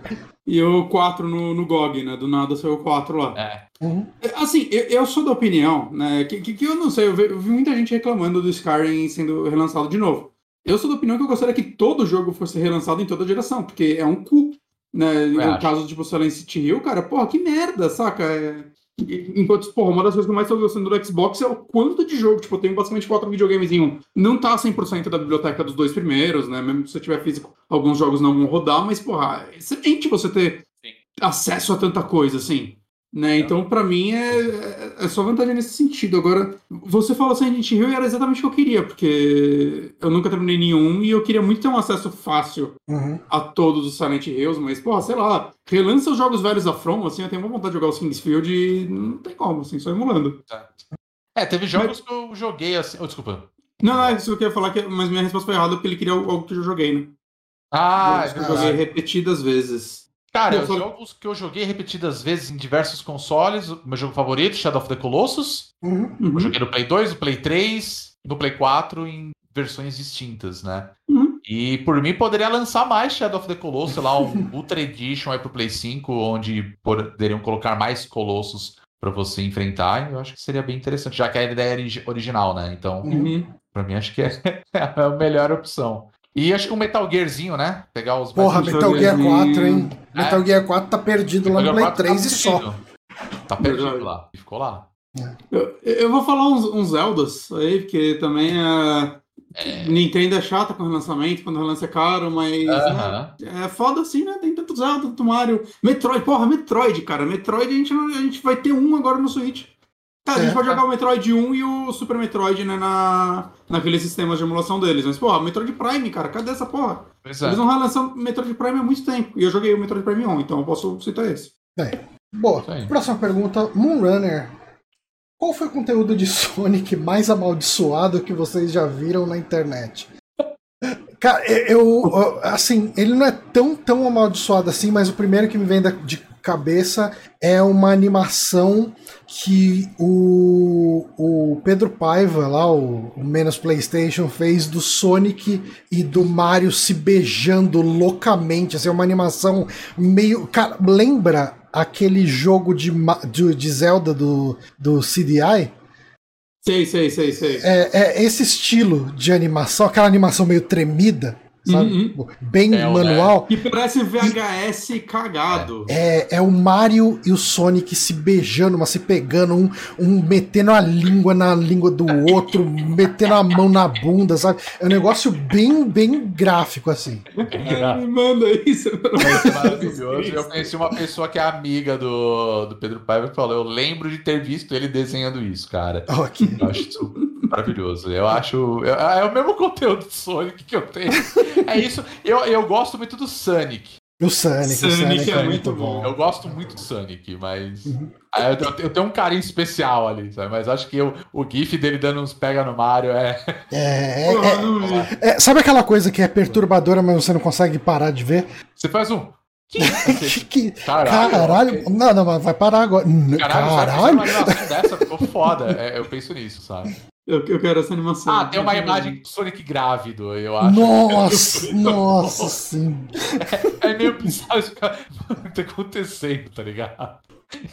E o 4 no, no GOG, né? Do nada saiu o 4 lá. É. Uhum. é assim, eu, eu, sou da opinião, né? Que, que, que, eu não sei, eu vi, eu vi, muita gente reclamando do Skyrim sendo relançado de novo. Eu sou da opinião que eu gostaria que todo jogo fosse relançado em toda geração, porque é um cu. Né? No caso, tipo, Silent Hill, cara, porra, que merda, saca? É... Enquanto, porra, uma das coisas que eu mais tô gostando do Xbox é o quanto de jogo. Tipo, eu tenho basicamente quatro videogames em um. Não tá 100% da biblioteca dos dois primeiros, né? Mesmo se você tiver físico, alguns jogos não vão rodar, mas, porra, é excelente você ter Sim. acesso a tanta coisa, assim. Né? Então, para mim, é, é, é, só vantagem nesse sentido. Agora, você falou Silent Hill e era exatamente o que eu queria, porque eu nunca terminei nenhum e eu queria muito ter um acesso fácil uhum. a todos os Silent Hills, mas, porra, sei lá, relança os jogos velhos da From, assim, eu tenho uma vontade de jogar os Kingsfield e não tem como, assim, só emulando. É, teve jogos mas... que eu joguei assim. Oh, desculpa. Não, não, isso eu queria falar, que... mas minha resposta foi errada porque ele queria algo que eu joguei, né? Ah, eu, eu joguei repetidas vezes. Cara, os jogos que eu joguei repetidas vezes em diversos consoles, o meu jogo favorito, Shadow of the Colossus. Uhum, uhum. Eu joguei no Play 2, no Play 3 no Play 4 em versões distintas, né? Uhum. E por mim poderia lançar mais Shadow of the Colossus, sei lá, um <laughs> Ultra Edition aí pro Play 5, onde poderiam colocar mais colossos para você enfrentar. Eu acho que seria bem interessante, já que a ideia é original, né? Então, uhum. para mim acho que é, <laughs> é a melhor opção. E acho que um Metal Gearzinho, né? Pegar os Porra, Metal Gear 4, hein? É. Metal Gear 4 tá perdido lá no Play 3 tá e só. Tá perdido lá. E ficou lá. É. Eu, eu, vou falar uns, uns Zeldas aí, porque também é... é... Nintendo é chata com o lançamento, quando o relança é caro, mas uh -huh. é, é, foda assim, né? Tem tanto Zelda, tanto Mario. Metroid, porra, Metroid, cara. Metroid a gente, a gente vai ter um agora no Switch. Cara, a gente é. pode jogar o Metroid 1 e o Super Metroid, né, na, naqueles sistemas de emulação deles. Mas, porra, Metroid Prime, cara, cadê essa porra? Pois é. Eles não relançam Metroid Prime há muito tempo. E eu joguei o Metroid Prime 1, então eu posso citar esse. É. Boa. Próxima pergunta. Moonrunner. Qual foi o conteúdo de Sonic mais amaldiçoado que vocês já viram na internet? Cara, eu, assim, ele não é tão, tão amaldiçoado assim, mas o primeiro que me vem de cabeça é uma animação que o, o Pedro Paiva, lá, o, o Menos PlayStation, fez do Sonic e do Mario se beijando loucamente. Assim, é uma animação meio. Cara, lembra aquele jogo de, de, de Zelda do, do CDI? Sei, sei, sei, sei. É, é esse estilo de animação, aquela animação meio tremida. Sabe? Uhum. Tipo, Bem É, o manual. Que parece VHS cagado. É, é o Mario e o Sonic se beijando, mas se pegando, um, um metendo a língua na língua do outro, <laughs> metendo a mão na bunda, sabe? É um negócio bem, bem gráfico, assim. Ai, manda isso. Isso é maravilhoso. Eu conheci uma pessoa que é amiga do, do Pedro Paiva que falou: Eu lembro de ter visto ele desenhando isso, cara. Ok. Eu acho isso maravilhoso. Eu acho. eu- É, o mesmo conteúdo do Sonic que eu tenho. <laughs> É isso. Eu, eu gosto muito do Sonic. O Sonic, o Sonic Sonic é é, muito bom. bom. Eu gosto muito do Sonic, mas. Ah, Eu, eu- eu tenho um carinho especial ali, sabe? Mas acho que eu- o GIF dele dando uns pega no Mario é. <laughs> É, é, é- é- sabe aquela coisa que é perturbadora, mas você não consegue parar de ver? Você faz um. Que <laughs> Que- que- Caralho, caralho, não, não, mas vai parar agora. Caralho, Caralho, uma animação dessa, ficou foda. É, eu penso nisso, sabe? Eu, eu quero essa animação. Ah, tem uma imagem do Sonic grávido, eu acho. nossa, <laughs> nossa, sim. É meio bizarro isso tá <laughs> acontecendo, tá ligado?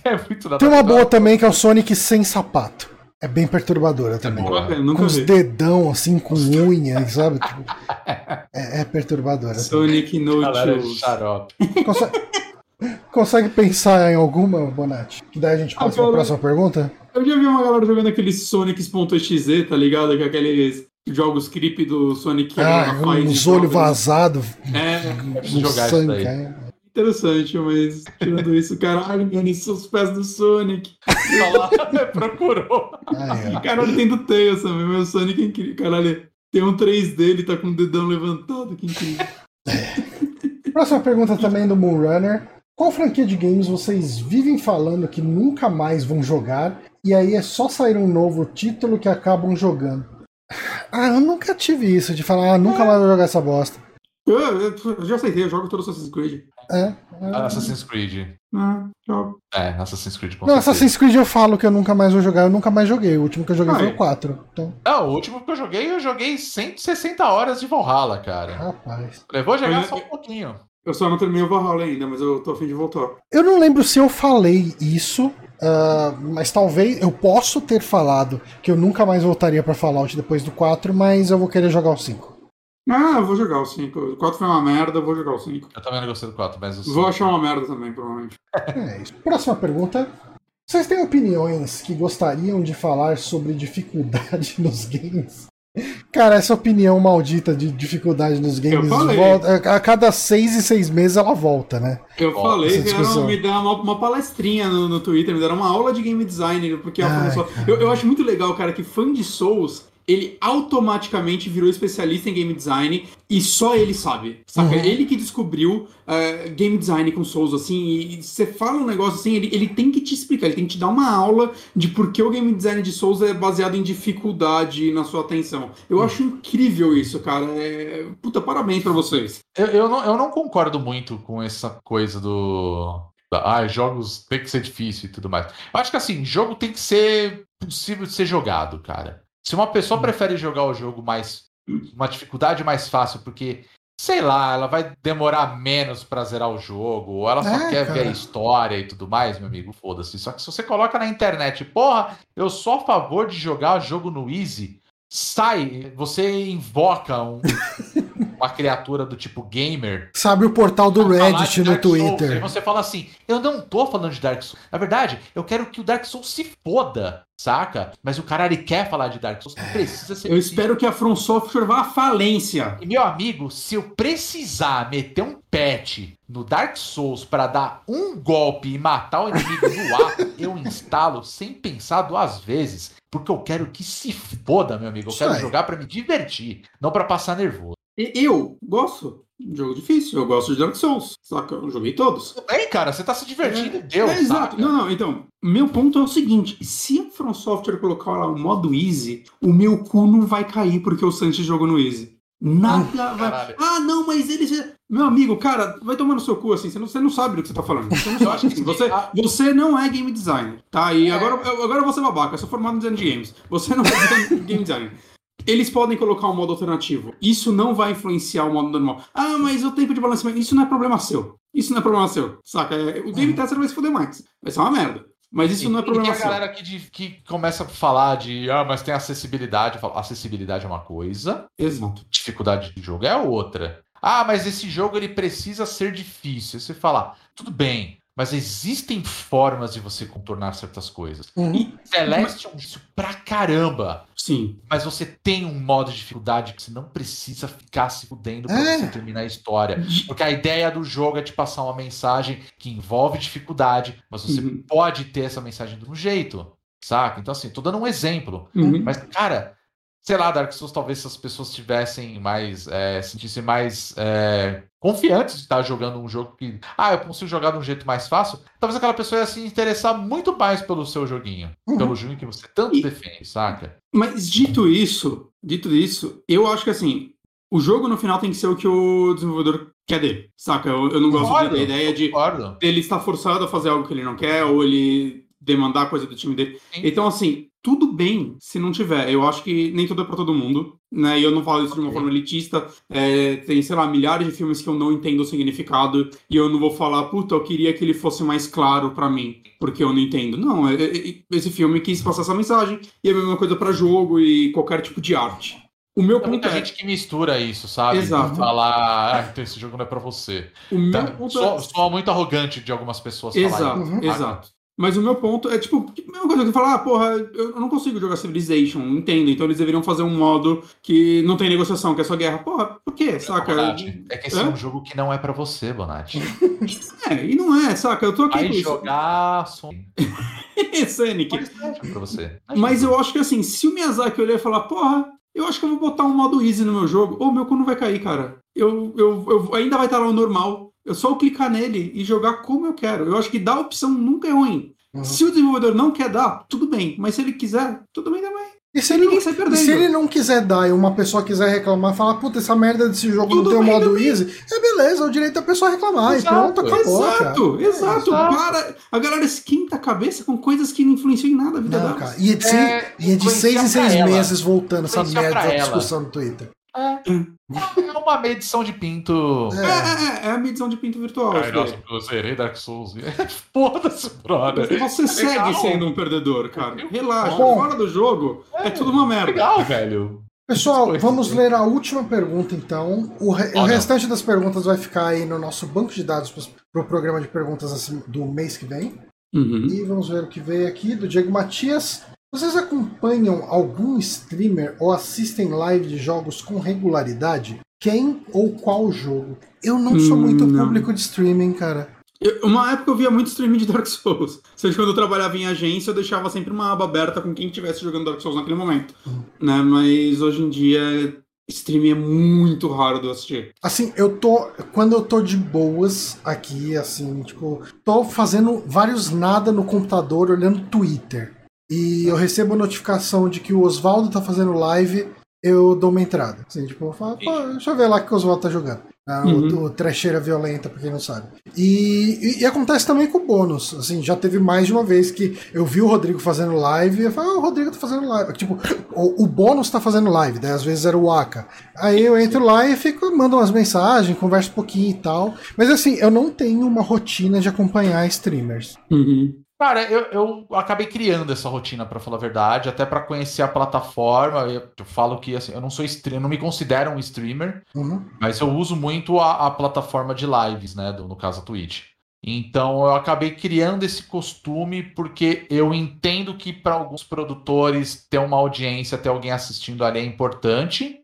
É muito Tem uma boa também que é o Sonic sem sapato. É bem perturbadora também. boa. Nunca, Com os vi. dedão assim, com unha, sabe? Tipo, é, é perturbadora. Sonic No xarope. Consegue, consegue pensar em alguma, Bonatti? Que daí a gente passa Ah, pra próxima pergunta? Eu já vi uma galera jogando aqueles Sonics.exe, tá ligado? Que é aqueles jogos creepy do Sonic a Ah, uns olhos vazados, É, jogar isso sangue. daí. é. Interessante, mas tirando isso, caralho, mano, são os pés do Sonic. Tá lá, procurou. Ai, ai. Caralho, tem do Tails também, mas o Sonic é incrível. Caralho, tem um 3D, ele tá com o dedão levantado, que incrível. Próxima pergunta também do Moonrunner. Qual franquia de games vocês vivem falando que nunca mais vão jogar e aí é só sair um novo título que acabam jogando? Ah, eu nunca tive isso de falar, ah, nunca mais vou jogar essa bosta. Eu, eu- eu já aceitei, eu jogo todo Assassin's Creed. É. Assassin's Creed. Ah, jogo. É, Assassin's Creed com Não, certeza. Assassin's Creed eu falo que eu nunca mais vou jogar, eu nunca mais joguei. O último que eu joguei Ah, foi é. o 4. Então, Não, o último que eu joguei, eu joguei 160 horas de Valhalla, cara. rapaz. Levou a jogar Mas- só um pouquinho. Eu só não terminei o Valhalla ainda, mas eu tô afim de voltar. Eu não lembro se eu falei isso, ah, mas talvez eu posso ter falado que eu nunca mais voltaria pra Fallout depois do 4, mas eu vou querer jogar o 5. Ah, eu vou jogar o 5. O 4 foi uma merda, eu vou jogar o 5. Eu também não gostei do 4, mas o Vou cinco- achar uma merda também, provavelmente. É isso. Próxima pergunta. Vocês têm opiniões que gostariam de falar sobre dificuldade <laughs> nos games? Cara, essa opinião maldita de dificuldade nos games falei. volta, a cada seis e seis meses ela volta, né? Eu Ó, falei discussão. me deram uma, uma palestrinha no, no Twitter, me deram uma aula de game design, porque Ai, eu, eu acho muito legal, cara, que fã de Souls, ele automaticamente virou especialista em game design e só ele sabe, saca? Uhum. Ele que descobriu eh, game design com Souls, assim, e você fala um negócio assim, ele, ele tem que te explicar, ele tem que te dar uma aula de por que o game design de Souls é baseado em dificuldade na sua atenção. Eu Uhum. acho incrível isso, cara. É... Puta, parabéns pra vocês. Eu, eu não, eu não concordo muito com essa coisa do. Ah, jogos tem que ser difícil e tudo mais. Eu acho que assim, jogo tem que ser possível de ser jogado, cara. Se uma pessoa prefere jogar o jogo mais. uma dificuldade mais fácil, porque, sei lá, ela vai demorar menos pra zerar o jogo, ou ela só É, quer ver cara. a história e tudo mais, meu amigo, foda-se. Só que se você coloca na internet, porra, eu sou a favor de jogar jogo no Easy. Sai, você invoca um- <laughs> uma criatura do tipo gamer. Sabe o portal do Reddit no Dark Souls. Twitter. você fala assim: eu não tô falando de Dark Souls. Na verdade, eu quero que o Dark Souls se foda, saca? Mas o cara ele quer falar de Dark Souls, não precisa ser. Eu espero que a From Software vá à falência. E meu amigo, se eu precisar meter um patch no Dark Souls pra dar um golpe e matar o inimigo no ato, <laughs> eu instalo sem pensar duas vezes, porque eu quero que se foda, meu amigo. Eu Isso quero aí. jogar pra me divertir, não pra passar nervoso. E eu gosto de jogo difícil, eu gosto de Dark Souls, saca? Eu joguei todos. Tudo bem, cara, você tá se divertindo, É, deu, é, exato. Não, não, então, meu ponto é o seguinte: se a From Software colocar lá o modo easy, o meu cu não vai cair porque o Sanches jogou no easy. Nada vai. caralho. Ah, não, mas ele. Meu amigo, cara, vai tomar no seu cu assim, você não, você não sabe do que você tá falando. Você não sabe. que assim, você, a- você não é game designer, tá? E É. agora, eu- agora eu vou ser babaca, eu sou formado em design de games. Você não é <laughs> game designer. Eles podem colocar um modo alternativo. Isso não vai influenciar o modo normal. Ah, mas o tempo de balanceamento. Isso não é problema seu. Isso não é problema seu. Saca? É, O game tester vai se fuder mais. Vai ser uma merda. Mas isso não é problema. E tem a galera que, de, que começa a falar de, ah, mas tem acessibilidade. Falo, acessibilidade é uma coisa, Exato. dificuldade de jogo é outra. Ah, mas esse jogo ele precisa ser difícil. Você fala, tudo bem, mas existem formas de você contornar certas coisas. Uhum. E Celeste é um pra caramba. Sim. Mas você tem um modo de dificuldade que você não precisa ficar se fudendo pra É. você terminar a história. Porque a ideia do jogo é te passar uma mensagem que envolve dificuldade, mas você Uhum. pode ter essa mensagem de um jeito, saca? Então, assim, tô dando um exemplo. Uhum. Mas, cara, sei lá, Dark Souls, talvez se as pessoas tivessem mais, é, sentissem mais é, confiantes de estar jogando um jogo que, ah, eu consigo jogar de um jeito mais fácil, talvez aquela pessoa ia se interessar muito mais pelo seu joguinho, Uhum. pelo jogo que você tanto E- defende, saca? Mas dito isso, dito isso, eu acho que assim, o jogo no final tem que ser o que o desenvolvedor quer dele, saca? Eu, eu não gosto Concordo, da ideia de Concordo. ele estar forçado a fazer algo que ele não quer, ou ele demandar coisa do time dele. Sim. Então, assim, tudo bem se não tiver. Eu acho que nem tudo é pra todo mundo, né? E eu não falo isso de uma forma elitista. É, tem, sei lá, milhares de filmes que eu não entendo o significado e eu não vou falar, puta, eu queria que ele fosse mais claro pra mim, porque eu não entendo. Não, é- é- esse filme quis passar essa mensagem e é a mesma coisa pra jogo e qualquer tipo de arte. O meu Tem muita é, gente que mistura isso, sabe? Exato. Falar, ah, então esse jogo não é pra você. o meu Tá, ponto soa, é soa muito arrogante de algumas pessoas falar Exato, isso. Saca? exato. Mas o meu ponto é, tipo, a mesma coisa que falar, ah, porra, eu não consigo jogar Civilization, entendo. Então eles deveriam fazer um modo que não tem negociação, que é só guerra. Porra, por quê, saca? Bonatti, é que esse é Hã? um jogo que não é pra você, Bonatti. <laughs> É, e não é, saca? Eu tô aqui Vai com isso. jogar som. <laughs> Sonic. É você. Mas eu acho que assim, se o Miyazaki olhar e falar, porra, eu acho que eu vou botar um modo easy no meu jogo, ou meu cu não vai cair, cara. Eu, eu, eu ainda vai estar lá o normal. Eu só clicar nele e jogar como eu quero. Eu acho que dar opção nunca é ruim. Uhum. Se o desenvolvedor não quer dar, tudo bem. Mas se ele quiser, tudo bem também. E se ele, e se ele não quiser dar e uma pessoa quiser reclamar, falar, puta, essa merda desse jogo Tudo não tem o modo também. easy, é beleza, é o direito da pessoa reclamar. Exato. E pronto, acabou, cara. exato, exato. Exato. Para, a galera esquenta a cabeça com coisas que não influenciam em nada a vida Não, dela. cara. E é de, É, seis, e é de seis em seis ela. meses voltando essa merda da discussão no Twitter. É uma medição de pinto. É, é, é, é a medição de pinto virtual. Ai, nossa, eu zerei Dark Souls. <laughs> Foda-se, brother. Você legal. segue sendo um perdedor, cara. Relaxa. Bom. Fora do jogo, é, tudo uma merda. Legal, velho. Pessoal, vamos hein? ler a última pergunta então. O, re- o não. restante das perguntas vai ficar aí no nosso banco de dados para o programa de perguntas assim, do mês que vem. Uhum. E vamos ver o que veio aqui do Diego Matias. Vocês acompanham algum streamer ou assistem live de jogos com regularidade? Quem ou qual jogo? Eu não sou Hum, muito não. público de streaming, cara. Eu- uma época eu via muito streaming de Dark Souls. <laughs> Seja quando eu trabalhava em agência, eu deixava sempre uma aba aberta com quem estivesse jogando Dark Souls naquele momento. Né? Mas hoje em dia, streaming é muito raro de assistir. Assim, eu tô. Quando eu tô de boas aqui, assim, tipo, tô fazendo vários nada no computador, olhando Twitter. E eu recebo a notificação de que o Oswaldo tá fazendo live, eu dou uma entrada. Assim, tipo, eu falo, pô, deixa eu ver lá o que o Oswaldo tá jogando. Ah, o- Uhum. o, trecheira violenta, pra quem não sabe. E, e- e acontece também com o bônus. Assim, já teve mais de uma vez que eu vi o Rodrigo fazendo live e eu falei, ah, o Rodrigo tá fazendo live. Tipo, o, o bônus tá fazendo live, daí às vezes era o Aka. Aí eu entro lá e fico, mando umas mensagens, converso um pouquinho e tal. Mas assim, eu não tenho uma rotina de acompanhar streamers. Uhum. Cara, eu, eu acabei criando essa rotina, pra falar a verdade, até pra conhecer a plataforma. Eu, eu falo que assim, eu não sou streamer, não me considero um streamer, Uhum. mas eu uso muito a, a plataforma de lives, né? do- no caso a Twitch. Então eu acabei criando esse costume porque eu entendo que para alguns produtores ter uma audiência, ter alguém assistindo ali é importante.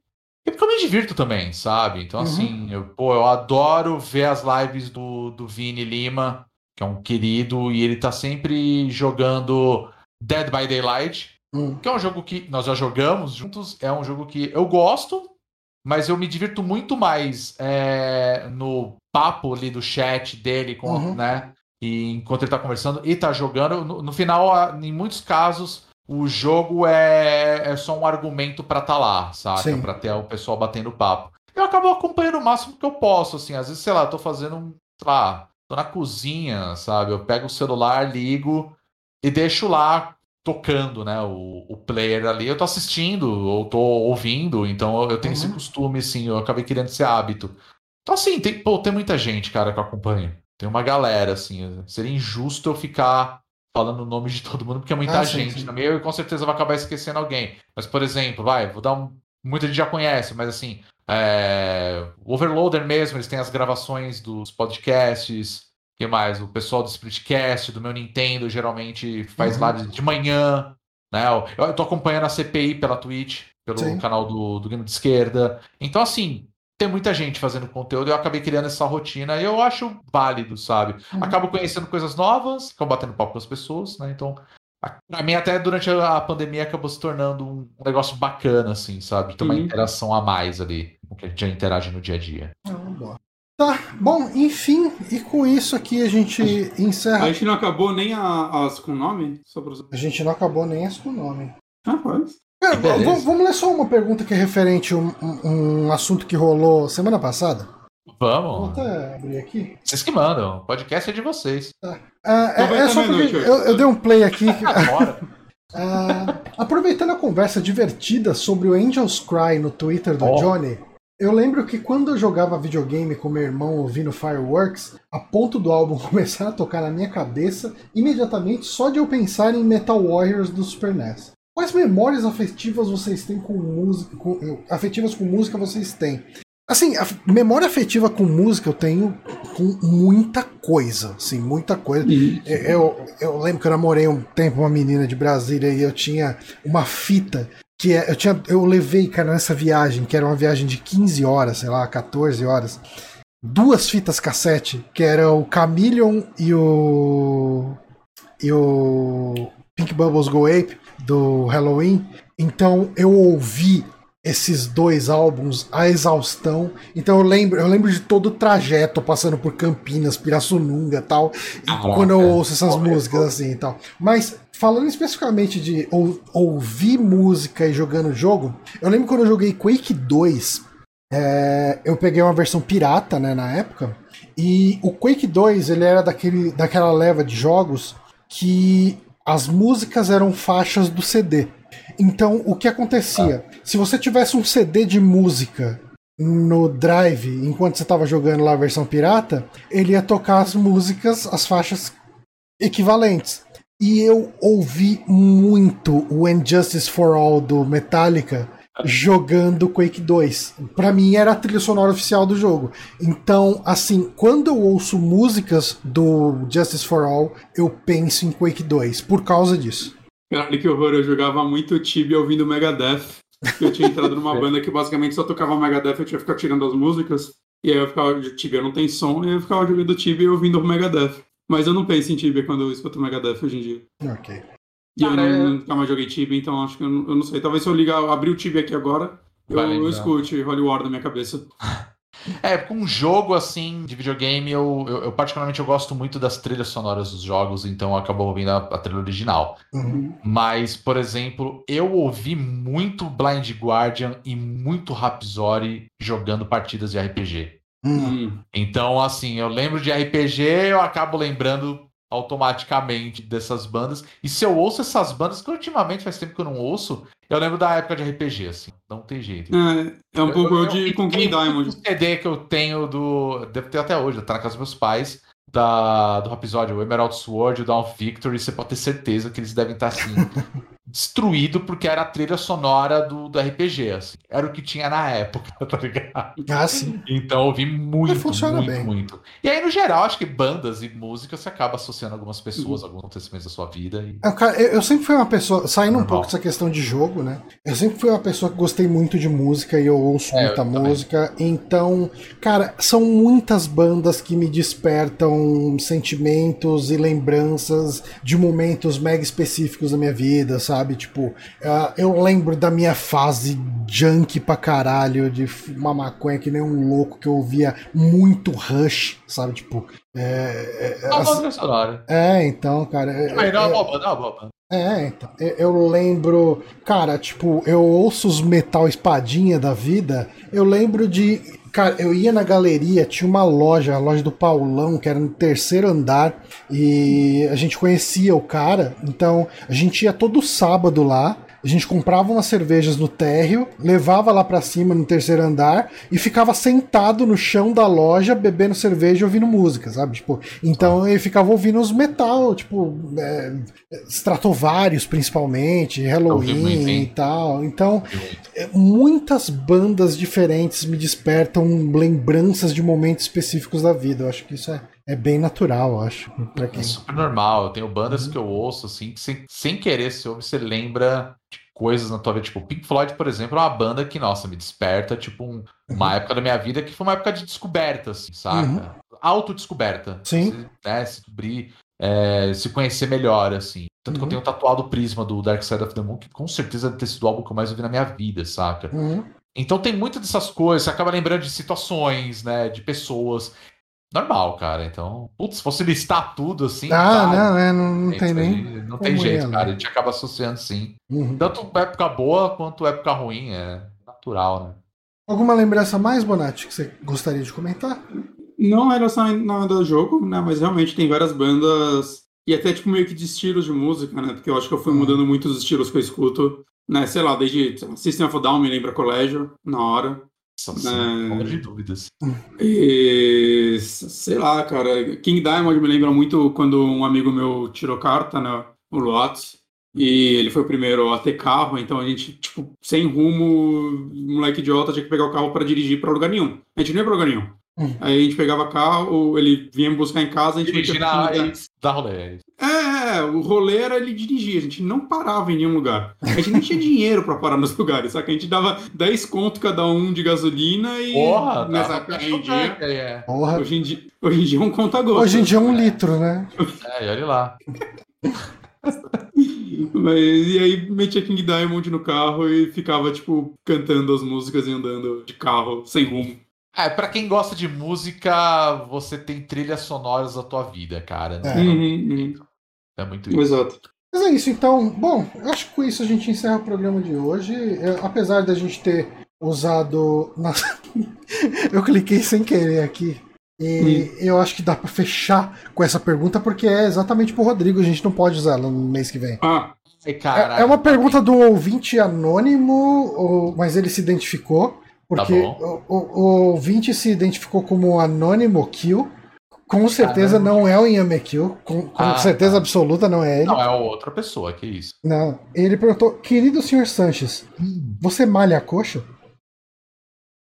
E porque eu me divirto também, sabe? Então, Uhum. assim, eu, pô, eu adoro ver as lives do, do Vini Lima, que é um querido, e ele tá sempre jogando Dead by Daylight, Hum. que é um jogo que nós já jogamos juntos, é um jogo que eu gosto, mas eu me divirto muito mais é, no papo ali do chat dele, com, Uhum. né? E enquanto ele tá conversando e tá jogando. No, no final, em muitos casos, o jogo é, é só um argumento pra tá lá, saca? Sim. Pra ter o pessoal batendo papo. Eu acabo acompanhando o máximo que eu posso, assim. Às vezes, sei lá, tô fazendo um. Sei lá, tô na cozinha, sabe? Eu pego o celular, ligo e deixo lá tocando, né? O, o player ali. Eu tô assistindo ou tô ouvindo, então eu, eu tenho esse Uhum. costume, assim. Eu acabei criando esse hábito. Então, assim, tem, pô, tem muita gente, cara, que eu acompanho. Tem uma galera, assim. Seria injusto eu ficar falando o nome de todo mundo, porque é muita Ah, sim, gente sim. no meio e com certeza vai acabar esquecendo alguém. Mas, por exemplo, vai, vou dar um. Muita gente já conhece, mas assim, é, o Overloader mesmo, eles têm as gravações dos podcasts. que mais? O pessoal do Splitcast, do meu Nintendo, geralmente faz Uhum. live de manhã. Né? Eu, eu tô acompanhando a CPI pela Twitch, pelo Sim. canal do, do Game de Esquerda. Então, assim, tem muita gente fazendo conteúdo, eu acabei criando essa rotina e eu acho válido, sabe? Uhum. Acabo conhecendo coisas novas, acabo batendo papo com as pessoas, né? Então, pra mim, até durante a pandemia, acabou se tornando um negócio bacana, assim, sabe? Ter uma Uhum. interação a mais ali, com o que a gente já interage no dia a dia. Ah, boa. Tá, bom, enfim, e com isso aqui a gente encerra. A gente não acabou nem a- as com nome? Só pra... A gente não acabou nem esse com o nome. Cara, Que beleza. vamos, vamos ler só uma pergunta que é referente a um, um- assunto que rolou semana passada. Vou Vamos! até abrir aqui. Vocês que mandam, o podcast é de vocês. Ah, é, é só porque eu, eu dei um play aqui. <laughs> Ah, aproveitando a conversa divertida sobre o Angels Cry no Twitter do Oh. Johnny, eu lembro que quando eu jogava videogame com meu irmão ouvindo Fireworks, a ponto do álbum <laughs> começar a tocar na minha cabeça imediatamente só de eu pensar em Metal Warriors do Super NES. Quais memórias afetivas vocês têm com música? com- afetivas com música vocês têm? Assim, a memória afetiva com música eu tenho com muita coisa, assim, muita coisa. Eu, eu lembro que eu namorei um tempo uma menina de Brasília e eu tinha uma fita que é- eu tinha eu levei, cara, nessa viagem, que era uma viagem de 15 horas, sei lá, 14 horas, duas fitas cassete, que era o Chameleon e o e o Pink Bubbles Go Ape do Halloween. Então eu ouvi esses dois álbuns a exaustão. Então eu lembro, eu lembro de todo o trajeto passando por Campinas, Pirassununga, tal, e Caraca. quando eu ouço essas músicas assim e tal. Mas falando especificamente de ou- ouvir música e jogando jogo, eu lembro quando eu joguei Quake 2, é, eu peguei uma versão pirata, né, na época, e o Quake 2, ele era daquele, daquela leva de jogos que as músicas eram faixas do CD. Então, o que acontecia? Se você tivesse um CD de música no Drive, enquanto você estava jogando lá a versão pirata, ele ia tocar as músicas, as faixas equivalentes. E eu ouvi muito o Injustice for All do Metallica jogando Quake 2. Pra mim era a trilha sonora oficial do jogo. Então, assim, quando eu ouço músicas do Justice for All, eu penso em Quake 2 por causa disso. Caralho, que horror. Eu jogava muito Tibia ouvindo Megadeth. Eu tinha entrado numa <laughs> banda que basicamente só tocava Megadeth, eu tinha que ficar tirando as músicas. E aí eu ficava, Tibia não tem som, e eu ficava jogando Tibia e ouvindo o Megadeth. Mas eu não penso em Tibia quando eu escuto Megadeth hoje em dia. Ok. E eu não, eu- nunca mais joguei Tibia, então acho que eu não, eu não sei. Talvez se eu ligar, abrir o Tibia aqui agora, eu, Vai eu lembrar. escute Holy War na minha cabeça. <laughs> É, com um jogo assim de videogame, eu, eu, eu particularmente eu gosto muito das trilhas sonoras dos jogos, então eu acabo ouvindo a, a trilha original. Uhum. Mas, por exemplo, eu ouvi muito Blind Guardian e muito Rhapsody jogando partidas de RPG. Hum. Hum. Então, assim, eu lembro de RPG, eu acabo lembrando automaticamente dessas bandas. E se eu ouço essas bandas, que ultimamente faz tempo que eu não ouço, eu lembro da época de RPG, assim. Não tem jeito. É, é um pouco eu, de com King tem muito Diamond. CD que eu tenho do. Devo ter até hoje, tá na casa dos meus pais. Da, do episódio o Emerald Sword e o Dawn of Victory, você pode ter certeza que eles devem estar assim, <laughs> destruído porque era a trilha sonora do, do RPG, assim. Era o que tinha na época, <laughs> tá ligado? Ah, sim. Então eu ouvi muito, funciona muito, bem. muito. E aí, no geral, acho que bandas e música você acaba associando algumas pessoas, alguns acontecimentos da sua vida. E... É, cara, eu, eu sempre fui uma pessoa, saindo um Normal. pouco dessa questão de jogo, né? Eu sempre fui uma pessoa que gostei muito de música e eu ouço É, eu muita também. música. Então, cara, são muitas bandas que me despertam sentimentos e lembranças de momentos mega específicos da minha vida, sabe? Tipo, ah, eu lembro da minha fase junk pra caralho, de fumar maconha que nem um louco, que eu ouvia muito Rush, sabe? Tipo, é, é, É uma as- trilha sonora. é, então, cara. é- é é- uma é uma é, então. Eu, eu lembro. Cara, tipo, eu ouço os metal espadinha da vida. Eu lembro de. Cara, eu ia na galeria, tinha uma loja, a loja do Paulão, que era no terceiro andar, e a gente conhecia o cara, então a gente ia todo sábado lá. A gente comprava umas cervejas no térreo, levava lá pra cima no terceiro andar e ficava sentado no chão da loja bebendo cerveja e ouvindo música, sabe? Tipo, então ele ficava ouvindo os metal, tipo, é, Stratovarius principalmente, Halloween e tal. Então, é, muitas bandas diferentes me despertam lembranças de momentos específicos da vida. Eu acho que isso é, é bem natural, acho. Pra quem... É super normal. Eu tenho bandas uhum. que eu ouço, assim, que sem, sem querer, se ouve, você lembra de coisas na tua vida. Tipo, Pink Floyd, por exemplo, é uma banda que, nossa, me desperta, tipo, um, uma uhum. época da minha vida que foi uma época de descoberta, assim, saca? Uhum. Autodescoberta. Sim. Você, né, se descobrir, é, se conhecer melhor, assim. Tanto uhum. que eu tenho tatuado o prisma do Dark Side of the Moon, que com certeza deve ter sido o álbum que eu mais ouvi na minha vida, saca? Uhum. Então tem muitas dessas coisas, você acaba lembrando de situações, né? De pessoas. Normal, cara. Então, putz, se fosse listar tudo assim. Ah, não, é, não, não tem nem. Não tem jeito, é, cara. Né? A gente acaba associando sim. Uhum. Tanto época boa quanto época ruim, é natural, né? Alguma lembrança mais, Bonatti, que você gostaria de comentar? Não era só nada do jogo, né? Mas realmente tem várias bandas. E até tipo meio que de estilos de música, né? Porque eu acho que eu fui uhum. mudando muito os estilos que eu escuto. Né, sei lá, desde System of Down me lembra colégio, na hora. Nossa, é... de dúvidas. E, sei lá, cara. King Diamond me lembra muito quando um amigo meu tirou carta, né? O Lotus. E ele foi o primeiro a ter carro, então a gente, tipo, sem rumo, moleque idiota, tinha que pegar o carro para dirigir para lugar nenhum. A gente não ia pra lugar nenhum. Hum. Aí a gente pegava carro, ele vinha me buscar em casa, a gente Dirigir na da rolê. É, o rolê era ele dirigir, a gente não parava em nenhum lugar. A gente não tinha <laughs> dinheiro para parar nos lugares, sabe? A gente dava 10 conto cada um de gasolina e. Porra, nessa hoje em dia. É. Porra. Hoje em dia, hoje em dia é um conta gosto. Hoje em dia é um litro, né? É, olha lá. <laughs> Mas, e aí metia King Diamond no carro e ficava, tipo, cantando as músicas e andando de carro sem rumo. É, pra quem gosta de música, você tem trilhas sonoras da tua vida, cara. Né? É. Uhum, uhum. é muito isso. Exato. Mas é isso, então. Bom, acho que com isso a gente encerra o programa de hoje. É, apesar da gente ter usado. Nossa, <laughs> eu cliquei sem querer aqui. E hum. eu acho que dá para fechar com essa pergunta, porque é exatamente pro Rodrigo, a gente não pode usar ela no mês que vem. Ah, é, é uma pergunta do ouvinte anônimo, mas ele se identificou. Porque tá o, o, o ouvinte se identificou como Anônimo Kill. Com certeza Caramba. não é o Yame Kill. Com, com ah, certeza tá. absoluta não é ele. Não, é outra pessoa, que isso. Não. Ele perguntou: Querido senhor Sanches, hum. você malha a coxa?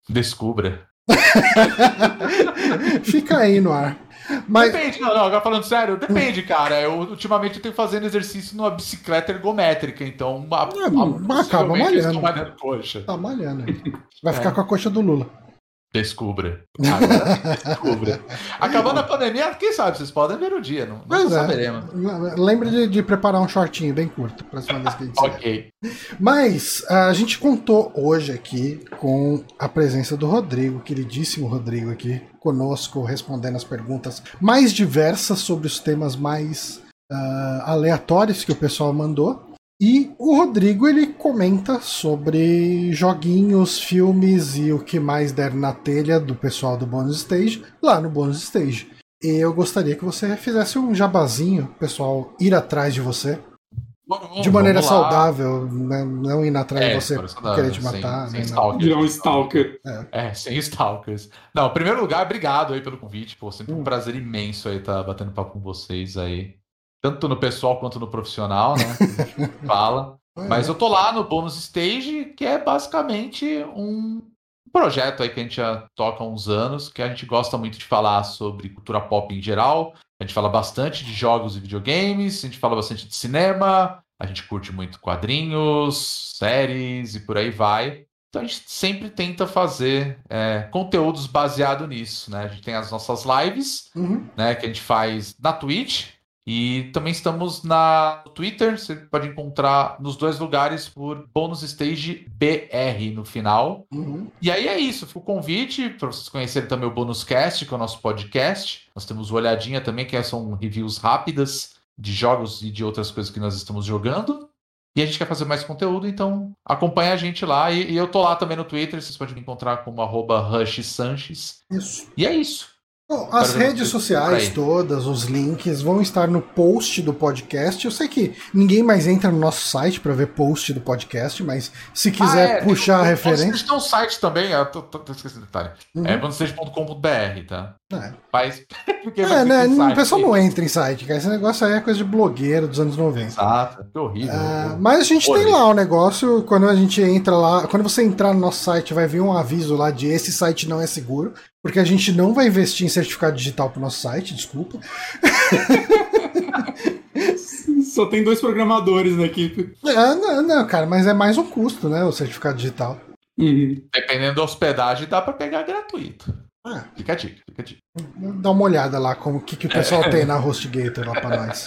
Descubra. <laughs> Fica aí no ar. Mas... Depende, não, não, agora falando sério, depende, cara. Eu ultimamente eu tenho fazendo exercício numa bicicleta ergométrica, então. Uma, é, uma, acaba malhando. malhando coxa. Tá malhando. <laughs> Vai ficar é. com a coxa do Lula. Descubra. Agora, descubra. Acabando a pandemia, quem sabe vocês podem ver o dia, não, não é. saberemos. Lembre de, de, preparar um shortinho bem curto, próxima vez que a gente Ok. Mas a gente contou hoje aqui com a presença do Rodrigo, queridíssimo Rodrigo aqui, conosco, respondendo as perguntas mais diversas sobre os temas mais uh, aleatórios que o pessoal mandou. E o Rodrigo ele comenta sobre joguinhos, filmes e o que mais der na telha do pessoal do Bonus Stage lá no Bonus Stage. E eu gostaria que você fizesse um jabazinho, pessoal ir atrás de você. Bom, de maneira saudável, né? não ir atrás é, de você querer te matar. Sem, sem stalker. um stalker. É. é. sem stalkers. Não, em primeiro lugar, obrigado aí pelo convite. Pô, sempre um hum. prazer imenso aí estar tá batendo papo com vocês aí tanto no pessoal quanto no profissional, né? <laughs> fala. Mas eu tô lá no Bônus Stage, que é basicamente um projeto aí que a gente já toca há uns anos, que a gente gosta muito de falar sobre cultura pop em geral. A gente fala bastante de jogos e videogames, a gente fala bastante de cinema, a gente curte muito quadrinhos, séries e por aí vai. Então a gente sempre tenta fazer é, conteúdos baseado nisso, né? A gente tem as nossas lives, uhum. né? Que a gente faz na Twitch, e também estamos na, no Twitter, você pode encontrar nos dois lugares por Bônus Stage BR no final. Uhum. E aí é isso, fica o convite para vocês conhecerem também o Bônus Cast, que é o nosso podcast. Nós temos o Olhadinha também, que são reviews rápidas de jogos e de outras coisas que nós estamos jogando. E a gente quer fazer mais conteúdo, então acompanha a gente lá. E, e eu tô lá também no Twitter, vocês podem me encontrar como arroba Rush Sanches. Isso. E é isso. Bom, as redes sociais todas, os links vão estar no post do podcast. Eu sei que ninguém mais entra no nosso site para ver post do podcast, mas se quiser ah, é, puxar a referência. Tem um site também, eu tô, tô, tô esquecendo detalhe. Uhum. É bandestage.com.br, tá? É. Mas, <laughs> é, né, o pessoal não entra em site, cara. Esse negócio aí é coisa de blogueiro dos anos 90. Exato, que horrível. É, mas a gente horrível. tem lá o um negócio, quando a gente entra lá, quando você entrar no nosso site, vai vir um aviso lá de esse site não é seguro. Porque a gente não vai investir em certificado digital para o nosso site, desculpa. <laughs> Só tem dois programadores na equipe. É, não, não, cara, mas é mais um custo, né? O certificado digital. Uhum. Dependendo da hospedagem, dá para pegar gratuito. Ah. Fica a dica, fica a dica. Dá uma olhada lá como que, que o pessoal tem na HostGator lá para nós.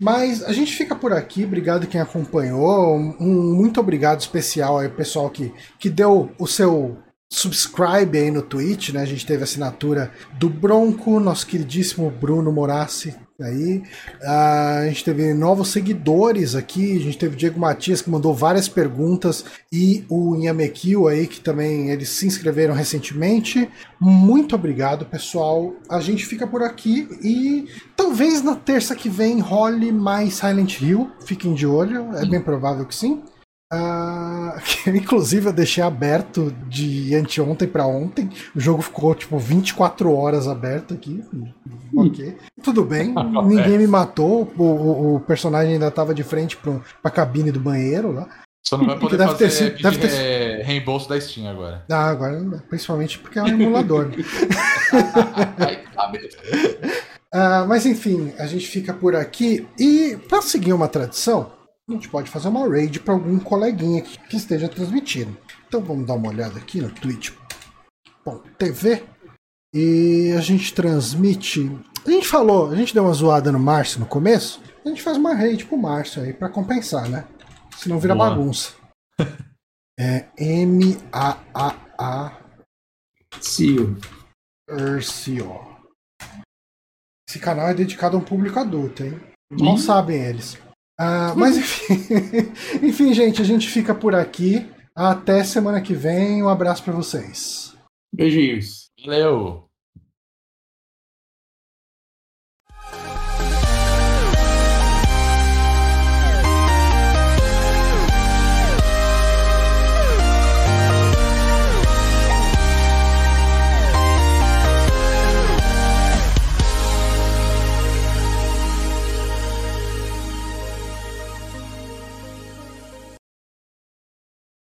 Mas a gente fica por aqui, obrigado quem acompanhou. Um muito obrigado especial aí, pessoal que, que deu o seu subscribe aí no Twitch, né? A gente teve assinatura do Bronco, nosso queridíssimo Bruno Morassi aí. Uh, a gente teve novos seguidores aqui, a gente teve o Diego Matias que mandou várias perguntas e o Inhamekio aí que também eles se inscreveram recentemente. Muito obrigado, pessoal. A gente fica por aqui e talvez na terça que vem role mais Silent Hill. Fiquem de olho, é bem provável que sim. Uh, <laughs> inclusive eu deixei aberto de anteontem para ontem. O jogo ficou tipo 24 horas aberto aqui. Ok. Tudo bem. <laughs> Ninguém me matou. O, o, o personagem ainda estava de frente para a cabine do banheiro lá. Só não vai poder deve fazer ter sido, deve ter... Re... reembolso da Steam agora. Ah, agora principalmente porque é um emulador. uh, <laughs> mas enfim, a gente fica por aqui. E para seguir uma tradição, a gente pode fazer uma raid para algum coleguinha que, esteja transmitindo. Então vamos dar uma olhada aqui no twitch.tv e a gente transmite. A gente falou, a gente deu uma zoada no Márcio no começo. A gente faz uma raid pro Márcio aí para compensar, né? Senão vira Boa. bagunça. <laughs> é M-A-A-A. Cio. Ercio. Esse canal é dedicado a um público adulto, hein? Não sabem eles. Ah, mas <laughs> enfim, enfim, gente, a gente fica por aqui. Até semana que vem. Um abraço para vocês. Beijinhos. Valeu.